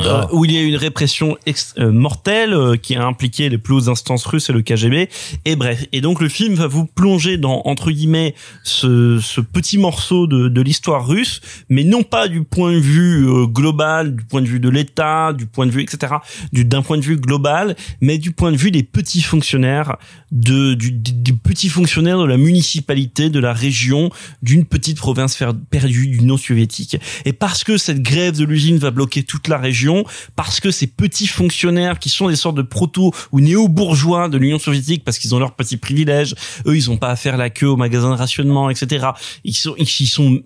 Euh, où il y a eu une répression euh, mortelle euh, qui a impliqué les plus hautes instances russes et le KGB. Et bref, et donc le film va vous plonger dans entre guillemets ce, ce petit morceau de, de l'histoire russe, mais non pas du point de vue euh, global, du point de vue de l'État, du point de vue etc. du- D'un point de vue global, mais du point de vue des petits fonctionnaires, de du, du, du petit fonctionnaire de la municipalité, de la région, d'une petite province perdue du non soviétique. Et parce que cette grève de l'usine va bloquer toute la région, parce que ces petits fonctionnaires qui sont des sortes de proto ou néo-bourgeois de l'Union soviétique, parce qu'ils ont leurs petits privilèges, eux ils ont pas à faire la queue au magasin de rationnement, etc. Ils sont, ils sont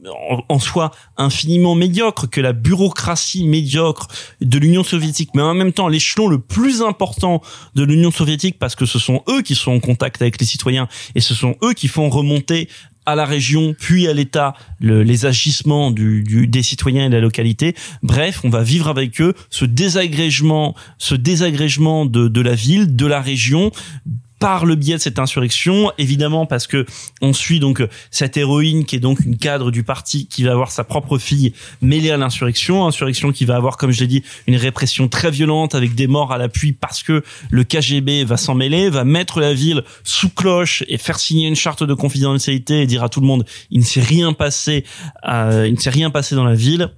en soi infiniment médiocres que la bureaucratie médiocre de l'Union soviétique, mais en même temps l'échelon le plus important de l'Union soviétique, parce que ce sont eux qui sont en contact avec les citoyens et ce sont eux qui font remonter à la région, puis à l'État, le- les agissements du- des citoyens et de la localité. Bref, on va vivre avec eux ce désagrégement, ce désagrégement de, de la ville, de la région, par le biais de cette insurrection, évidemment parce que on suit donc cette héroïne qui est donc une cadre du parti qui va avoir sa propre fille mêlée à l'insurrection, insurrection qui va avoir comme je l'ai dit une répression très violente avec des morts à l'appui parce que le KGB va s'en mêler, va mettre la ville sous cloche et faire signer une charte de confidentialité et dire à tout le monde il ne s'est rien passé, euh, il ne s'est rien passé dans la ville.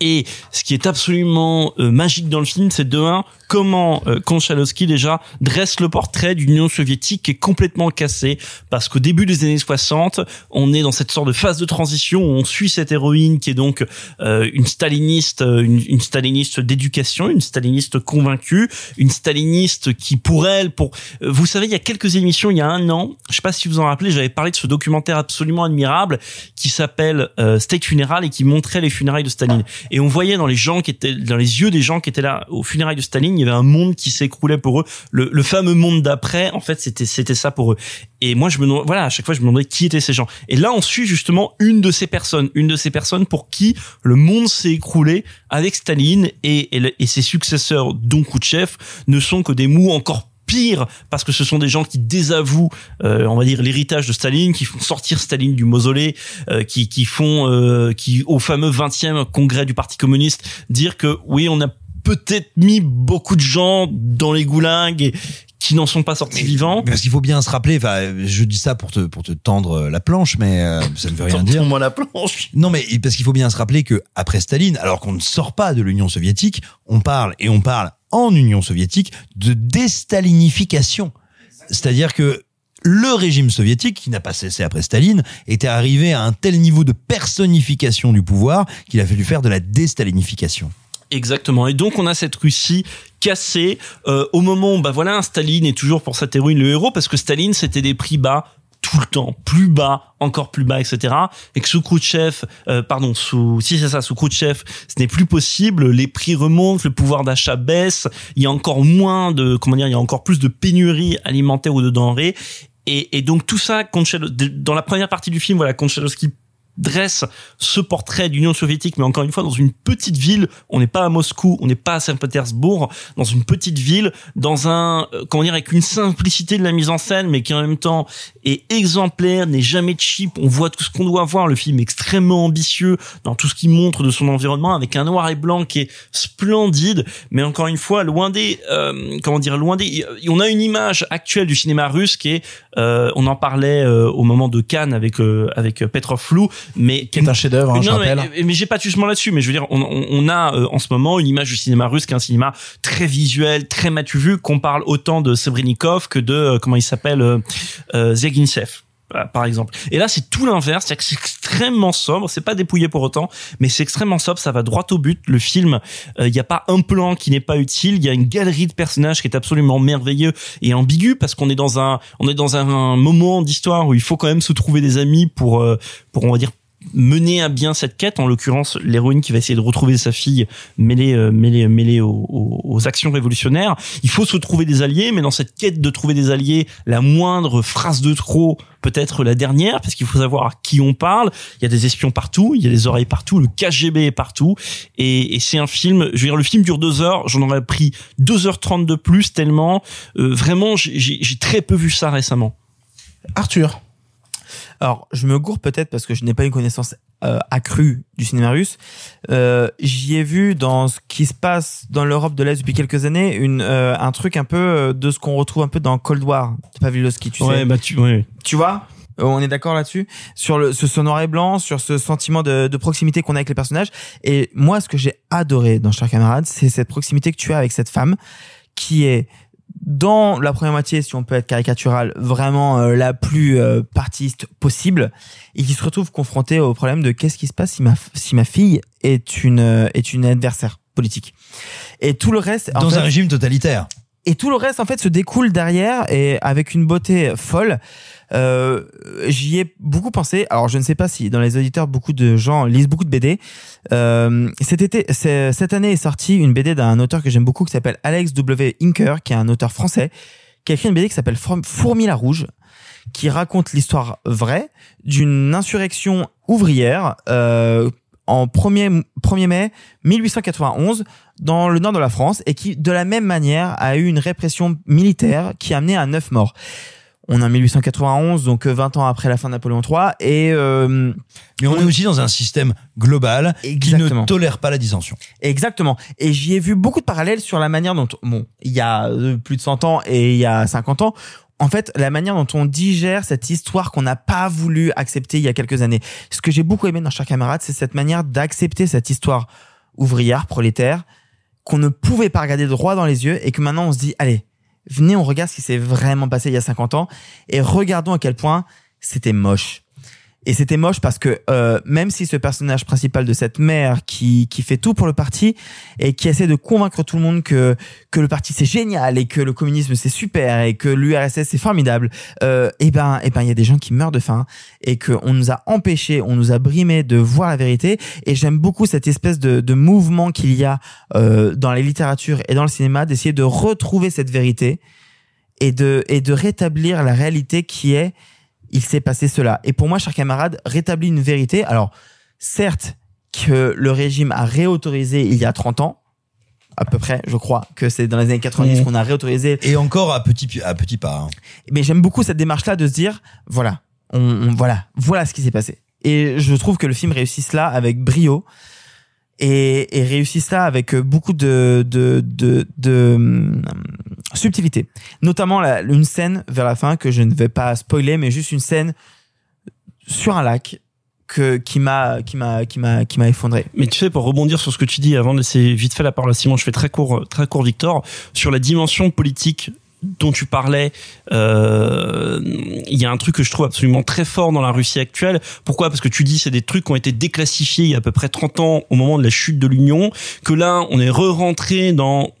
Et ce qui est absolument euh, magique dans le film, c'est de un comment euh, Konchalovsky déjà dresse le portrait d'une Union soviétique qui est complètement cassée parce qu'au début des années 60, on est dans cette sorte de phase de transition où on suit cette héroïne qui est donc euh, une staliniste, euh, une, une staliniste d'éducation, une staliniste convaincue, une staliniste qui pour elle, pour euh, vous savez, il y a quelques émissions, il y a un an, je sais pas si vous en rappelez, j'avais parlé de ce documentaire absolument admirable qui s'appelle euh, State Funeral et qui montrait les funérailles de Staline. Et on voyait dans les gens qui étaient, dans les yeux des gens qui étaient là aux funérailles de Staline, avait un monde qui s'écroulait pour eux. Le, fameux monde d'après, en fait, c'était c'était ça pour eux. Et moi, je me voilà, à chaque fois, je me demandais qui étaient ces gens. Et là, on suit justement une de ces personnes, une de ces personnes pour qui le monde s'est écroulé avec Staline et, et ses successeurs, dont Khrouchtchev, ne sont que des mous encore pire parce que ce sont des gens qui désavouent euh, on va dire l'héritage de Staline qui font sortir Staline du mausolée euh, qui qui font euh, qui au fameux 20e congrès du Parti communiste dire que oui on a peut-être mis beaucoup de gens dans les goulags et qui n'en sont pas sortis vivants Parce qu'il faut bien se rappeler, enfin, je dis ça pour te, pour te tendre la planche, mais euh, ça ne veut rien dire. Tends-moi la planche. Non, mais parce qu'il faut bien se rappeler que après Staline, alors qu'on ne sort pas de l'Union soviétique, on parle et on parle en Union soviétique de déstalinification. C'est-à-dire que le régime soviétique, qui n'a pas cessé après Staline, était arrivé à un tel niveau de personnification du pouvoir qu'il a fallu faire de la déstalinification. Exactement. Et donc on a cette Russie cassée euh, au moment où bah voilà Staline est toujours pour cette héroïne le héros parce que Staline c'était des prix bas tout le temps, plus bas, encore plus bas, etc. Et que sous Khrouchtchev, euh, pardon, sous si c'est ça, sous Khrouchtchev, ce n'est plus possible. Les prix remontent, le pouvoir d'achat baisse. Il y a encore moins de, comment dire, il y a encore plus de pénurie alimentaire ou de denrées. Et, et donc tout ça, dans la première partie du film, voilà, Konchalovsky dresse ce portrait d'Union soviétique, mais encore une fois dans une petite ville. On n'est pas à Moscou, on n'est pas à Saint-Pétersbourg, dans une petite ville, dans un euh, comment dire avec une simplicité de la mise en scène, mais qui en même temps est exemplaire, n'est jamais cheap. On voit tout ce qu'on doit voir. Le film est extrêmement ambitieux dans tout ce qu'il montre de son environnement, avec un noir et blanc qui est splendide, mais encore une fois loin des euh, comment dire loin des. On a une image actuelle du cinéma russe qui est, euh, on en parlait euh, au moment de Cannes avec euh, avec Petrov Flou, mais Qui est un chef-d'œuvre, hein, je mais, rappelle. mais j'ai pas de jugement là-dessus, mais je veux dire, on, on, on a euh, en ce moment une image du cinéma russe qui est un cinéma très visuel, très matu vu, qu'on parle autant de Sebrenikov que de euh, comment il s'appelle euh, euh, Par exemple. Et là, c'est tout l'inverse, c'est extrêmement sobre, c'est pas dépouillé pour autant, mais c'est extrêmement sobre, ça va droit au but. Le film, il n'y a pas un plan qui n'est pas utile, il y a une galerie de personnages qui est absolument merveilleux et ambigu parce qu'on est dans un, on est dans un, un moment d'histoire où il faut quand même se trouver des amis pour, euh, pour on va dire mener à bien cette quête, en l'occurrence l'héroïne qui va essayer de retrouver sa fille mêlée, euh, mêlée, mêlée aux, actions révolutionnaires. Il faut se trouver des alliés, mais dans cette quête de trouver des alliés, la moindre phrase de trop peut être la dernière, parce qu'il faut savoir à qui on parle. Il y a des espions partout, il y a des oreilles partout, le KGB est partout, et, c'est un film. Je veux dire, le film dure deux heures, j'en aurais pris deux heures trente de plus tellement. euh, vraiment, j'ai très peu vu ça récemment. Arthur. Alors, je me gourre peut-être parce que je n'ai pas une connaissance euh, accrue du cinéma russe. Euh, J'y ai vu dans ce qui se passe dans l'Europe de l'Est depuis quelques années une euh, un truc un peu euh, de ce qu'on retrouve un peu dans Cold War de Pavlovsky, tu Ouais, sais. bah tu, ouais. Tu vois? Euh, on est d'accord là-dessus sur le ce, ce noir et blanc, sur ce sentiment de, de proximité qu'on a avec les personnages. Et moi, ce que j'ai adoré dans Chers camarades, c'est cette proximité que tu as avec cette femme qui est dans la première moitié, si on peut être caricatural, vraiment euh, la plus euh, partiste possible, et qui se retrouve confrontée au problème de qu'est-ce qui se passe si ma si ma fille est une euh, est une adversaire politique. Et tout le reste en Dans fait- un régime totalitaire. Et tout le reste en fait se découle derrière et avec une beauté folle. Euh, J'y ai beaucoup pensé. Alors je ne sais pas si dans les auditeurs beaucoup de gens lisent beaucoup de BD. Euh, cet été, cette année est sortie une BD d'un auteur que j'aime beaucoup qui s'appelle Alex W. Inker, qui est un auteur français, qui a écrit une BD qui s'appelle Fourm- Fourmi la rouge, qui raconte l'histoire vraie d'une insurrection ouvrière. Euh, en 1er, 1er mai 1891 dans le nord de la France et qui, de la même manière, a eu une répression militaire qui a amené à 9 morts. On est en 1891, donc euh, 20 ans après la fin de Napoléon III, et... euh, Mais on est aussi dans un système global qui ne tolère pas la dissension. Exactement. Et j'y ai vu beaucoup de parallèles sur la manière dont, bon, il y a euh, plus de 100 ans et il y a 50 ans, en fait, la manière dont on digère cette histoire qu'on n'a pas voulu accepter il y a quelques années. Ce que j'ai beaucoup aimé dans Chers camarades, c'est cette manière d'accepter cette histoire ouvrière, prolétaire, qu'on ne pouvait pas regarder droit dans les yeux et que maintenant on se dit, allez, venez, on regarde ce qui s'est vraiment passé il y a 50 ans et regardons à quel point c'était moche. Et c'était moche parce que euh, même si ce personnage principal de cette mère qui qui fait tout pour le parti et qui essaie de convaincre tout le monde que que le parti c'est génial et que le communisme c'est super et que l'URSS c'est formidable, euh, et ben et ben il y a des gens qui meurent de faim et que on nous a empêchés, on nous a brimés de voir la vérité. Et j'aime beaucoup cette espèce de, de mouvement qu'il y a euh, dans la littérature et dans le cinéma d'essayer de retrouver cette vérité et de et de rétablir la réalité qui est il s'est passé cela. Et pour moi, chers camarades, rétablit une vérité. Alors, certes, que le régime a réautorisé il y a 30 ans, à peu près, je crois que c'est dans les années 90 Mmh. qu'on a réautorisé. Et encore à petit, à petit pas. hein. Mais j'aime beaucoup cette démarche-là de se dire, voilà, on, on- voilà, voilà ce qui s'est passé. Et je trouve que le film réussit cela avec brio et, et réussit ça avec beaucoup de, de, de, de, hum, subtilité. Notamment la- une scène vers la fin que je ne vais pas spoiler, mais juste une scène sur un lac que, qui m'a, qui m'a, qui m'a, qui m'a effondré. Mais tu sais, pour rebondir sur ce que tu dis, avant de laisser vite fait la parole à Simon, je fais très court, très court, Victor, sur la dimension politique dont tu parlais, euh, il y a un truc que je trouve absolument très fort dans la Russie actuelle. Pourquoi? Parce que tu dis c'est des trucs qui ont été déclassifiés il y a à peu près 30 ans au moment de la chute de l'Union, que là on est re-rentré dans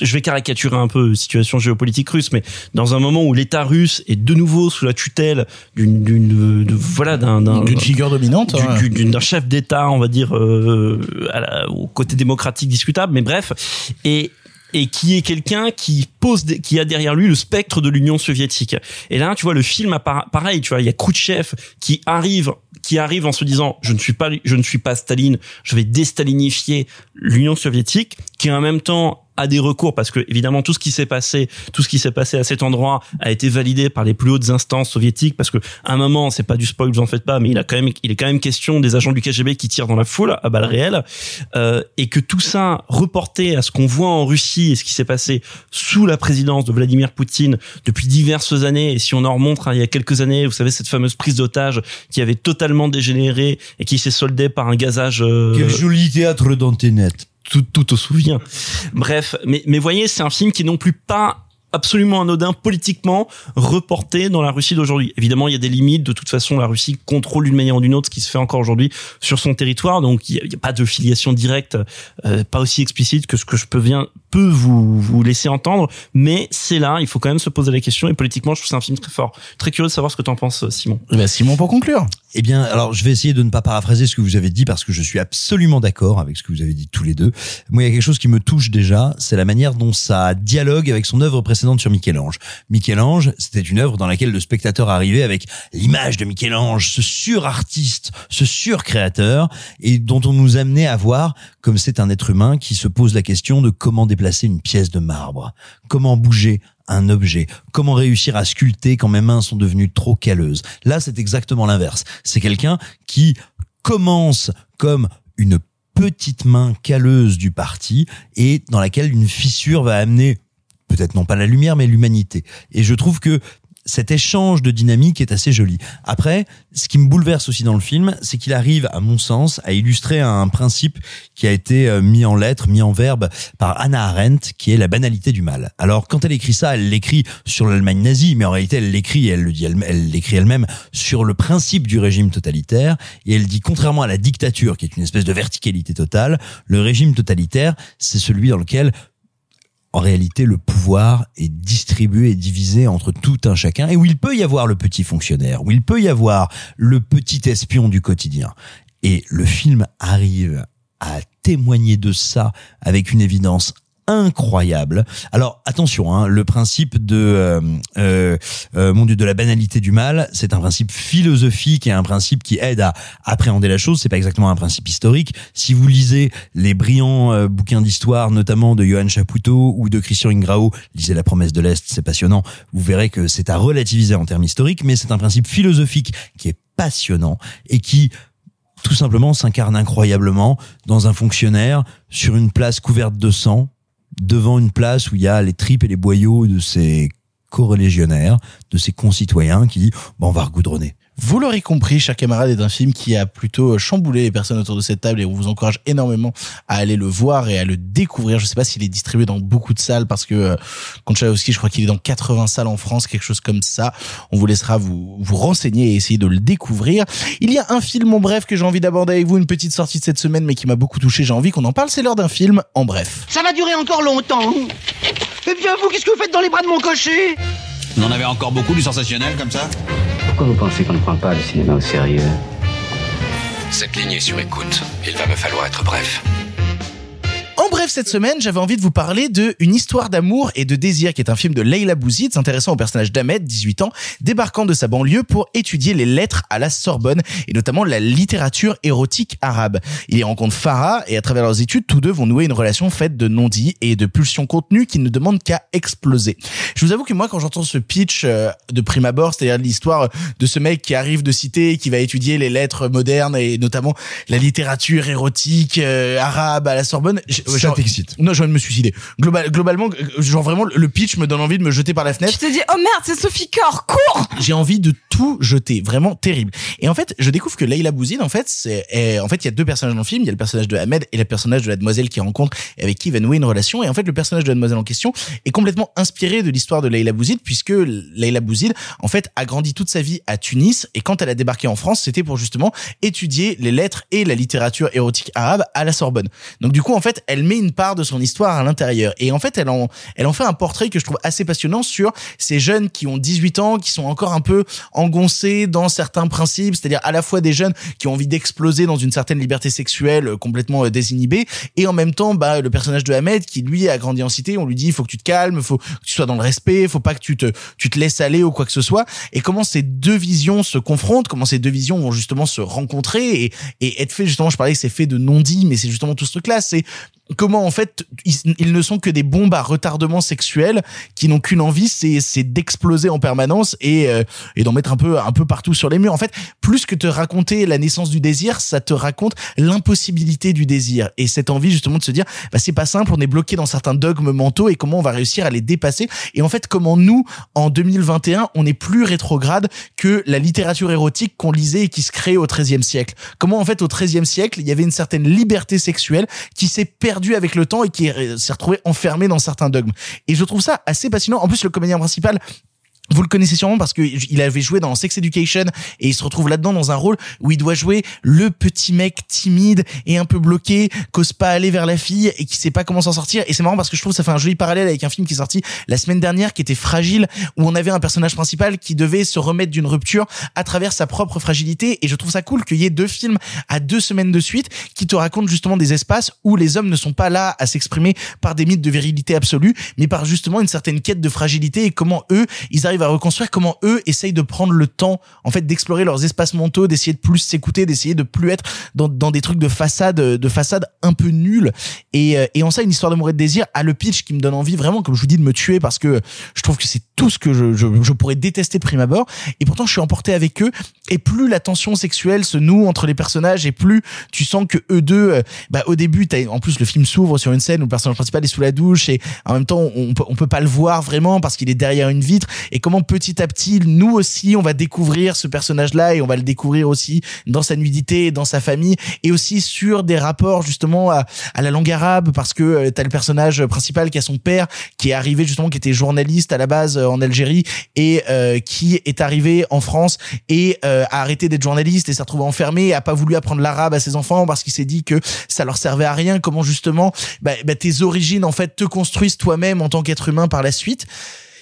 je vais caricaturer un peu la situation géopolitique russe, mais dans un moment où l'État russe est de nouveau sous la tutelle d'une, voilà, d'un, d'un- D'une figure dominante, ouais. d'un chef d'État, on va dire, euh, à la- au côté démocratique discutable, mais bref. Et et qui est quelqu'un qui pose, qui a derrière lui le spectre de l'Union soviétique. Et là, tu vois, le film, pareil, tu vois, il y a Khrouchtchev qui arrive, qui arrive en se disant, je ne suis pas, je ne suis pas Staline, je vais déstalinifier l'Union soviétique, qui en même temps a des recours parce que évidemment tout ce qui s'est passé, tout ce qui s'est passé à cet endroit a été validé par les plus hautes instances soviétiques parce que à un moment c'est pas du spoil, vous en faites pas, mais il a quand même, il est quand même question des agents du KGB qui tirent dans la foule à balles réelles euh, et que tout ça reporté à ce qu'on voit en Russie et ce qui s'est passé sous la présidence de Vladimir Poutine depuis diverses années et si on en remonte à il y a quelques années, vous savez cette fameuse prise d'otage qui avait totalement dégénéré et qui s'est soldée par un gazage euh, Quel joli théâtre d'antennette. Tout, tout au souvient. Bref, mais, mais voyez, c'est un film qui est non plus pas absolument anodin politiquement reporté dans la Russie d'aujourd'hui. Évidemment, il y a des limites. De toute façon, la Russie contrôle d'une manière ou d'une autre ce qui se fait encore aujourd'hui sur son territoire. Donc, il n'y a, il y a pas de filiation directe, euh, pas aussi explicite que ce que je peux, bien, peux vous, vous laisser entendre. Mais c'est là, il faut quand même se poser la question. Et politiquement, je trouve que c'est un film très fort. Très curieux de savoir ce que t'en penses, Simon. Eh ben, Simon, pour conclure. Eh bien, alors je vais essayer de ne pas paraphraser ce que vous avez dit parce que je suis absolument d'accord avec ce que vous avez dit tous les deux. Moi, il y a quelque chose qui me touche déjà, c'est la manière dont ça dialogue avec son œuvre précédente sur Michel-Ange. Michel-Ange, c'était une œuvre dans laquelle le spectateur arrivait avec l'image de Michel-Ange, ce surartiste, ce surcréateur, et dont on nous amenait à voir comme c'est un être humain qui se pose la question de comment déplacer une pièce de marbre, comment bouger un objet? Comment réussir à sculpter quand mes mains sont devenues trop calleuses? Là, c'est exactement l'inverse. C'est quelqu'un qui commence comme une petite main calleuse du parti et dans laquelle une fissure va amener peut-être non pas la lumière mais l'humanité. Et je trouve que cet échange de dynamique est assez joli. Après, ce qui me bouleverse aussi dans le film, c'est qu'il arrive, à mon sens, à illustrer un principe qui a été euh, mis en lettres, mis en verbe par Hannah Arendt, qui est la banalité du mal. Alors, quand elle écrit ça, elle l'écrit sur l'Allemagne nazie, mais en réalité, elle l'écrit, elle le dit, elle l'écrit elle-même sur le principe du régime totalitaire, et elle dit, contrairement à la dictature, qui est une espèce de verticalité totale, le régime totalitaire, c'est celui dans lequel en réalité, le pouvoir est distribué et divisé entre tout un chacun et où il peut y avoir le petit fonctionnaire, où il peut y avoir le petit espion du quotidien. Et le film arrive à témoigner de ça avec une évidence incroyable. Alors attention, hein, le principe de euh, euh, euh, mon dieu de la banalité du mal, c'est un principe philosophique et un principe qui aide à appréhender la chose. C'est pas exactement un principe historique. Si vous lisez les brillants euh, bouquins d'histoire, notamment de Johann Chapoutot ou de Christian Ingrao, lisez La Promesse de l'Est, c'est passionnant. Vous verrez que c'est à relativiser en termes historiques, mais c'est un principe philosophique qui est passionnant et qui tout simplement s'incarne incroyablement dans un fonctionnaire sur une place couverte de sang devant une place où il y a les tripes et les boyaux de ses co-religionnaires, de ses concitoyens qui dit bon, on va regoudronner. Vous l'aurez compris, cher camarade est un film qui a plutôt chamboulé les personnes autour de cette table et on vous encourage énormément à aller le voir et à le découvrir. Je sais pas s'il est distribué dans beaucoup de salles parce que euh, Konchalovsky, je crois qu'il est dans 80 salles en France, quelque chose comme ça. On vous laissera vous, vous renseigner et essayer de le découvrir. Il y a un film en bref que j'ai envie d'aborder avec vous, une petite sortie de cette semaine mais qui m'a beaucoup touché. J'ai envie qu'on en parle. C'est l'heure d'un film en bref. Ça va durer encore longtemps. Eh bien, vous, qu'est-ce que vous faites dans les bras de mon cocher? Vous en avez encore beaucoup du sensationnel comme ça? Pourquoi vous pensez qu'on ne prend pas le cinéma au sérieux? Cette ligne est sur écoute. Il va me falloir être bref. En bref, cette semaine, j'avais envie de vous parler de Une histoire d'amour et de désir, qui est un film de Leila Bouzid, s'intéressant au personnage d'Ahmed, 18 ans, débarquant de sa banlieue pour étudier les lettres à la Sorbonne, et notamment la littérature érotique arabe. Il y rencontre Farah, et à travers leurs études, tous deux vont nouer une relation faite de non-dits et de pulsions contenues qui ne demandent qu'à exploser. Je vous avoue que moi, quand j'entends ce pitch euh, de prime abord, c'est-à-dire l'histoire de ce mec qui arrive de cité, qui va étudier les lettres modernes, et notamment la littérature érotique euh, arabe à la Sorbonne, Ça t'excite. Non, de me suicider. Global, globalement, euh, genre vraiment, le pitch me donne envie de me jeter par la fenêtre. Tu te dis, oh merde, c'est Sophie Cor, cours J'ai envie de tout jeter, vraiment terrible. Et en fait, je découvre que Leila Bouzid, en fait, c'est, est- en fait, il y a deux personnages dans le film. Il y a le personnage de Ahmed et le personnage de la demoiselle qui rencontre et avec qui va nouer une relation. Et en fait, le personnage de la demoiselle en question est complètement inspiré de l'histoire de Leila Bouzid, puisque Leila Bouzid, en fait, a grandi toute sa vie à Tunis. Et quand elle a débarqué en France, c'était pour justement étudier les lettres et la littérature érotique arabe à la Sorbonne. Donc du coup, en fait, elle met une part de son histoire à l'intérieur. Et en fait, elle en, elle en fait un portrait que je trouve assez passionnant sur ces jeunes qui ont 18 ans, qui sont encore un peu en engoncés dans certains principes, c'est-à-dire à la fois des jeunes qui ont envie d'exploser dans une certaine liberté sexuelle euh, complètement euh, désinhibée, et en même temps, bah, le personnage de Ahmed qui lui a grandi en cité, on lui dit faut que tu te calmes, faut que tu sois dans le respect, faut pas que tu te tu te laisses aller ou quoi que ce soit. Et comment ces deux visions se confrontent, comment ces deux visions vont justement se rencontrer et, et être fait justement. Je parlais que c'est fait de non-dit, mais c'est justement tout ce truc-là. C'est comment en fait ils, ne sont que des bombes à retardement sexuel qui n'ont qu'une envie c'est c'est d'exploser en permanence et euh, et d'en mettre un peu un peu partout sur les murs. En fait plus que te raconter la naissance du désir ça te raconte l'impossibilité du désir et cette envie justement de se dire bah c'est pas simple on est bloqué dans certains dogmes mentaux et comment on va réussir à les dépasser. Et en fait comment nous en 2021 on est plus rétrograde que la littérature érotique qu'on lisait et qui se créait au XIIIe siècle. Comment en fait au XIIIe siècle il y avait une certaine liberté sexuelle qui s'est perdue avec le temps et qui s'est retrouvé enfermé dans certains dogmes. Et je trouve ça assez passionnant. En plus, le comédien principal vous le connaissez sûrement parce que il avait joué dans Sex Education et il se retrouve là-dedans dans un rôle où il doit jouer le petit mec timide et un peu bloqué, qu'ose pas aller vers la fille et qui sait pas comment s'en sortir. Et c'est marrant parce que je trouve que ça fait un joli parallèle avec un film qui est sorti la semaine dernière qui était Fragile où on avait un personnage principal qui devait se remettre d'une rupture à travers sa propre fragilité. Et je trouve ça cool qu'il y ait deux films à deux semaines de suite qui te racontent justement des espaces où les hommes ne sont pas là à s'exprimer par des mythes de virilité absolue, mais par justement une certaine quête de fragilité et comment eux, ils arrivent à reconstruire comment eux essayent de prendre le temps en fait d'explorer leurs espaces mentaux d'essayer de plus s'écouter d'essayer de plus être dans, dans des trucs de façade de façade un peu nuls et, euh, et en ça une histoire d'amour et de désir a le pitch qui me donne envie vraiment comme je vous dis de me tuer parce que je trouve que c'est tout ce que je, je, je pourrais détester prime abord. Et pourtant je suis emporté avec eux. Et plus la tension sexuelle se noue entre les personnages et plus tu sens que eux deux euh, bah au début t'as en plus le film s'ouvre sur une scène où le personnage principal est sous la douche et en même temps on peut, on peut pas le voir vraiment parce qu'il est derrière une vitre. Et comment petit à petit nous aussi on va découvrir ce personnage là et on va le découvrir aussi dans sa nudité dans sa famille et aussi sur des rapports justement à, à la langue arabe parce que euh, t'as le personnage principal qui a son père qui est arrivé justement qui était journaliste à la base euh, en Algérie et euh, qui est arrivé en France et euh, a arrêté d'être journaliste et s'est retrouvé enfermé et a pas voulu apprendre l'arabe à ses enfants parce qu'il s'est dit que ça leur servait à rien. Comment justement bah, bah, tes origines en fait te construisent toi-même en tant qu'être humain par la suite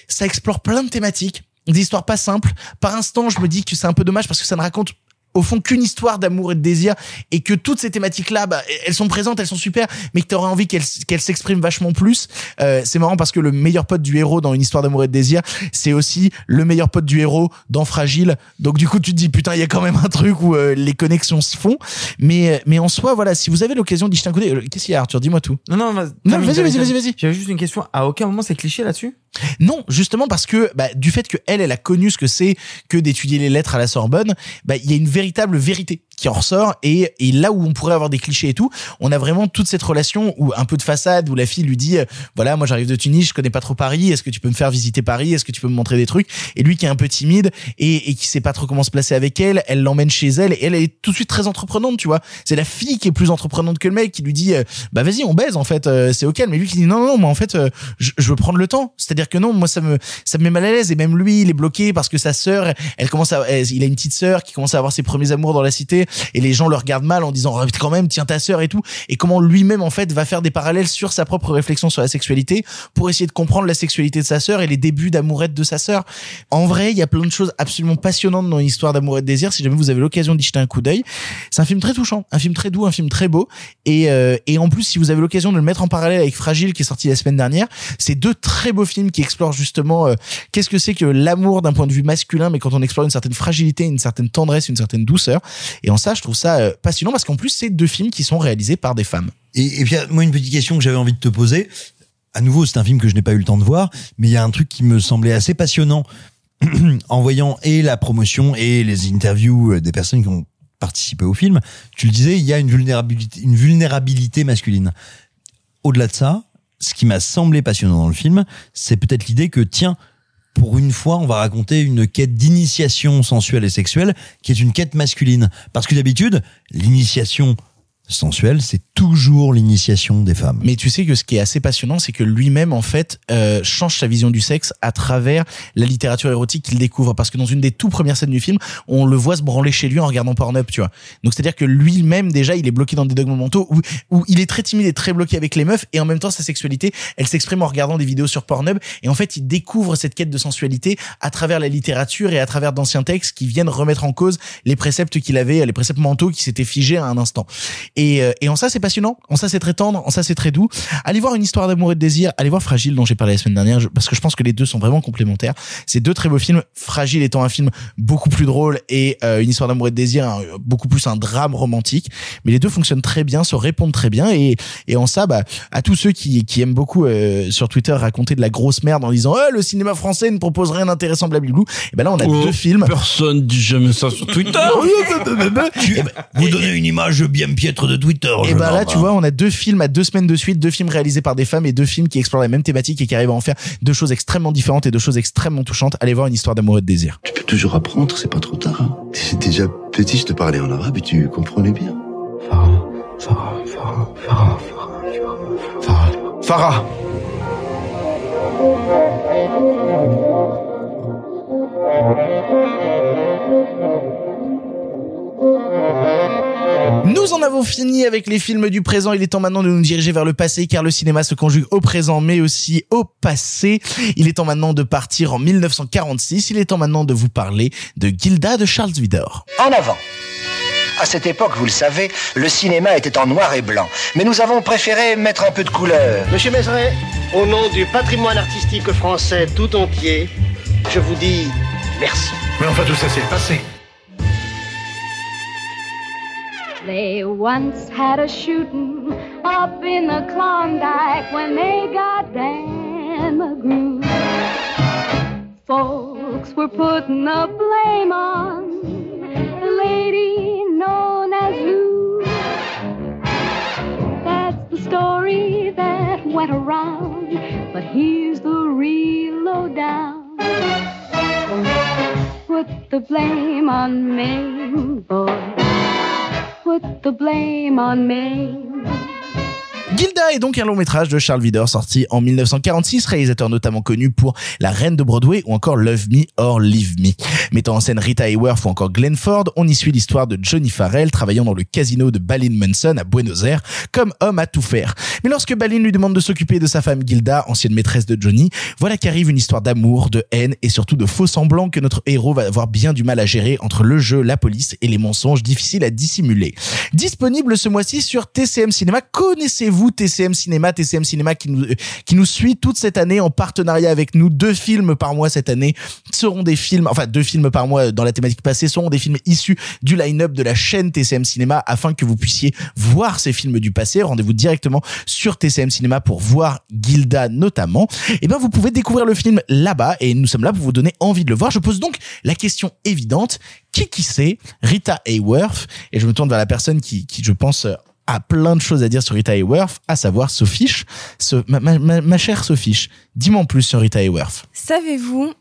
ça explore plein de thématiques des histoires pas simples. Par instant je me dis que c'est un peu dommage parce que ça ne raconte au fond qu'une histoire d'amour et de désir et que toutes ces thématiques là bah, elles sont présentes elles sont super mais que t'aurais envie qu'elles qu'elles s'expriment vachement plus. Euh, c'est marrant parce que le meilleur pote du héros dans une histoire d'amour et de désir c'est aussi le meilleur pote du héros dans Fragile. Donc du coup tu te dis putain il y a quand même un truc où euh, les connexions se font. Mais mais en soi voilà si vous avez l'occasion d'y jeter un coup d'œil euh, qu'est-ce qu'il y a Arthur? Dis-moi tout. Non, non, Non, vas-y, vas-y, vas-y, vas-y. J'avais juste une question. À aucun moment c'est cliché là-dessus? Non, justement parce que bah, du fait que elle, elle a connu ce que c'est que d'étudier les lettres à la Sorbonne, bah, il y a une véritable vérité qui en ressort. Et, et là où on pourrait avoir des clichés et tout, on a vraiment toute cette relation où un peu de façade où la fille lui dit euh, voilà moi j'arrive de Tunis, je connais pas trop Paris, est-ce que tu peux me faire visiter Paris, est-ce que tu peux me montrer des trucs? Et lui qui est un peu timide et, et qui sait pas trop comment se placer avec elle, elle l'emmène chez elle et elle est tout de suite très entreprenante tu vois, c'est la fille qui est plus entreprenante que le mec qui lui dit euh, bah vas-y on baise en fait euh, c'est ok. Mais lui qui dit non non, non moi en fait je, je veux prendre le temps. C'est-à-dire que non moi ça me ça me met mal à l'aise. Et même lui il est bloqué parce que sa sœur elle commence à il a une petite sœur qui commence à avoir ses premiers amours dans la cité et les gens le regardent mal en disant oh, quand même tiens ta sœur et tout. Et comment lui-même en fait va faire des parallèles sur sa propre réflexion sur la sexualité pour essayer de comprendre la sexualité de sa sœur et les débuts d'amourette de sa sœur. En vrai il y a plein de choses absolument passionnantes dans l'histoire d'amour et de désir si jamais vous avez l'occasion d'y jeter un coup d'œil c'est un film très touchant un film très doux un film très beau. Et euh, et en plus si vous avez l'occasion de le mettre en parallèle avec Fragile qui est sorti la semaine dernière c'est deux très beaux films qui explorent justement euh, qu'est-ce que c'est que l'amour d'un point de vue masculin mais quand on explore une certaine fragilité une certaine tendresse une certaine douceur ça je trouve ça euh, passionnant parce qu'en plus c'est deux films qui sont réalisés par des femmes Et, et puis, moi, une petite question que j'avais envie de te poser. À nouveau, c'est un film que je n'ai pas eu le temps de voir, mais il y a un truc qui me semblait assez passionnant en voyant et la promotion et les interviews euh, des personnes qui ont participé au film. Tu le disais, il y a une vulnérabilité masculine. Au-delà de ça, ce qui m'a semblé passionnant dans le film, c'est peut-être l'idée que, tiens, pour une fois, on va raconter une quête d'initiation sensuelle et sexuelle qui est une quête masculine. Parce que d'habitude, l'initiation sensuelle, c'est toujours l'initiation des femmes. Mais tu sais que ce qui est assez passionnant, c'est que lui-même, en fait, euh, change sa vision du sexe à travers la littérature érotique qu'il découvre. Parce que dans une des tout premières scènes du film, on le voit se branler chez lui en regardant Pornhub, tu vois. Donc c'est-à-dire que lui-même, déjà, il est bloqué dans des dogmes mentaux où, où il est très timide et très bloqué avec les meufs, et en même temps, sa sexualité, elle s'exprime en regardant des vidéos sur Pornhub, et en fait, il découvre cette quête de sensualité à travers la littérature et à travers d'anciens textes qui viennent remettre en cause les préceptes qu'il avait, les préceptes mentaux qui s'étaient figés à un instant. Et, euh, et en ça, c'est passionnant, en ça, c'est très tendre, en ça, c'est très doux. Allez voir une histoire d'amour et de désir, allez voir Fragile dont j'ai parlé la semaine dernière, parce que je pense que les deux sont vraiment complémentaires. C'est deux très beaux films, Fragile étant un film beaucoup plus drôle et euh, une histoire d'amour et de désir un- beaucoup plus un drame romantique. Mais les deux fonctionnent très bien, se répondent très bien et, et en ça, bah, à tous ceux qui, qui aiment beaucoup euh, sur Twitter raconter de la grosse merde en disant oh, le cinéma français ne propose rien d'intéressant blablabla. Et ben là on a Oh, deux films. Personne dit jamais ça sur Twitter. Tu- vous donnez une image bien piètre de Twitter. Et ben là, tu hein. vois, on a deux films à deux semaines de suite, deux films réalisés par des femmes et deux films qui explorent la même thématique et qui arrivent à en faire deux choses extrêmement différentes et deux choses extrêmement touchantes. Allez voir une histoire d'amour et de désir. Tu peux toujours apprendre, c'est pas trop tard. hein. Déjà petit, je te parlais en arabe et tu comprenais bien. Farah, Farah, Farah, Farah, Farah, Farah. Farah. Nous en avons fini avec les films du présent. Il est temps maintenant de nous diriger vers le passé car le cinéma se conjugue au présent mais aussi au passé. Il est temps maintenant de partir en 1946. Il est temps maintenant de vous parler de Gilda de Charles Vidor. En avant. À cette époque, vous le savez, le cinéma était en noir et blanc. Mais nous avons préféré mettre un peu de couleur. Monsieur Mézeret, au nom du patrimoine artistique français tout entier, je vous dis merci. Mais enfin, tout ça, c'est le passé. They once had a shooting up in the Klondike when they got Dan McGrew. Folks were putting the blame on the lady known as Lou. That's the story that went around, but here's the real lowdown. Put the blame on Maine, boy. Put the blame on Maine. Gilda est donc un long métrage de Charles Vidor sorti en 1946, réalisateur notamment connu pour La Reine de Broadway ou encore Love Me or Leave Me. Mettant en scène Rita Hayworth ou encore Glenn Ford, on y suit l'histoire de Johnny Farrell travaillant dans le casino de Balin Manson à Buenos Aires comme homme à tout faire. Mais lorsque Balin lui demande de s'occuper de sa femme Gilda, ancienne maîtresse de Johnny, voilà qu'arrive une histoire d'amour, de haine et surtout de faux semblants que notre héros va avoir bien du mal à gérer entre le jeu, la police et les mensonges difficiles à dissimuler. Disponible ce mois-ci sur TCM Cinéma. Connaissez-vous TCM Cinéma TCM Cinéma qui nous, suit toute cette année en partenariat avec nous. Deux films par mois cette année seront des films, enfin deux films par mois dans la thématique passée seront des films issus du line-up de la chaîne TCM Cinéma afin que vous puissiez voir ces films du passé. Rendez-vous directement sur TCM Cinéma pour voir Gilda notamment. Et ben vous pouvez découvrir le film là-bas et nous sommes là pour vous donner envie de le voir. Je pose donc la question évidente qui qui c'est Rita Hayworth? Et je me tourne vers la personne qui, qui je pense a plein de choses à dire sur Rita Hayworth, à savoir Sophiche. So- ma, chère Sophiche, dis-moi en plus sur Rita Hayworth. Savez-vous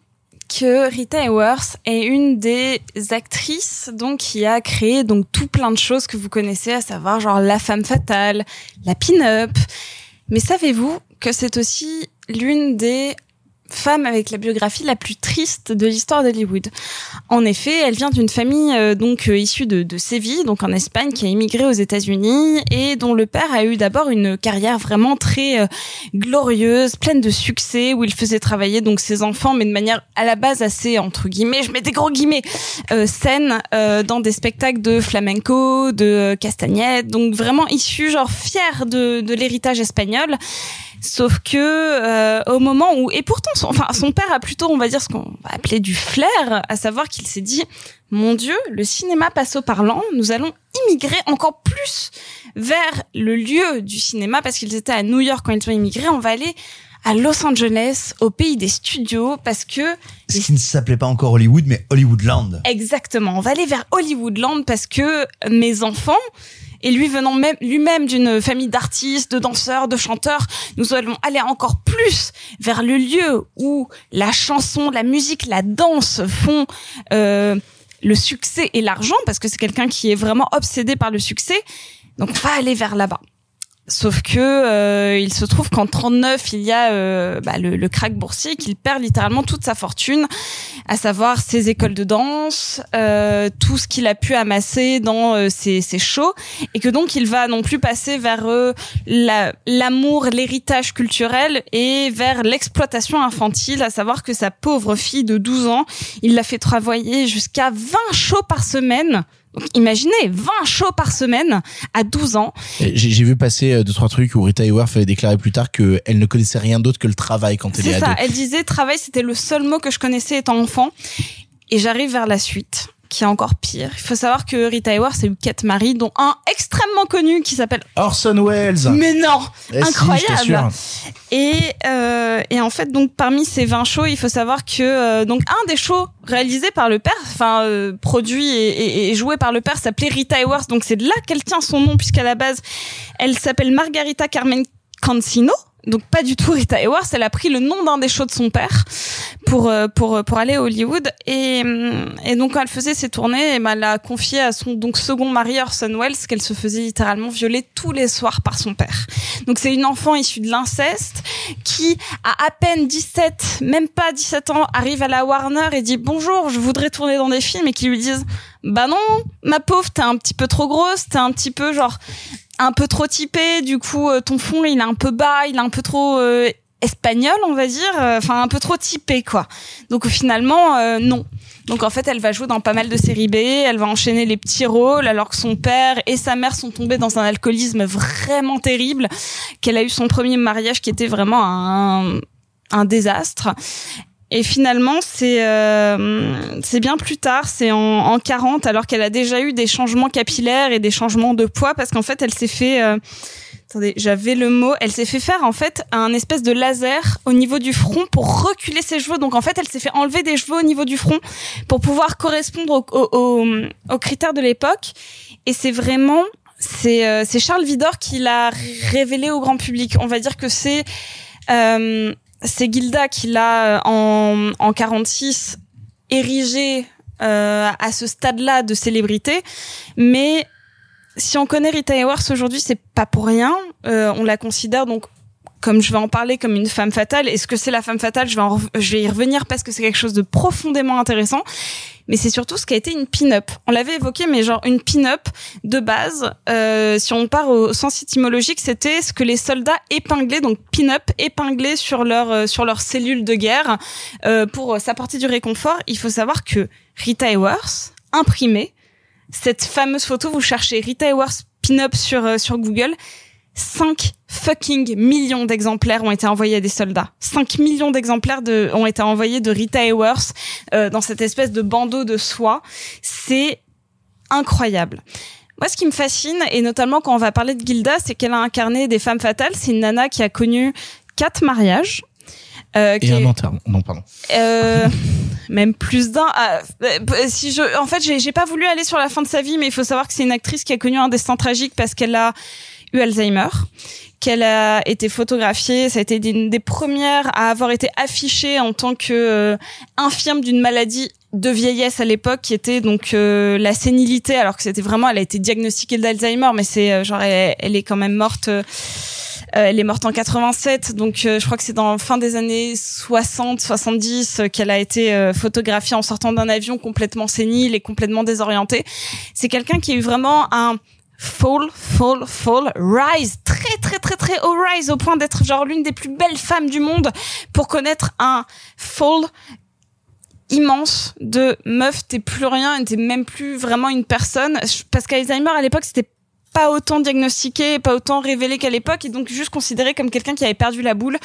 que Rita Hayworth est une des actrices donc qui a créé donc tout plein de choses que vous connaissez, à savoir genre la femme fatale, la pin-up. Mais savez-vous que c'est aussi l'une des femmes avec la biographie la plus triste de l'histoire d'Hollywood. En effet, elle vient d'une famille euh, donc euh, issue de, de Séville, donc en Espagne, qui a immigré aux États-Unis et dont le père a eu d'abord une carrière vraiment très euh, glorieuse, pleine de succès, où il faisait travailler donc ses enfants, mais de manière à la base assez entre guillemets, je mets des gros guillemets, euh, saine euh, dans des spectacles de flamenco, de euh, castagnette, donc vraiment issu genre fier de, de l'héritage espagnol. Sauf que euh, au moment où et pourtant son, enfin son père a plutôt on va dire ce qu'on va appeler du flair, à savoir qu'il s'est dit mon Dieu le cinéma passe au parlant, nous allons immigrer encore plus vers le lieu du cinéma parce qu'ils étaient à New York quand ils ont immigré, on va aller à Los Angeles, au pays des studios, parce que Ce qui ne s'appelait pas encore Hollywood, mais Hollywoodland. Exactement. On va aller vers Hollywoodland parce que mes enfants, et lui venant même, lui-même d'une famille d'artistes, de danseurs, de chanteurs, nous allons aller encore plus vers le lieu où la chanson, la musique, la danse font euh, le succès et l'argent, parce que c'est quelqu'un qui est vraiment obsédé par le succès. Donc on va aller vers là-bas. Sauf que euh, il se trouve qu'en 39, il y a euh, bah, le, le crack boursier qu'il perd littéralement toute sa fortune, à savoir ses écoles de danse, euh, tout ce qu'il a pu amasser dans euh, ses, ses shows, et que donc il va non plus passer vers euh, la- l'amour, l'héritage culturel et vers l'exploitation infantile, à savoir que sa pauvre fille de 12 ans, il l'a fait travailler jusqu'à 20 shows par semaine. Donc imaginez, 20 shows par semaine à 12 ans. J'ai j'ai vu passer euh, deux trois trucs où Rita Hayworth avait déclaré plus tard qu'elle ne connaissait rien d'autre que le travail quand elle est, C'est ado. ça, elle disait travail, c'était le seul mot que je connaissais étant enfant. Et j'arrive vers la suite, qui est encore pire. Il faut savoir que Rita Hayworth a eu quatre maris, dont un extrêmement connu qui s'appelle Orson Welles. Mais non, Eh incroyable. t'assure. Et euh, et en fait donc parmi ces 20 shows, il faut savoir que euh, donc un des shows réalisés par le père, enfin euh, produit et, et- et joué par le père s'appelait Rita Hayworth. Donc c'est de là qu'elle tient son nom puisqu'à la base elle s'appelle Margarita Carmen Cancino. Donc pas du tout Rita Hayworth, elle a pris le nom d'un des shows de son père pour euh, pour pour aller à Hollywood. Et hum, et donc quand elle faisait ses tournées, elle a confié à son donc second mari Orson Welles qu'elle se faisait littéralement violer tous les soirs par son père. Donc c'est une enfant issue de l'inceste qui a à peine 17, même pas 17 ans, arrive à la Warner et dit bonjour, je voudrais tourner dans des films. Et qui lui disent bah non, ma pauvre, t'es un petit peu trop grosse, t'es un petit peu genre un peu trop typé, du coup euh, ton fond il est un peu bas, il est un peu trop euh, espagnol, on va dire, euh, enfin un peu trop typé quoi. Donc finalement euh, non. Donc en fait, elle va jouer dans pas mal de séries B, elle va enchaîner les petits rôles alors que son père et sa mère sont tombés dans un alcoolisme vraiment terrible, qu'elle a eu son premier mariage qui était vraiment un un désastre. Et finalement, c'est euh, c'est bien plus tard, c'est en, en 40, alors qu'elle a déjà eu des changements capillaires et des changements de poids, parce qu'en fait, elle s'est fait... euh, attendez, j'avais le mot. Elle s'est fait faire en fait un espèce de laser au niveau du front pour reculer ses cheveux. Donc en fait, elle s'est fait enlever des cheveux au niveau du front pour pouvoir correspondre aux, critères de l'époque. Et c'est vraiment... C'est euh, Charles Vidor qui l'a révélé au grand public. On va dire que c'est... Euh, c'est Gilda qui l'a euh, en, en 46 érigé euh, à ce stade-là de célébrité, mais si on connaît Rita Hayworth aujourd'hui, c'est pas pour rien. Euh, on la considère donc comme je vais en parler comme une femme fatale. Est-ce que c'est la femme fatale? Je vais en y revenir parce que c'est quelque chose de profondément intéressant. Mais c'est surtout ce qui a été une pin-up. On l'avait évoqué, mais genre une pin-up de base. euh, si on part au sens étymologique, c'était ce que les soldats épinglaient, donc pin-up épinglés sur leur euh, sur leurs cellules de guerre euh, pour s'apporter du réconfort. Il faut savoir que Rita Hayworth imprimait cette fameuse photo. Vous cherchez Rita Hayworth pin-up sur sur Google. 5 fucking millions d'exemplaires ont été envoyés à des soldats. 5 millions d'exemplaires de, ont été envoyés de Rita Hayworth euh, dans cette espèce de bandeau de soie. C'est incroyable. Moi, ce qui me fascine, et notamment quand on va parler de Gilda, c'est qu'elle a incarné des femmes fatales. C'est une nana qui a connu quatre mariages. euh, Et un est- enterrement. Non, pardon. euh, même plus d'un. Ah, euh, si je, en fait, j'ai pas voulu aller sur la fin de sa vie, mais il faut savoir que c'est une actrice qui a connu un destin tragique parce qu'elle a eu Alzheimer, qu'elle a été photographiée. Ça a été une des premières à avoir été affichée en tant que euh, infirme d'une maladie de vieillesse à l'époque qui était donc euh, la sénilité alors que c'était vraiment elle a été diagnostiquée d'Alzheimer mais c'est euh, genre elle, elle est quand même morte euh, euh, elle est morte en 87, donc je crois que c'est dans fin des années 60, 70 euh, qu'elle a été photographiée en sortant d'un avion complètement sénile et complètement désorientée. C'est quelqu'un qui a eu vraiment un fall, fall, fall, rise, très très très très haut rise au point d'être genre l'une des plus belles femmes du monde pour connaître un fall immense de meuf, t'es plus rien, t'es même plus vraiment une personne. Parce qu'Alzheimer à l'époque c'était pas autant diagnostiqué, pas autant révélé qu'à l'époque, et donc juste considéré comme quelqu'un qui avait perdu la boule.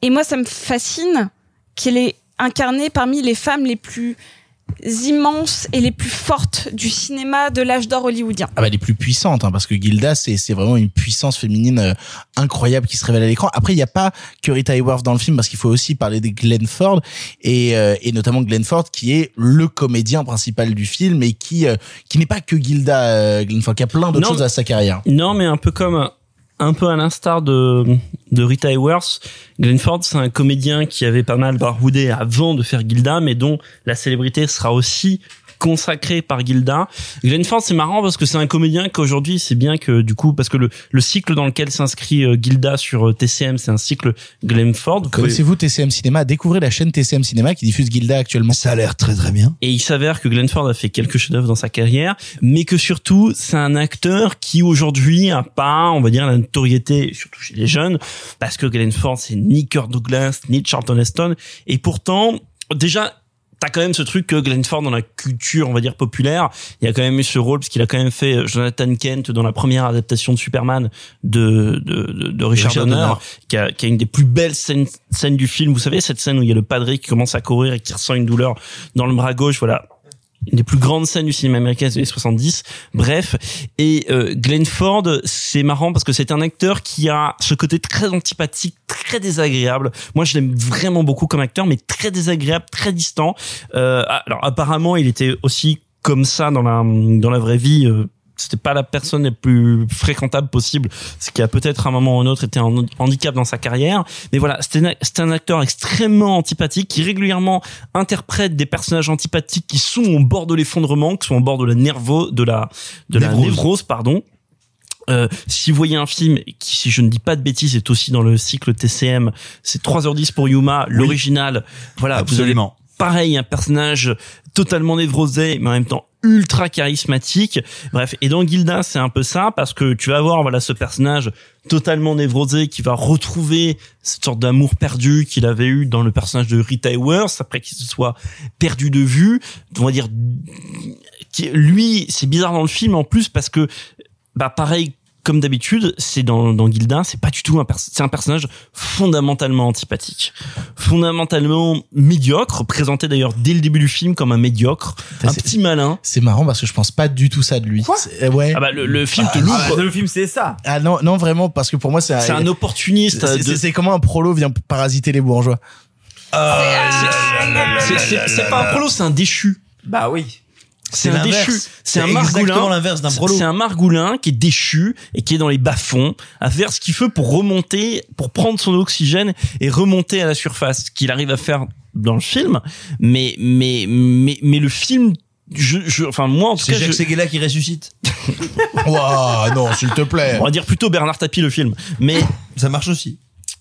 Et moi, ça me fascine qu'elle est incarnée parmi les femmes les plus immenses et les plus fortes du cinéma de l'âge d'or hollywoodien. Ah bah les plus puissantes hein, parce que Gilda c'est c'est vraiment une puissance féminine euh, incroyable qui se révèle à l'écran. Après il y a pas que Rita Hayworth dans le film parce qu'il faut aussi parler de Glenn Ford et euh, et notamment Glenn Ford qui est le comédien principal du film et qui euh, qui n'est pas que Gilda euh, Glenn Ford qui a plein d'autres choses à sa carrière. Non, mais un peu comme un peu à l'instar de de Rita Hayworth, Glenn Ford c'est un comédien qui avait pas mal baroudé avant de faire Gilda, mais dont la célébrité sera aussi consacré par Gilda. Glenn Ford, c'est marrant parce que c'est un comédien qu'aujourd'hui, c'est bien que du coup, parce que le, le cycle dans lequel s'inscrit euh, Gilda sur euh, TCM, c'est un cycle Glenn Ford. Connaissez-vous TCM Cinéma? Découvrez la chaîne TCM Cinéma qui diffuse Gilda actuellement. Ça a l'air très très bien. Et il s'avère que Glenn Ford a fait quelques chefs-d'œuvre dans sa carrière, mais que surtout, c'est un acteur qui aujourd'hui a pas, on va dire, la notoriété, surtout chez les jeunes, parce que Glenn Ford, c'est ni Kirk Douglas, ni Charlton Heston, et pourtant, déjà, T'as quand même ce truc que Glenn Ford dans la culture, on va dire populaire, il y a quand même eu ce rôle parce qu'il a quand même fait euh, Jonathan Kent dans la première adaptation de Superman de de, de, de Richard, Richard Donner, Donner. qui a, qui a une des plus belles scènes, scènes du film. Vous savez cette scène où il y a le padre qui commence à courir et qui ressent une douleur dans le bras gauche. Voilà, une des plus grandes scènes du cinéma américain des années 70. Bref, et euh, Glenn Ford, c'est marrant parce que c'est un acteur qui a ce côté très antipathique, très désagréable. Moi, je l'aime vraiment beaucoup comme acteur, mais très désagréable, très distant. Euh, alors, apparemment, il était aussi comme ça dans la dans la vraie vie. Euh, c'était pas la personne la plus fréquentable possible, ce qui a peut-être à un moment ou un autre été un handicap dans sa carrière. Mais voilà, c'était un- acteur extrêmement antipathique qui régulièrement interprète des personnages antipathiques qui sont au bord de l'effondrement, qui sont au bord de la nervo, de la de la Névrose. névrose, pardon. Euh, si vous voyez un film qui, si je ne dis pas de bêtises, est aussi dans le cycle TCM, c'est 3h10 pour Yuma, l'original. Voilà, vous avez Absolument. pareil, un personnage totalement névrosé, mais en même temps ultra charismatique. Bref, et dans Gilda, c'est un peu ça, parce que tu vas voir, voilà, ce personnage totalement névrosé qui va retrouver cette sorte d'amour perdu qu'il avait eu dans le personnage de Rita Hayworth, après qu'il se soit perdu de vue. On va dire, lui, c'est bizarre dans le film en plus parce que, bah, pareil, comme d'habitude, c'est dans, dans Gilda, c'est pas du tout un c'est un personnage fondamentalement antipathique, fondamentalement médiocre, présenté d'ailleurs dès le début du film comme un médiocre, un petit malin. C'est marrant parce que je pense pas du tout ça de lui. C'est- euh, ouais. Ah bah le, le film te Ah, l'ouvre. bah, Le film, c'est ça. Ah non, non vraiment parce que pour moi c'est C'est un opportuniste. C'est- de- comment un prolo vient parasiter les bourgeois. C'est pas un prolo, c'est un déchu. Bah oui. C'est un déchu. C'est un exactement margoulin. l'inverse d'un prolo. C'est un margoulin qui est déchu et qui est dans les bas-fonds à faire ce qu'il fait pour remonter, pour prendre son oxygène et remonter à la surface. Ce qu'il arrive à faire dans le film. Mais, mais, mais, mais le film, je, je, enfin, moi, en tout C'est cas, Jacques je- Seguela qui ressuscite. Waouh, non, s'il te plaît. on va dire plutôt Bernard Tapie le film. Mais, Ça marche aussi.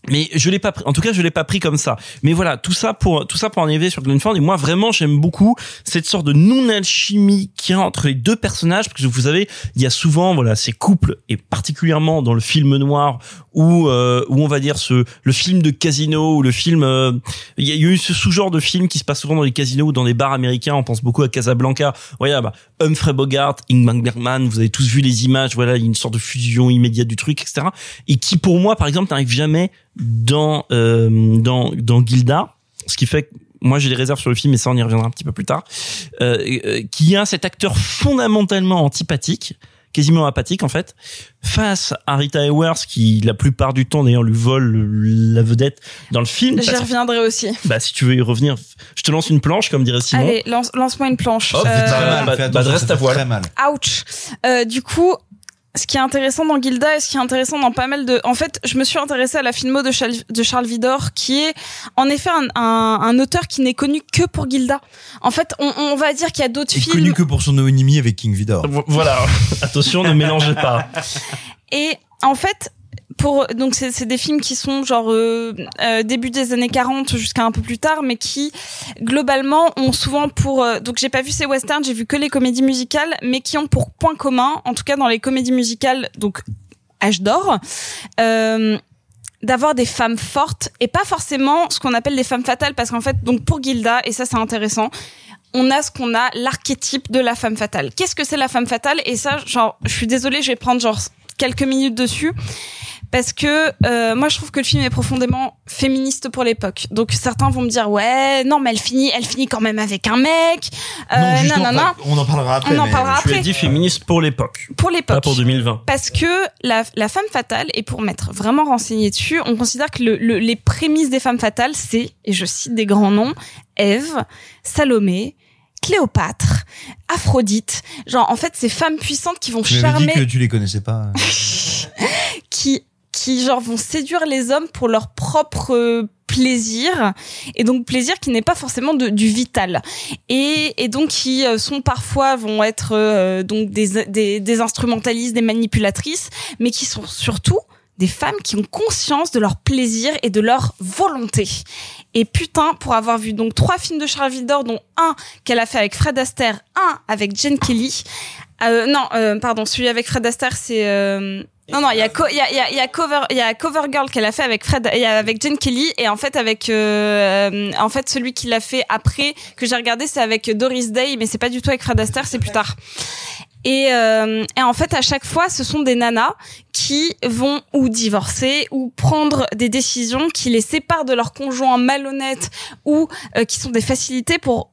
Mais je l'ai pas pris, en tout cas je l'ai pas pris comme ça. Mais voilà tout ça pour tout ça pour en arriver sur Glenn Ford et moi vraiment j'aime beaucoup cette sorte de non alchimie qu'il y a entre les deux personnages parce que vous savez il y a souvent voilà ces couples et particulièrement dans le film noir où euh, où on va dire ce le film de casino ou le film euh, il y a eu ce sous-genre de film qui se passe souvent dans les casinos ou dans des bars américains. On pense beaucoup à Casablanca. Voilà bah Humphrey Bogart Ingmar Bergman vous avez tous vu les images voilà il y a une sorte de fusion immédiate du truc etc et qui pour moi par exemple n'arrive jamais dans euh, dans dans Gilda ce qui fait que moi j'ai des réserves sur le film et ça on y reviendra un petit peu plus tard euh, euh, qui a cet acteur fondamentalement antipathique quasiment apathique en fait face à Rita Hayworth qui la plupart du temps d'ailleurs lui vole le- la vedette dans le film J'y reviendrai aussi. bah si tu veux y revenir je te lance une planche comme dirait Simon Allez, lance, lance-moi une planche. Hop, Euh, très mal, bah, bah, dresse ta voile. Très mal. Ouch. Euh, du coup, ce qui est intéressant dans Gilda et ce qui est intéressant dans pas mal de, en fait, je me suis intéressée à la filmo de Charles, de Charles Vidor, qui est en effet un, un, un auteur qui n'est connu que pour Gilda. En fait, on, on va dire qu'il y a d'autres films. connu que pour son homonyme avec King Vidor. Vo- voilà attention ne mélangez pas Et en fait, pour donc c'est des films qui sont genre euh, euh, début des années 40 jusqu'à un peu plus tard, mais qui globalement ont souvent pour euh, donc j'ai pas vu ces westerns, j'ai vu que les comédies musicales, mais qui ont pour point commun, en tout cas dans les comédies musicales, donc âge d'or. Euh, d'avoir des femmes fortes et pas forcément ce qu'on appelle des femmes fatales parce qu'en fait donc pour Gilda et ça c'est intéressant on a ce qu'on a l'archétype de la femme fatale. Qu'est-ce que c'est la femme fatale? Et ça, genre, je suis désolée, je vais prendre genre quelques minutes dessus parce que euh, moi je trouve que le film est profondément féministe pour l'époque. Donc certains vont me dire ouais non mais elle finit elle finit quand même avec un mec. Euh, non, non, non, non. on en parlera après. On en parlera ai après. dit féministe pour l'époque Pour pas l'époque. pour 2020 Parce que la, la femme fatale, et pour m'être vraiment renseignée dessus, on considère que le, le- les prémices des femmes fatales, c'est, et je cite des grands noms, Ève, Salomé, Cléopâtre, Aphrodite. Genre, en fait, ces femmes puissantes qui vont Tu m'avais dit charmer, que tu les connaissais pas. qui, qui genre vont séduire les hommes pour leur propre euh, plaisir et donc plaisir qui n'est pas forcément du vital et, et donc qui euh, sont parfois vont être euh, donc des, des, des instrumentalistes des manipulatrices mais qui sont surtout des femmes qui ont conscience de leur plaisir et de leur volonté. Et putain, pour avoir vu donc trois films de Charles Vidor, dont un qu'elle a fait avec Fred Astaire, un avec Jen Kelly. Euh, non, euh, pardon, celui avec Fred Astaire, c'est euh, non non, il y a co- il y a y a, y a cover il y a Covergirl qu'elle a fait avec Fred il y a avec Jen Kelly et en fait avec euh, en fait celui qui l'a fait après que j'ai regardé c'est avec Doris Day mais c'est pas du tout avec Fred Astaire, c'est plus tard. Et, euh, et en fait, à chaque fois, ce sont des nanas qui vont ou divorcer ou prendre des décisions qui les séparent de leur conjoint malhonnête ou euh, qui sont des facilités pour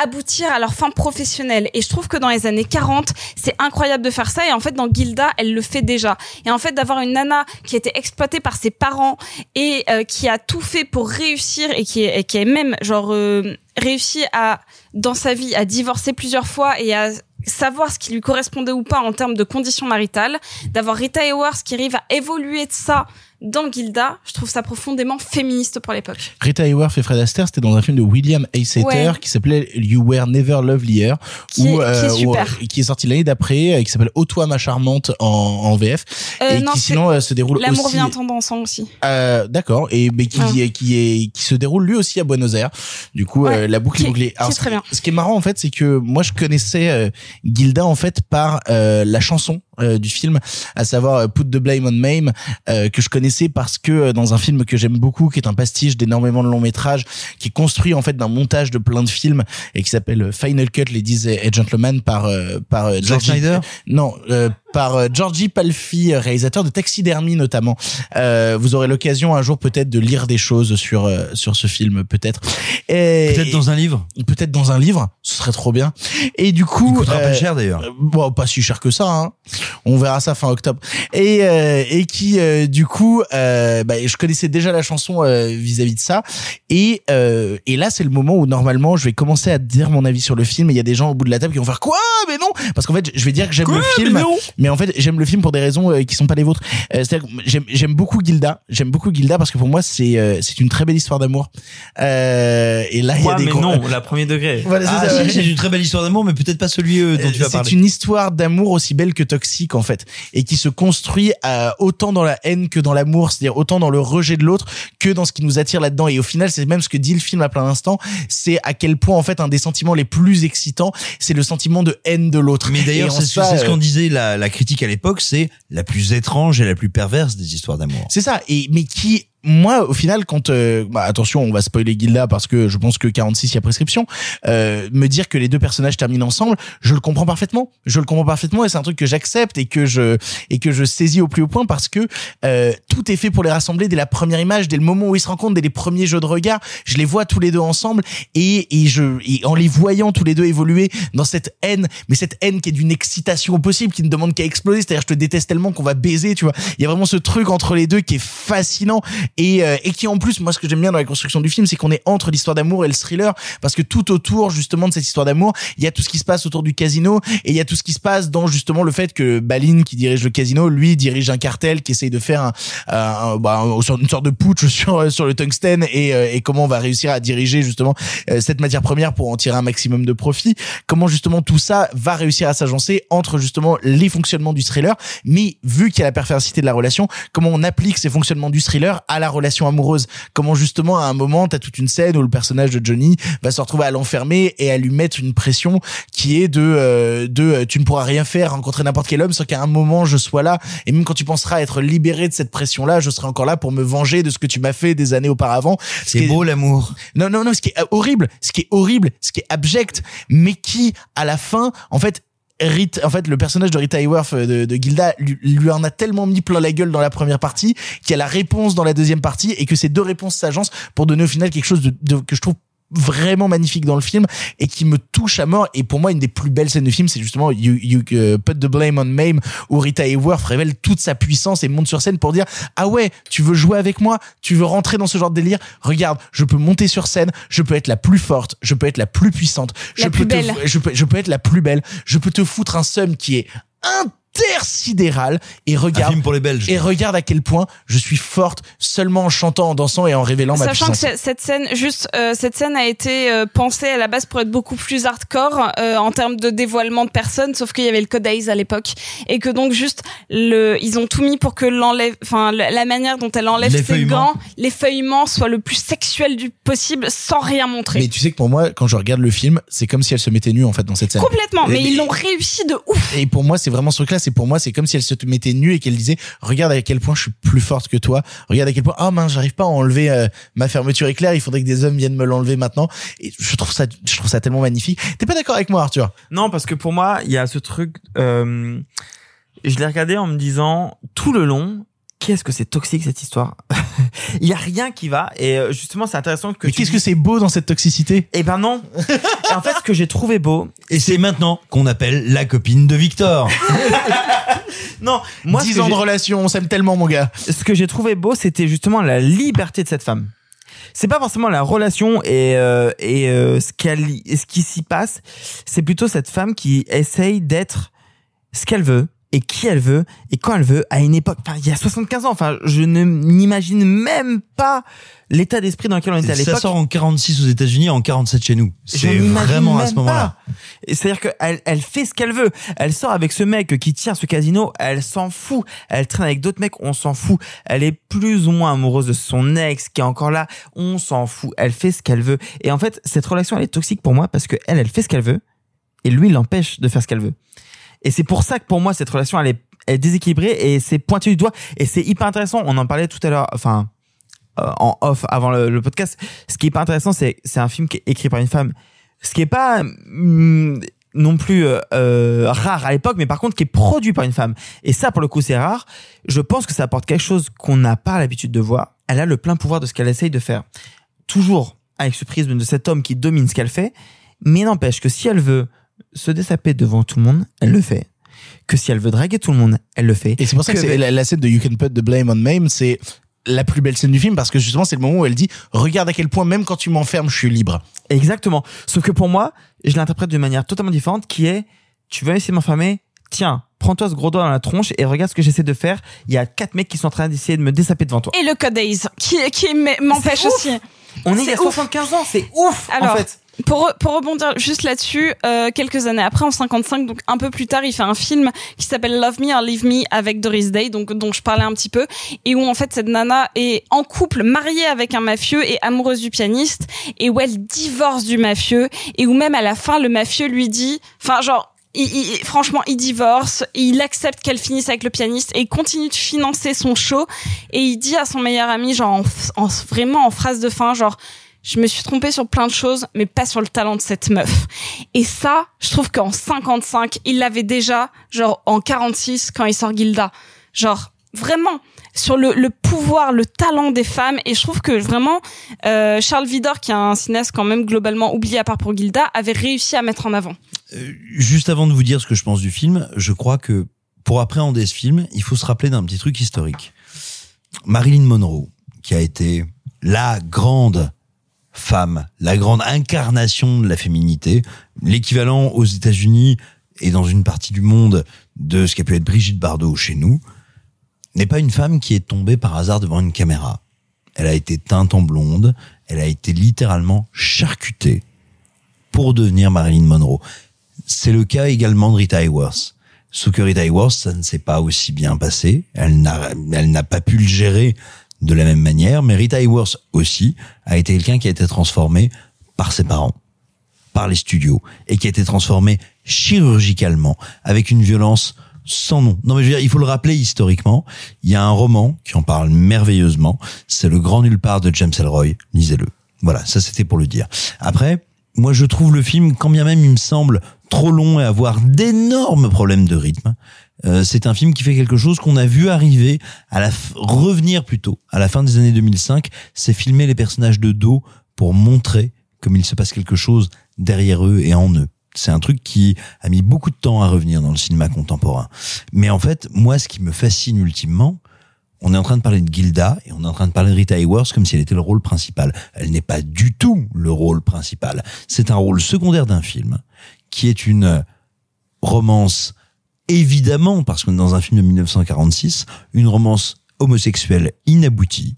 aboutir à leur fin professionnelle. Et je trouve que dans les années 40, c'est incroyable de faire ça. Et en fait, dans Gilda, elle le fait déjà. Et en fait, d'avoir une nana qui a été exploitée par ses parents et euh, qui a tout fait pour réussir et qui est, et qui est même genre euh, réussi à dans sa vie à divorcer plusieurs fois et à savoir ce qui lui correspondait ou pas en termes de conditions maritales, d'avoir Rita Hayworth qui arrive à évoluer de ça dans Gilda, je trouve ça profondément féministe pour l'époque. Rita Hayworth et Fred Astaire, c'était dans un film de William Haysetter Ouais. qui s'appelait You Were Never Lovelier, Qui est- où, qui est où- super. qui est sorti l'année d'après, euh, qui s'appelle Ô toi ma charmante en, en VF, Euh, et non, qui sinon euh, se déroule L'amour vient en dansant aussi. Euh, D'accord, et mais qui, qui est qui se déroule lui aussi à Buenos Aires. Du coup, Ouais, euh, la boucle est bouclée. qui est ce, très bien. ce qui est marrant en fait, c'est que moi je connaissais euh, Gilda en fait par euh, la chanson euh, du film, à savoir euh, Put the Blame on Mame, euh, que je connaissais parce que euh, dans un film que j'aime beaucoup, qui est un pastiche d'énormément de longs métrages, qui est construit en fait d'un montage de plein de films et qui s'appelle euh, Final Cut Ladies et Gentlemen par euh, par euh, Georgie- Snyder non, euh, par Georgie Palfi, réalisateur de Taxidermie notamment. Euh, vous aurez l'occasion un jour peut-être de lire des choses sur sur ce film, peut-être. Peut-être dans un livre Peut-être dans un livre, ce serait trop bien. Et du coup, Il coûtera pas cher, d'ailleurs. Bon, pas si cher que ça. Hein. On verra ça fin octobre. Et euh, et qui euh, du coup, euh, bah, je connaissais déjà la chanson euh, vis-à-vis de ça. Et euh, et là, c'est le moment où normalement, je vais commencer à dire mon avis sur le film. Et il y a des gens au bout de la table qui vont faire quoi? Mais non, parce qu'en fait, je vais dire que j'aime le film. Mais en fait, j'aime le film pour des raisons euh, qui sont pas les vôtres. Euh, C'est-à-dire que j'aime j'aime beaucoup Gilda. J'aime beaucoup Gilda parce que pour moi, c'est euh, c'est une très belle histoire d'amour. Euh, et là, il y a des mais gros- non, la premier degré. Voilà, c'est Ah, c'est une très belle histoire d'amour, mais peut-être pas celui euh, dont tu vas c'est parler. une histoire d'amour aussi belle que toxique en fait et qui se construit euh, autant dans la haine que dans l'amour c'est-à-dire autant dans le rejet de l'autre que dans ce qui nous attire là-dedans et au final c'est même ce que dit le film à plein d'instants c'est à quel point en fait un des sentiments les plus excitants c'est le sentiment de haine de l'autre Mais d'ailleurs, c'est ce euh, qu'en disait la, la critique à l'époque, c'est la plus étrange et la plus perverse des histoires d'amour. C'est ça. Et mais qui moi au final quand euh, bah, attention on va spoiler Gilda parce que je pense que 46 il y a prescription euh, me dire que les deux personnages terminent ensemble je le comprends parfaitement. Je le comprends parfaitement et c'est un truc que j'accepte et que je et que je saisis au plus haut point parce que euh, tout est fait pour les rassembler dès la première image dès le moment où ils se rencontrent dès les premiers jeux de regard. Je les vois tous les deux ensemble et et je et en les voyant tous les deux évoluer dans cette haine mais cette haine qui est d'une excitation possible qui ne demande qu'à exploser. C'est-à-dire je te déteste tellement qu'on va baiser tu vois. Il y a vraiment ce truc entre les deux qui est fascinant et, euh, et qui en plus moi ce que j'aime bien dans la construction du film c'est qu'on est entre l'histoire d'amour et le thriller. Parce que tout autour justement de cette histoire d'amour il y a tout ce qui se passe autour du casino et il y a tout ce qui se passe dans justement le fait que Balin qui dirige le casino lui dirige un cartel qui essaye de faire un, un- bah, un- une sorte de putsch sur sur le tungstène et, euh, et comment on va réussir à diriger justement euh, cette matière première pour en tirer un maximum de profit. Comment justement tout ça va réussir à s'agencer entre justement les fonctionnements du thriller. Mais vu qu'il y a la perversité de la relation comment on applique ces fonctionnements du thriller à la relation amoureuse. Comment justement à un moment t'as toute une scène où le personnage de Johnny va se retrouver à l'enfermer et à lui mettre une pression qui est de euh, de euh, tu ne pourras rien faire rencontrer n'importe quel homme sans qu'à un moment je sois là. Et même quand tu penseras être libéré de cette pression là je serai encore là pour me venger de ce que tu m'as fait des années auparavant. C'est beau l'amour. non, non, non, ce qui est horrible, ce qui est horrible, ce qui est abject, mais qui, à la fin, en fait, Rita, en fait, le personnage de Rita Hayworth euh, de, de Gilda lui, en a tellement mis plein la gueule dans la première partie qu'il y a la réponse dans la deuxième partie et que ces deux réponses s'agencent pour donner au final quelque chose de, de- que je trouve vraiment magnifique dans le film et qui me touche à mort. Et pour moi une des plus belles scènes du film c'est justement you, you uh, put the blame on Mame où Rita Hayworth révèle toute sa puissance et monte sur scène pour dire ah ouais tu veux jouer avec moi tu veux rentrer dans ce genre de délire. Regarde je peux monter sur scène je peux être la plus forte je peux être la plus puissante La je plus peux te- je peux je peux être la plus belle. Je peux te foutre un seum qui est intersidéral et regarde film pour les Belges. et regarde à quel point je suis forte seulement en chantant, en dansant et en révélant ma Sachant que puissance. c'est- cette scène, juste euh, cette scène a été euh, pensée à la base pour être beaucoup plus hardcore euh, en termes de dévoilement de personnes, sauf qu'il y avait le code AIS à l'époque et que donc juste le, ils ont tout mis pour que l'enlève, enfin la manière dont elle enlève ses gants, l'effeuillement soit le plus sexuel du possible sans rien montrer. Mais tu sais que pour moi, quand je regarde le film, c'est comme si elle se mettait nue en fait dans cette scène. Complètement, mais ils l'ont réussi de ouf. Et pour moi, c'est vraiment ce truc-là. C'est pour moi, c'est comme si elle se mettait nue et qu'elle disait, regarde à quel point je suis plus forte que toi. Regarde à quel point, ah mince, j'arrive pas à enlever euh, ma fermeture éclair. Il faudrait que des hommes viennent me l'enlever maintenant. Et je trouve ça, je trouve ça tellement magnifique. T'es pas d'accord avec moi, Arthur? Non, parce que pour moi, il y a ce truc. Euh, je l'ai regardé en me disant tout le long. Qu'est-ce que c'est toxique cette histoire? Il y a rien qui va et euh, justement c'est intéressant que. Mais qu'est-ce que c'est beau dans cette toxicité? Eh ben non. Et en fait, ce que j'ai trouvé beau. Et c'est maintenant qu'on appelle la copine de Victor. Non, moi. ce 10 que ans de relation, on s'aime tellement, mon gars. ce que j'ai trouvé beau, c'était justement la liberté de cette femme. C'est pas forcément la relation et euh, et euh, ce qu'elle et ce qui s'y passe, c'est plutôt cette femme qui essaye d'être ce qu'elle veut et qui elle veut et quand elle veut à une époque enfin il y a 75 ans enfin je ne n'imagine même pas l'état d'esprit dans lequel on était à Ça l'époque sort en 46 aux États-Unis, en 47 chez nous. C'est vraiment à ce moment-là. C'est-à-dire qu'elle elle fait ce qu'elle veut. Elle sort avec ce mec qui tient ce casino, elle s'en fout. Elle traîne avec d'autres mecs, on s'en fout. Elle est plus ou moins amoureuse de son ex qui est encore là, on s'en fout. Elle fait ce qu'elle veut. Et en fait, cette relation, elle est toxique pour moi parce que elle, elle fait ce qu'elle veut et lui, il l'empêche de faire ce qu'elle veut. Et c'est pour ça que pour moi, cette relation, elle est, elle est déséquilibrée et c'est pointé du doigt. Et c'est hyper intéressant. On en parlait tout à l'heure, enfin, euh, en off avant le, podcast. Ce qui est hyper intéressant, c'est c'est un film qui est écrit par une femme. Ce qui est pas hum, non plus euh, euh, rare à l'époque, mais par contre qui est produit par une femme. Et ça, pour le coup, c'est rare. Je pense que ça apporte quelque chose qu'on n'a pas l'habitude de voir. Elle a le plein pouvoir de ce qu'elle essaye de faire. Toujours avec ce prisme de cet homme qui domine ce qu'elle fait. Mais n'empêche que si elle veut se dessaper devant tout le monde, elle le fait. Que si elle veut draguer tout le monde, elle le fait. Et c'est pour ça que, c'est la, la scène de You Can Put the Blame on Mame, c'est la plus belle scène du film parce que justement c'est le moment où elle dit regarde à quel point même quand tu m'enfermes je suis libre. Exactement. Sauf que pour moi, je l'interprète de manière totalement différente qui est, tu veux essayer de m'enfermer? Tiens, prends-toi ce gros doigt dans la tronche et regarde ce que j'essaie de faire. Il y a quatre mecs qui sont en train d'essayer de me dessaper devant toi. Et le code qui m'empêche aussi. On est il y a C'est ouf. 75 ans, c'est ouf, Alors, en fait. Pour, pour rebondir juste là-dessus, euh, quelques années après, en 55, donc un peu plus tard, il fait un film qui s'appelle Love Me or Leave Me avec Doris Day, donc dont je parlais un petit peu, et où en fait cette nana est en couple, mariée avec un mafieux et amoureuse du pianiste, et où elle divorce du mafieux, et où même à la fin le mafieux lui dit, enfin genre il, il- franchement, il divorce, il accepte qu'elle finisse avec le pianiste et il continue de financer son show. Et il dit à son meilleur ami, genre en, en- vraiment en phrase de fin, genre je me suis trompé sur plein de choses, mais pas sur le talent de cette meuf. Et ça, je trouve qu'en 55, il l'avait déjà, genre en 46 quand il sort Gilda. Genre vraiment sur le, pouvoir, le talent des femmes. Et je trouve que vraiment, euh, Charles Vidor, qui est un cinéaste quand même globalement oublié à part pour Gilda, avait réussi à mettre en avant. Juste avant de vous dire ce que je pense du film, je crois que pour appréhender ce film, il faut se rappeler d'un petit truc historique. Marilyn Monroe, qui a été la grande femme, la grande incarnation de la féminité, l'équivalent aux États-Unis et dans une partie du monde de ce qu'a pu être Brigitte Bardot chez nous, n'est pas une femme qui est tombée par hasard devant une caméra. Elle a été teinte en blonde, elle a été littéralement charcutée pour devenir Marilyn Monroe. C'est le cas également de Rita Hayworth. Sauf que Rita Hayworth, ça ne s'est pas aussi bien passé. Elle n'a, elle n'a pas pu le gérer de la même manière. Mais Rita aussi a été quelqu'un qui a été transformé par ses parents, par les studios, et qui a été transformé chirurgicalement, avec une violence sans nom. Non mais je veux dire, il faut le rappeler historiquement. Il y a un roman qui en parle merveilleusement. C'est Le Grand Nulle Part de James Ellroy. Lisez-le. Voilà, ça c'était pour le dire. Après, moi je trouve le film, quand bien même il me semble trop long et avoir d'énormes problèmes de rythme, euh, c'est un film qui fait quelque chose qu'on a vu arriver à la revenir plutôt à la fin des années 2005, c'est filmer les personnages de dos pour montrer comme il se passe quelque chose derrière eux et en eux. C'est un truc qui a mis beaucoup de temps à revenir dans le cinéma contemporain. Mais en fait, moi, ce qui me fascine ultimement, on est en train de parler de Gilda et on est en train de parler de Rita Hayworth comme si elle était le rôle principal. Elle n'est pas du tout le rôle principal. C'est un rôle secondaire d'un film qui est une romance évidemment, parce que dans un film de 1946, une romance homosexuelle inaboutie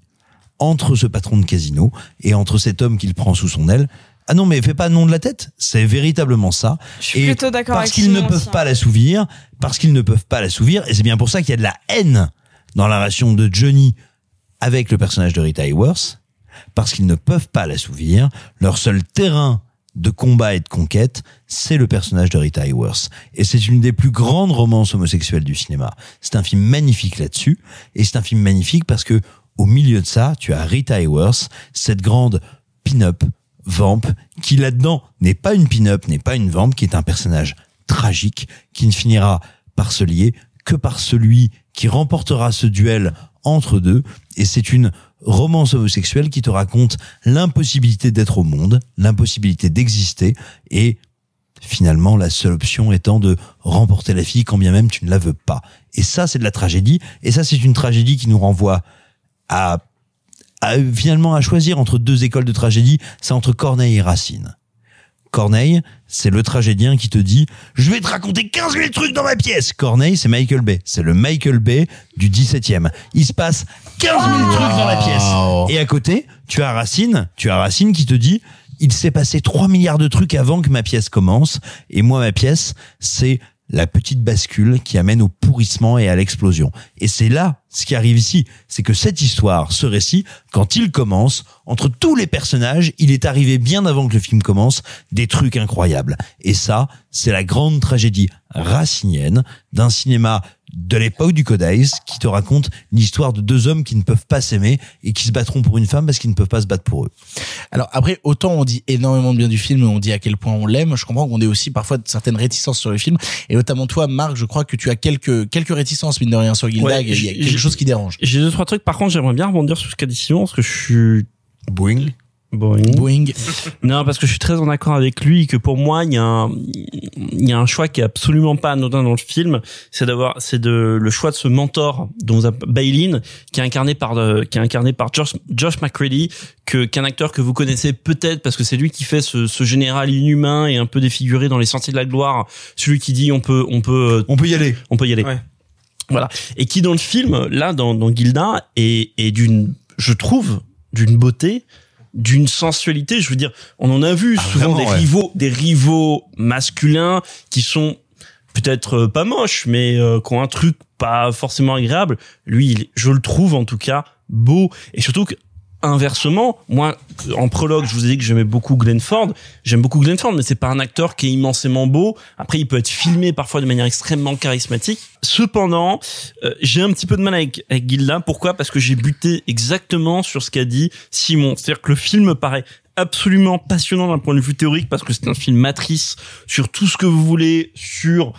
entre ce patron de casino et entre cet homme qu'il prend sous son aile. Ah non, mais fais pas nom de la tête. C'est véritablement ça. Je suis et plutôt d'accord parce qu'ils ne peuvent pas l'assouvir, parce qu'ils ne peuvent pas l'assouvir, et c'est bien pour ça qu'il y a de la haine dans la relation de Johnny avec le personnage de Rita Hayworth, parce qu'ils ne peuvent pas l'assouvir. Leur seul terrain de combat et de conquête, c'est le personnage de Rita Hayworth. Et c'est une des plus grandes romances homosexuelles du cinéma. C'est un film magnifique là-dessus, et c'est un film magnifique parce que au milieu de ça, tu as Rita Hayworth, cette grande pin-up, vamp, qui là-dedans n'est pas une pin-up, n'est pas une vamp, qui est un personnage tragique, qui ne finira par se lier que par celui qui remportera ce duel entre deux. Et c'est une romance homosexuelle qui te raconte l'impossibilité d'être au monde, l'impossibilité d'exister, et finalement la seule option étant de remporter la fille quand bien même tu ne la veux pas. Et ça, c'est de la tragédie. Et ça, c'est une tragédie qui nous renvoie à, à finalement à choisir entre deux écoles de tragédie, c'est entre Corneille et Racine. Corneille, c'est le tragédien qui te dit je vais te raconter 15 000 trucs dans ma pièce. Corneille, c'est Michael Bay, c'est le Michael Bay du 17e. Il se passe 15 000 trucs dans la pièce. Et à côté, tu as Racine, tu as Racine qui te dit il s'est passé 3 milliards de trucs avant que ma pièce commence et moi ma pièce, c'est la petite bascule qui amène au pourrissement et à l'explosion. Et c'est là ce qui arrive ici, c'est que cette histoire, ce récit, quand il commence, entre tous les personnages, il est arrivé bien avant que le film commence des trucs incroyables. Et ça, c'est la grande tragédie racinienne d'un cinéma de l'époque du Codex qui te raconte l'histoire de deux hommes qui ne peuvent pas s'aimer et qui se battront pour une femme parce qu'ils ne peuvent pas se battre pour eux. Alors après, autant on dit énormément de bien du film, on dit à quel point on l'aime. Je comprends qu'on ait aussi parfois de certaines réticences sur le film, et notamment toi, Marc, je crois que tu as quelques quelques réticences mine de rien sur Gildag. Ouais, il y a quelque chose qui dérange. J'ai deux trois trucs. Par contre, j'aimerais bien rebondir sur ce qu'a dit Simon parce que je suis Boeing. Boeing. Boeing. Non, parce que je suis très en accord avec lui que pour moi, il y a un, il y a un choix qui est absolument pas anodin dans le film. C'est d'avoir, c'est de, le choix de ce mentor dont Bailin, qui est incarné par, euh, qui est incarné par Josh, Josh McCready, que, qu'un acteur que vous connaissez peut-être parce que c'est lui qui fait ce, ce général inhumain et un peu défiguré dans les sentiers de la gloire. Celui qui dit on peut, on peut, on peut y aller. On peut y aller. Voilà. Et qui dans le film, là, dans, dans Gilda, est, est d'une, je trouve, d'une beauté, d'une sensualité. Je veux dire, on en a vu Ah, souvent vraiment, des ouais. rivaux, des rivaux masculins qui sont peut-être euh, pas moches, mais euh, qui ont un truc pas forcément agréable. Lui, il je le trouve en tout cas beau et surtout que inversement, moi, en prologue, je vous ai dit que j'aimais beaucoup Glenn Ford. J'aime beaucoup Glenn Ford, mais c'est pas un acteur qui est immensément beau. Après, il peut être filmé parfois de manière extrêmement charismatique. Cependant, euh, j'ai un petit peu de mal avec, avec Gilda. Pourquoi? Parce que j'ai buté exactement sur ce qu'a dit Simon. C'est-à-dire que le film paraît absolument passionnant d'un point de vue théorique parce que c'est un film matrice sur tout ce que vous voulez, sur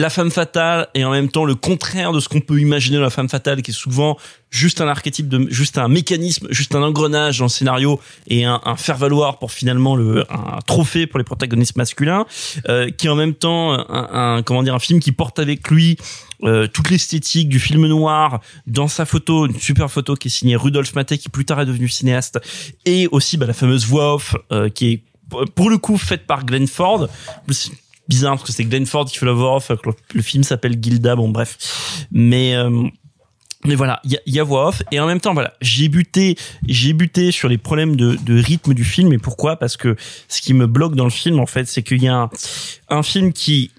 la femme fatale et en même temps le contraire de ce qu'on peut imaginer de la femme fatale qui est souvent juste un archétype de juste un mécanisme juste un engrenage dans le scénario et un, un faire valoir pour finalement le un trophée pour les protagonistes masculins euh, qui est en même temps un, un- comment dire un film qui porte avec lui euh, toute l'esthétique du film noir dans sa photo une super photo qui est signée Rudolf Maté qui plus tard est devenu cinéaste et aussi bah, la fameuse voix off euh, qui est pour le coup faite par Glenn Ford bizarre parce que c'est Glenn Ford qui fait la voix off le, film s'appelle Gilda bon bref mais euh, mais voilà, il y y a voix off et en même temps voilà, j'ai buté, j'ai buté sur les problèmes de, de rythme du film et pourquoi? Parce que ce qui me bloque dans le film en fait, c'est qu'il y a un, un film qui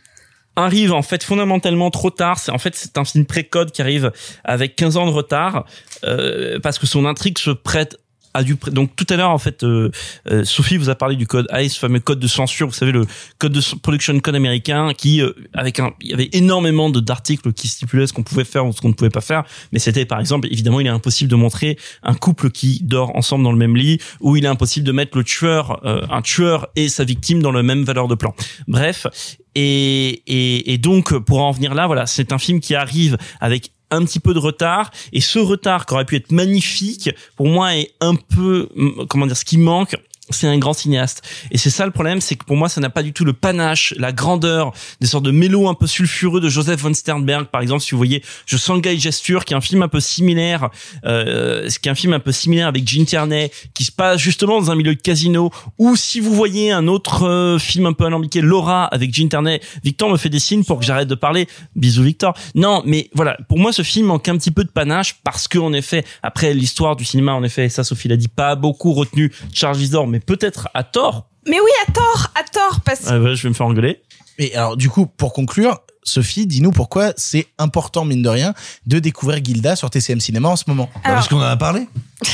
arrive en fait fondamentalement trop tard. C'est en fait c'est un film précode qui arrive avec 15 ans de retard euh, parce que son intrigue se prête du pré- donc tout à l'heure en fait euh, euh, Sophie vous a parlé du code AIS, ce fameux code de censure, vous savez le code de production code américain qui euh, avec un il y avait énormément de d'articles qui stipulaient ce qu'on pouvait faire ou ce qu'on ne pouvait pas faire, mais c'était par exemple évidemment il est impossible de montrer un couple qui dort ensemble dans le même lit ou il est impossible de mettre le tueur euh, un tueur et sa victime dans la même valeur de plan. Bref, et, et, et donc pour en venir là, voilà, c'est un film qui arrive avec un petit peu de retard. Et ce retard qui aurait pu être magnifique pour moi est un peu hum, comment dire ce qui manque c'est un grand cinéaste. Et c'est ça le problème, c'est que pour moi, ça n'a pas du tout le panache, la grandeur, des sortes de mélos un peu sulfureux de Joseph von Sternberg, par exemple. Si vous voyez Je sens gesture, qui est un film un peu similaire, euh, qui est un film un peu similaire avec Gene Tierney, qui se passe justement dans un milieu de casino. Ou si vous voyez un autre euh, film un peu alambiqué, Laura avec Gene Tierney, Victor me fait des signes pour que j'arrête de parler. Bisous Victor. Non, mais voilà, pour moi, ce film manque un petit peu de panache parce que en effet, après l'histoire du cinéma, en effet, ça Sophie l'a dit, pas beaucoup retenu Charles Visor, mais peut-être à tort. Mais oui, à tort, à tort, parce que Ah ouais, je vais me faire engueuler. Et alors, du coup, pour conclure, Sophie, dis-nous pourquoi c'est important, mine de rien, de découvrir Gilda sur TCM Cinéma en ce moment. Bah, parce qu'on en a parlé.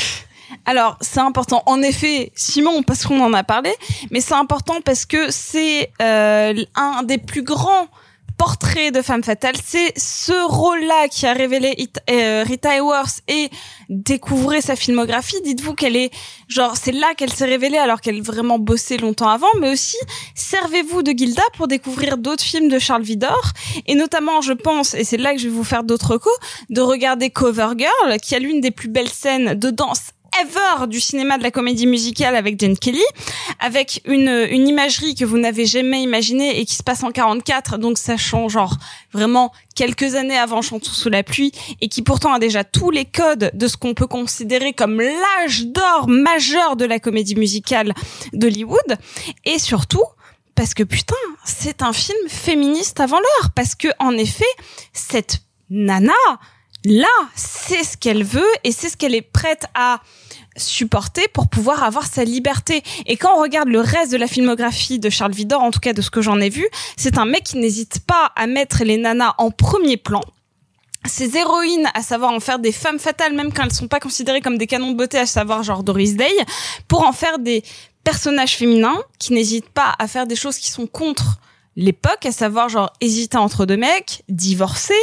Alors, c'est important. En effet, Simon, parce qu'on en a parlé, mais c'est important parce que c'est euh, un des plus grands portraits de femme fatale. C'est ce rôle-là qui a révélé euh, Rita Hayworth et découvrez sa filmographie. Dites-vous qu'elle est, genre, c'est là qu'elle s'est révélée alors qu'elle vraiment bossait longtemps avant, mais aussi servez-vous de Gilda pour découvrir d'autres films de Charles Vidor et notamment, je pense, et c'est là que je vais vous faire d'autres recos, de regarder Covergirl, qui a l'une des plus belles scènes de danse ever du cinéma de la comédie musicale avec Jane Kelly, avec une, une imagerie que vous n'avez jamais imaginée et qui se passe en 44, donc ça change genre vraiment quelques années avant Chantons sous la pluie et qui pourtant a déjà tous les codes de ce qu'on peut considérer comme l'âge d'or majeur de la comédie musicale d'Hollywood. Et surtout parce que putain, c'est un film féministe avant l'heure parce que en effet, cette nana là, c'est ce qu'elle veut et c'est ce qu'elle est prête à supporter pour pouvoir avoir sa liberté. Et quand on regarde le reste de la filmographie de Charles Vidor, en tout cas de ce que j'en ai vu, c'est un mec qui n'hésite pas à mettre les nanas en premier plan. Ces héroïnes, à savoir en faire des femmes fatales, même quand elles sont pas considérées comme des canons de beauté, à savoir genre Doris Day, pour en faire des personnages féminins qui n'hésitent pas à faire des choses qui sont contre l'époque, à savoir genre hésiter entre deux mecs, divorcer,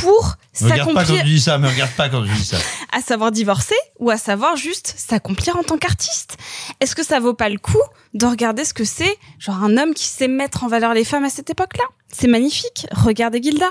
pour Me regarde pas quand s'accomplir tu dis ça, me regarde pas quand tu dis ça. à savoir divorcer ou à savoir juste s'accomplir en tant qu'artiste. Est-ce que ça vaut pas le coup de regarder ce que c'est, genre un homme qui sait mettre en valeur les femmes à cette époque-là C'est magnifique. Regardez Gilda.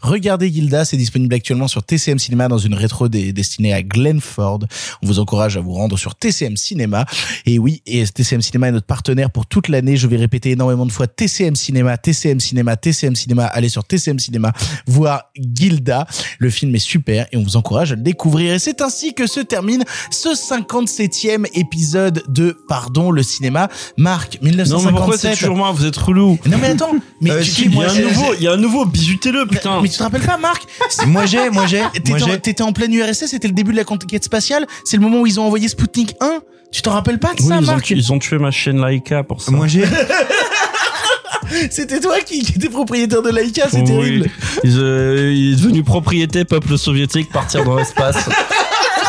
Regardez Gilda, c'est disponible actuellement sur TCM Cinéma dans une rétro destinée à Glenford. On vous encourage à vous rendre sur TCM Cinéma. Et oui, et TCM Cinéma est notre partenaire pour toute l'année. Je vais répéter énormément de fois TCM Cinéma, TCM Cinéma, TCM Cinéma. Allez sur TCM Cinéma voir Gilda. Le film est super et on vous encourage à le découvrir. Et c'est ainsi que se termine ce 57e épisode de Pardon le cinéma. Marc, Non, 1957. mais pourquoi c'est toujours moi Vous êtes relou. Non mais attends, mais Euh, tu- si, tu- il y a un c'est- nouveau, il y a un nouveau, bisutez-le, putain. mais tu te rappelles pas, Marc Moi j'ai, moi j'ai, T'étais moi en- j'ai. T'étais en pleine URSS, c'était le début de la conquête spatiale. C'est le moment où ils ont envoyé Sputnik 1. Tu t'en rappelles pas de Oui, ça, ils, Marc ils ont tué ma chaîne Laika pour ça. Moi j'ai. C'était toi qui, qui étais propriétaire de Laika, c'est Oui. terrible. Ils, euh, il est devenu propriété peuple soviétique, partir dans l'espace.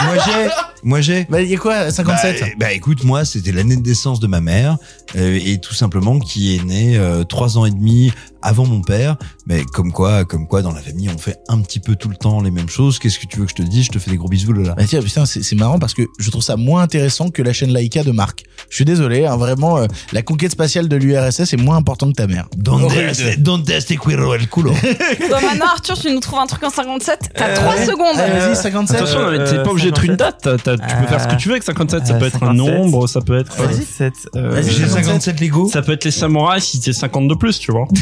Moi j'ai. Moi j'ai. Bah, il y a quoi, 57 Bah, bah, écoute, moi, c'était l'année de naissance de ma mère, euh, et tout simplement qui est née euh, trois ans et demi avant mon père. Mais comme quoi, comme quoi, dans la famille, on fait un petit peu tout le temps les mêmes choses. Qu'est-ce que tu veux que je te dise? Je te fais des gros bisous, Lola. Bah tiens, putain, c'est marrant parce que je trouve ça moins intéressant que la chaîne Laika de Marc. Je suis désolé, hein, vraiment, euh, la conquête spatiale de l'URSS est moins important que ta mère. Donde, Horrible. donde te cuero el culo. Bon, maintenant, Arthur, tu nous trouves un truc en 57. T'as 3 ouais. secondes. Allez, vas-y, 57. Attention, Euh, t'es pas obligé d'être une 57. date. t'as- t'as- tu peux faire ce que tu veux avec 57. Ça Euh, peut être un 57. nombre, ça peut être. Vas-y. 7, euh, Vas-y, J'ai 57. 57 Lego. Ça peut être les samouraïs si t'es 50 de plus, tu vois.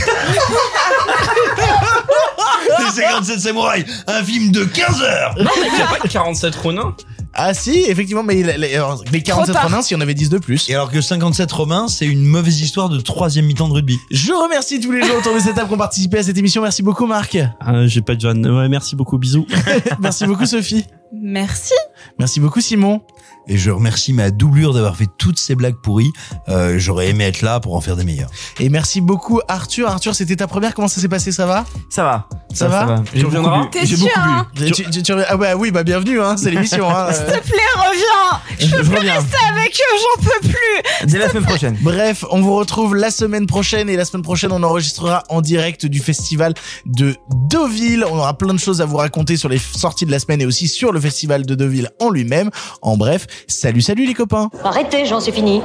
Les 57 samouraïs, un film de 15 heures. Non, mais y a pas que 47 Ronin. Ah si, effectivement, mais les, les, alors, les 47 tard. Ronin, s'il y en avait 10 de plus. Et alors que 57 Romains, c'est une mauvaise histoire de troisième mi-temps de rugby. Je remercie tous les gens autour de cette table qui ont participé à cette émission. Merci beaucoup, Marc. Ah, j'ai pas de. Ouais, merci beaucoup, bisous. Merci beaucoup, Sophie. Merci. Merci beaucoup, Simon. Et je remercie ma doublure d'avoir fait toutes ces blagues pourries. Euh, J'aurais aimé être là pour en faire des meilleures. Et merci beaucoup, Arthur. Arthur, c'était ta première. Comment ça s'est passé? Ça va? Ça va. Ça va J'ai beaucoup reviendras? bu. T'es J'ai sûr, beaucoup bu. hein? Tu- tu- tu- Ah bah oui, bah bienvenue, hein, c'est l'émission. Hein. S'il te plaît, reviens. Je peux Je plus reviens. rester avec eux, j'en peux plus. Dès la semaine prochaine. Bref, on vous retrouve la semaine prochaine et la semaine prochaine on enregistrera en direct du festival de Deauville. On aura plein de choses à vous raconter sur les sorties de la semaine et aussi sur le festival de Deauville en lui-même. En bref, salut salut les copains. Arrêtez, j'en suis fini.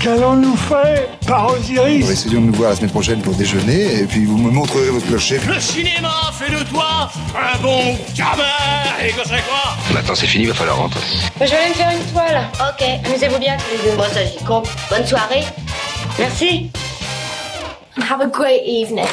Qu'allons-nous faire par Osiris Essayons de nous voir la semaine prochaine pour déjeuner, et puis vous me montrerez votre clocher. Le cinéma fait de toi un bon gamin Et que c'est quoi? Maintenant c'est fini, va falloir rentrer. Je vais aller me faire une toile. Ok, amusez-vous bien tous les deux. Moi, ça j'y compte. Bonne soirée. Merci. Have a great evening.